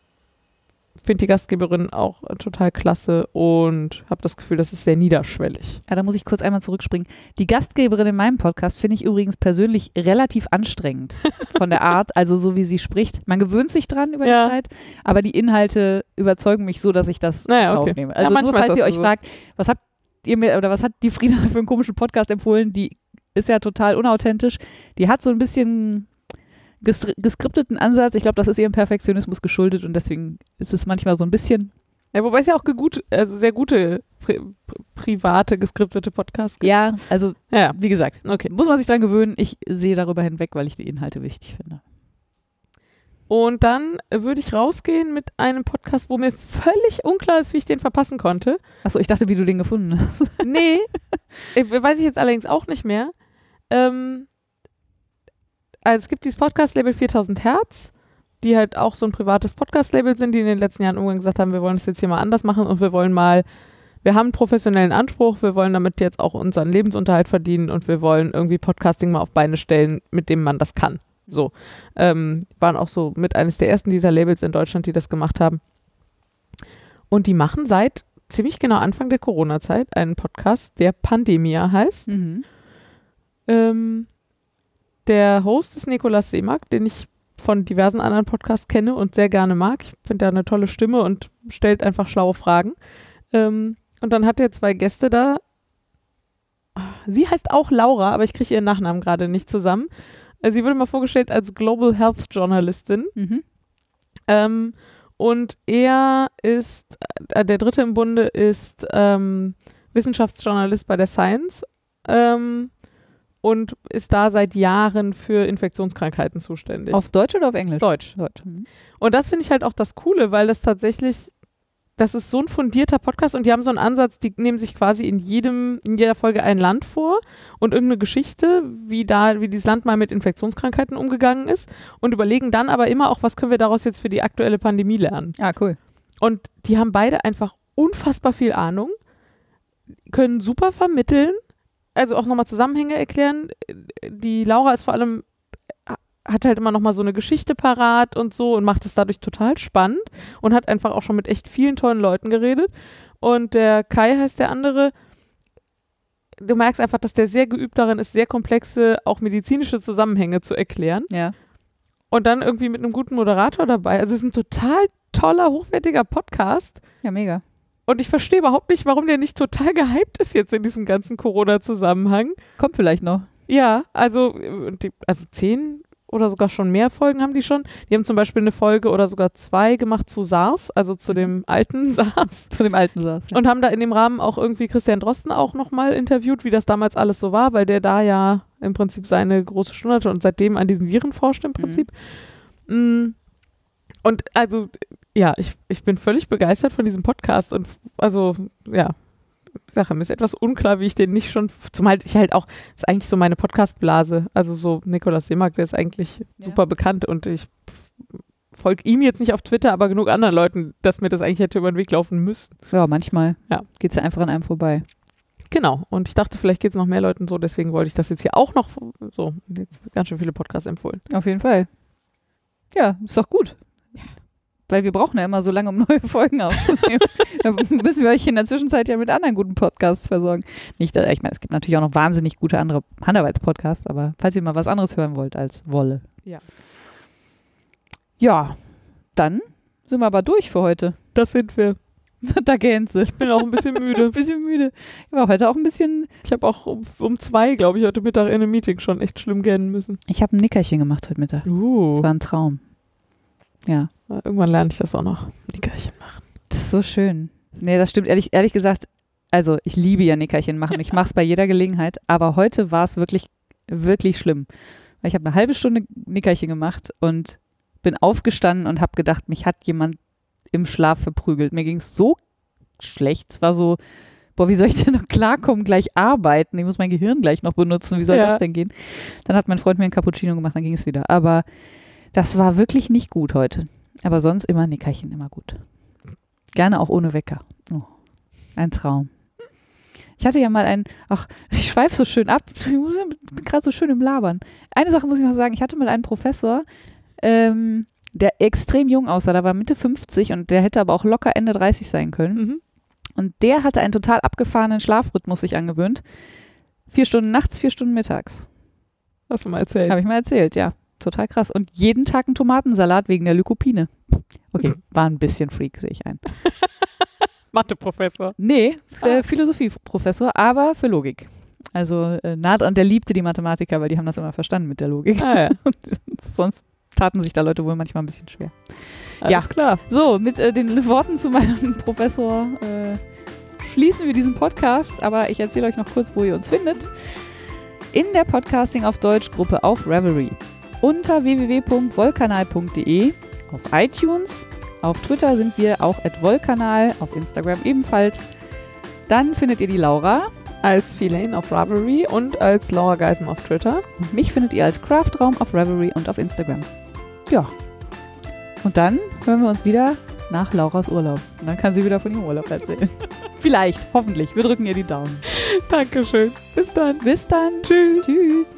finde die Gastgeberin auch äh, total klasse und habe das Gefühl, das ist sehr niederschwellig. Ja, da muss ich kurz einmal zurückspringen. Die Gastgeberin in meinem Podcast finde ich übrigens persönlich relativ anstrengend von der Art, also so wie sie spricht. Man gewöhnt sich dran über Ja. die Zeit, aber die Inhalte überzeugen mich so, dass ich das Naja, okay. aufnehme. Ja, Also nur manchmal ist falls ihr euch so. fragt, was habt ihr mir oder was hat die Frieda für einen komischen Podcast empfohlen, die ist ja total unauthentisch. Die hat so ein bisschen ges geskripteten Ansatz. Ich glaube, das ist ihrem Perfektionismus geschuldet und deswegen ist es manchmal so ein bisschen Ja, wobei es ja auch gut, also sehr gute pri private, geskriptete Podcasts gibt. ja, also Ja, wie gesagt, okay. muss man sich dran gewöhnen. Ich sehe darüber hinweg, weil ich die Inhalte wichtig finde. Und dann würde ich rausgehen mit einem Podcast, wo mir völlig unklar ist, wie ich den verpassen konnte. Achso, ich dachte, wie du den gefunden hast. Nee, weiß ich jetzt allerdings auch nicht mehr. Ähm, also es gibt dieses Podcast-Label 4000 Hertz, die halt auch so ein privates Podcast-Label sind, die in den letzten Jahren irgendwann gesagt haben, wir wollen es jetzt hier mal anders machen und wir wollen mal, wir haben einen professionellen Anspruch, wir wollen damit jetzt auch unseren Lebensunterhalt verdienen und wir wollen irgendwie Podcasting mal auf Beine stellen, mit dem man das kann. So. Ähm, waren auch so mit eines der ersten dieser Labels in Deutschland, die das gemacht haben. Und die machen seit ziemlich genau Anfang der Corona-Zeit einen Podcast, der Pandemia heißt. Mhm. Ähm, der Host ist Nikolaus Seemack, den ich von diversen anderen Podcasts kenne und sehr gerne mag. Ich finde er eine tolle Stimme und stellt einfach schlaue Fragen. Ähm, und dann hat er zwei Gäste da. Sie heißt auch Laura, aber ich kriege ihren Nachnamen gerade nicht zusammen. Äh, Sie wurde mal vorgestellt als Global Health Journalistin. Mhm. Ähm, und er ist, äh, der dritte im Bunde ist ähm, Wissenschaftsjournalist bei der Science ähm, und ist da seit Jahren für Infektionskrankheiten zuständig. Auf Deutsch oder auf Englisch? Deutsch. Deutsch. Mhm. Und das finde ich halt auch das Coole, weil das tatsächlich das ist so ein fundierter Podcast und die haben so einen Ansatz, die nehmen sich quasi in jedem, in jeder Folge ein Land vor und irgendeine Geschichte, wie da, wie dieses Land mal mit Infektionskrankheiten umgegangen ist und überlegen dann aber immer auch, was können wir daraus jetzt für die aktuelle Pandemie lernen. Ah, cool. Und die haben beide einfach unfassbar viel Ahnung, können super vermitteln, also auch nochmal Zusammenhänge erklären. Die Laura ist vor allem hat halt immer noch mal so eine Geschichte parat und so und macht es dadurch total spannend und hat einfach auch schon mit echt vielen tollen Leuten geredet. Und der Kai heißt der andere. Du merkst einfach, dass der sehr geübt darin ist, sehr komplexe, auch medizinische Zusammenhänge zu erklären. Ja. Und dann irgendwie mit einem guten Moderator dabei. Also es ist ein total toller, hochwertiger Podcast. Ja, mega. Und ich verstehe überhaupt nicht, warum der nicht total gehypt ist jetzt in diesem ganzen Corona-Zusammenhang. Kommt vielleicht noch. Ja, also, äh, also zehn oder sogar schon mehr Folgen haben die schon. Die haben zum Beispiel eine Folge oder sogar zwei gemacht zu SARS, also zu dem alten SARS. Zu dem alten SARS. Ja. Und haben da in dem Rahmen auch irgendwie Christian Drosten auch nochmal interviewt, wie das damals alles so war, weil der da ja im Prinzip seine große Stunde hatte und seitdem an diesen Viren forscht im Prinzip. Mhm. Und also, ja, ich, ich bin völlig begeistert von diesem Podcast und also, ja, Sache. Mir ist etwas unklar, wie ich den nicht schon, zumal ich halt auch, das ist eigentlich so meine Podcast-Blase. Also so Nikolaus Seemark, der ist eigentlich Ja. super bekannt und ich folge ihm jetzt nicht auf Twitter, aber genug anderen Leuten, dass mir das eigentlich hätte über den Weg laufen müssen. ja, manchmal Ja. geht es ja einfach an einem vorbei. Genau. Und ich dachte, vielleicht geht es noch mehr Leuten so, deswegen wollte ich das jetzt hier auch noch so, jetzt ganz schön viele Podcasts empfohlen. Auf jeden Fall. Ja, ist doch gut. Weil wir brauchen ja immer so lange, um neue Folgen aufzunehmen. da müssen wir euch in der Zwischenzeit ja mit anderen guten Podcasts versorgen. Nicht, dass- ich meine, es gibt natürlich auch noch wahnsinnig gute andere Handarbeitspodcasts, aber falls ihr mal was anderes hören wollt als Wolle. Ja. Ja, dann sind wir aber durch für heute. Das sind wir. da Gänse. Ich bin auch ein bisschen müde. Ein bisschen müde. Ich war heute auch ein bisschen. Ich habe auch um, um zwei, glaube ich, heute Mittag in einem Meeting schon echt schlimm gähnen müssen. Ich habe ein Nickerchen gemacht heute Mittag. Uh. Das war ein Traum. Ja. Irgendwann lerne ich das auch noch. Nickerchen machen. Das ist so schön. Nee, das stimmt ehrlich, ehrlich gesagt. Also, ich liebe ja Nickerchen machen. Ich mache es bei jeder Gelegenheit. Aber heute war es wirklich, wirklich schlimm. Weil ich habe eine halbe Stunde Nickerchen gemacht und bin aufgestanden und habe gedacht, mich hat jemand im Schlaf verprügelt. Mir ging es so schlecht. Es war so, boah, wie soll ich denn noch klarkommen, gleich arbeiten? Ich muss mein Gehirn gleich noch benutzen. Wie soll Ja. das denn gehen? Dann hat mein Freund mir ein Cappuccino gemacht, dann ging es wieder. Aber das war wirklich nicht gut heute. Aber sonst immer Nickerchen, immer gut. Gerne auch ohne Wecker. Oh, ein Traum. Ich hatte ja mal ein, ach, ich schweife so schön ab. Ich bin gerade so schön im Labern. Eine Sache muss ich noch sagen. Ich hatte mal einen Professor, ähm, der extrem jung aussah. Der war Mitte 50 und der hätte aber auch locker Ende 30 sein können. Mhm. Und der hatte einen total abgefahrenen Schlafrhythmus sich angewöhnt. Vier Stunden nachts, vier Stunden mittags. Hast du mal erzählt. Habe ich mal erzählt, ja. Total krass. Und jeden Tag einen Tomatensalat wegen der Lykopine. Okay, war ein bisschen Freak, sehe ich ein. Mathe-Professor. Nee, Ah. Philosophieprofessor, aber für Logik. Also äh, nah dran, der liebte die Mathematiker, weil die haben das immer verstanden mit der Logik. Ah ja, Sonst taten sich da Leute wohl manchmal ein bisschen schwer. alles Ja. klar. So, mit äh, den Worten zu meinem Professor äh, schließen wir diesen Podcast, aber ich erzähle euch noch kurz, wo ihr uns findet. In der Podcasting auf Deutsch Gruppe auf Reverie. Unter www.volkanal.de, auf iTunes, auf Twitter sind wir auch at Volkanal, auf Instagram ebenfalls. Dann findet ihr die Laura Als Feline auf Ravelry und als Laura Geisen auf Twitter. und mich findet ihr als Craftraum auf Reverie und auf Instagram. Ja. Und dann hören wir uns wieder nach Lauras Urlaub. Und dann kann sie wieder von ihrem Urlaub erzählen. Vielleicht, hoffentlich. Wir drücken ihr die Daumen. Dankeschön. Bis dann. Bis dann. Tschüss. Tschüss.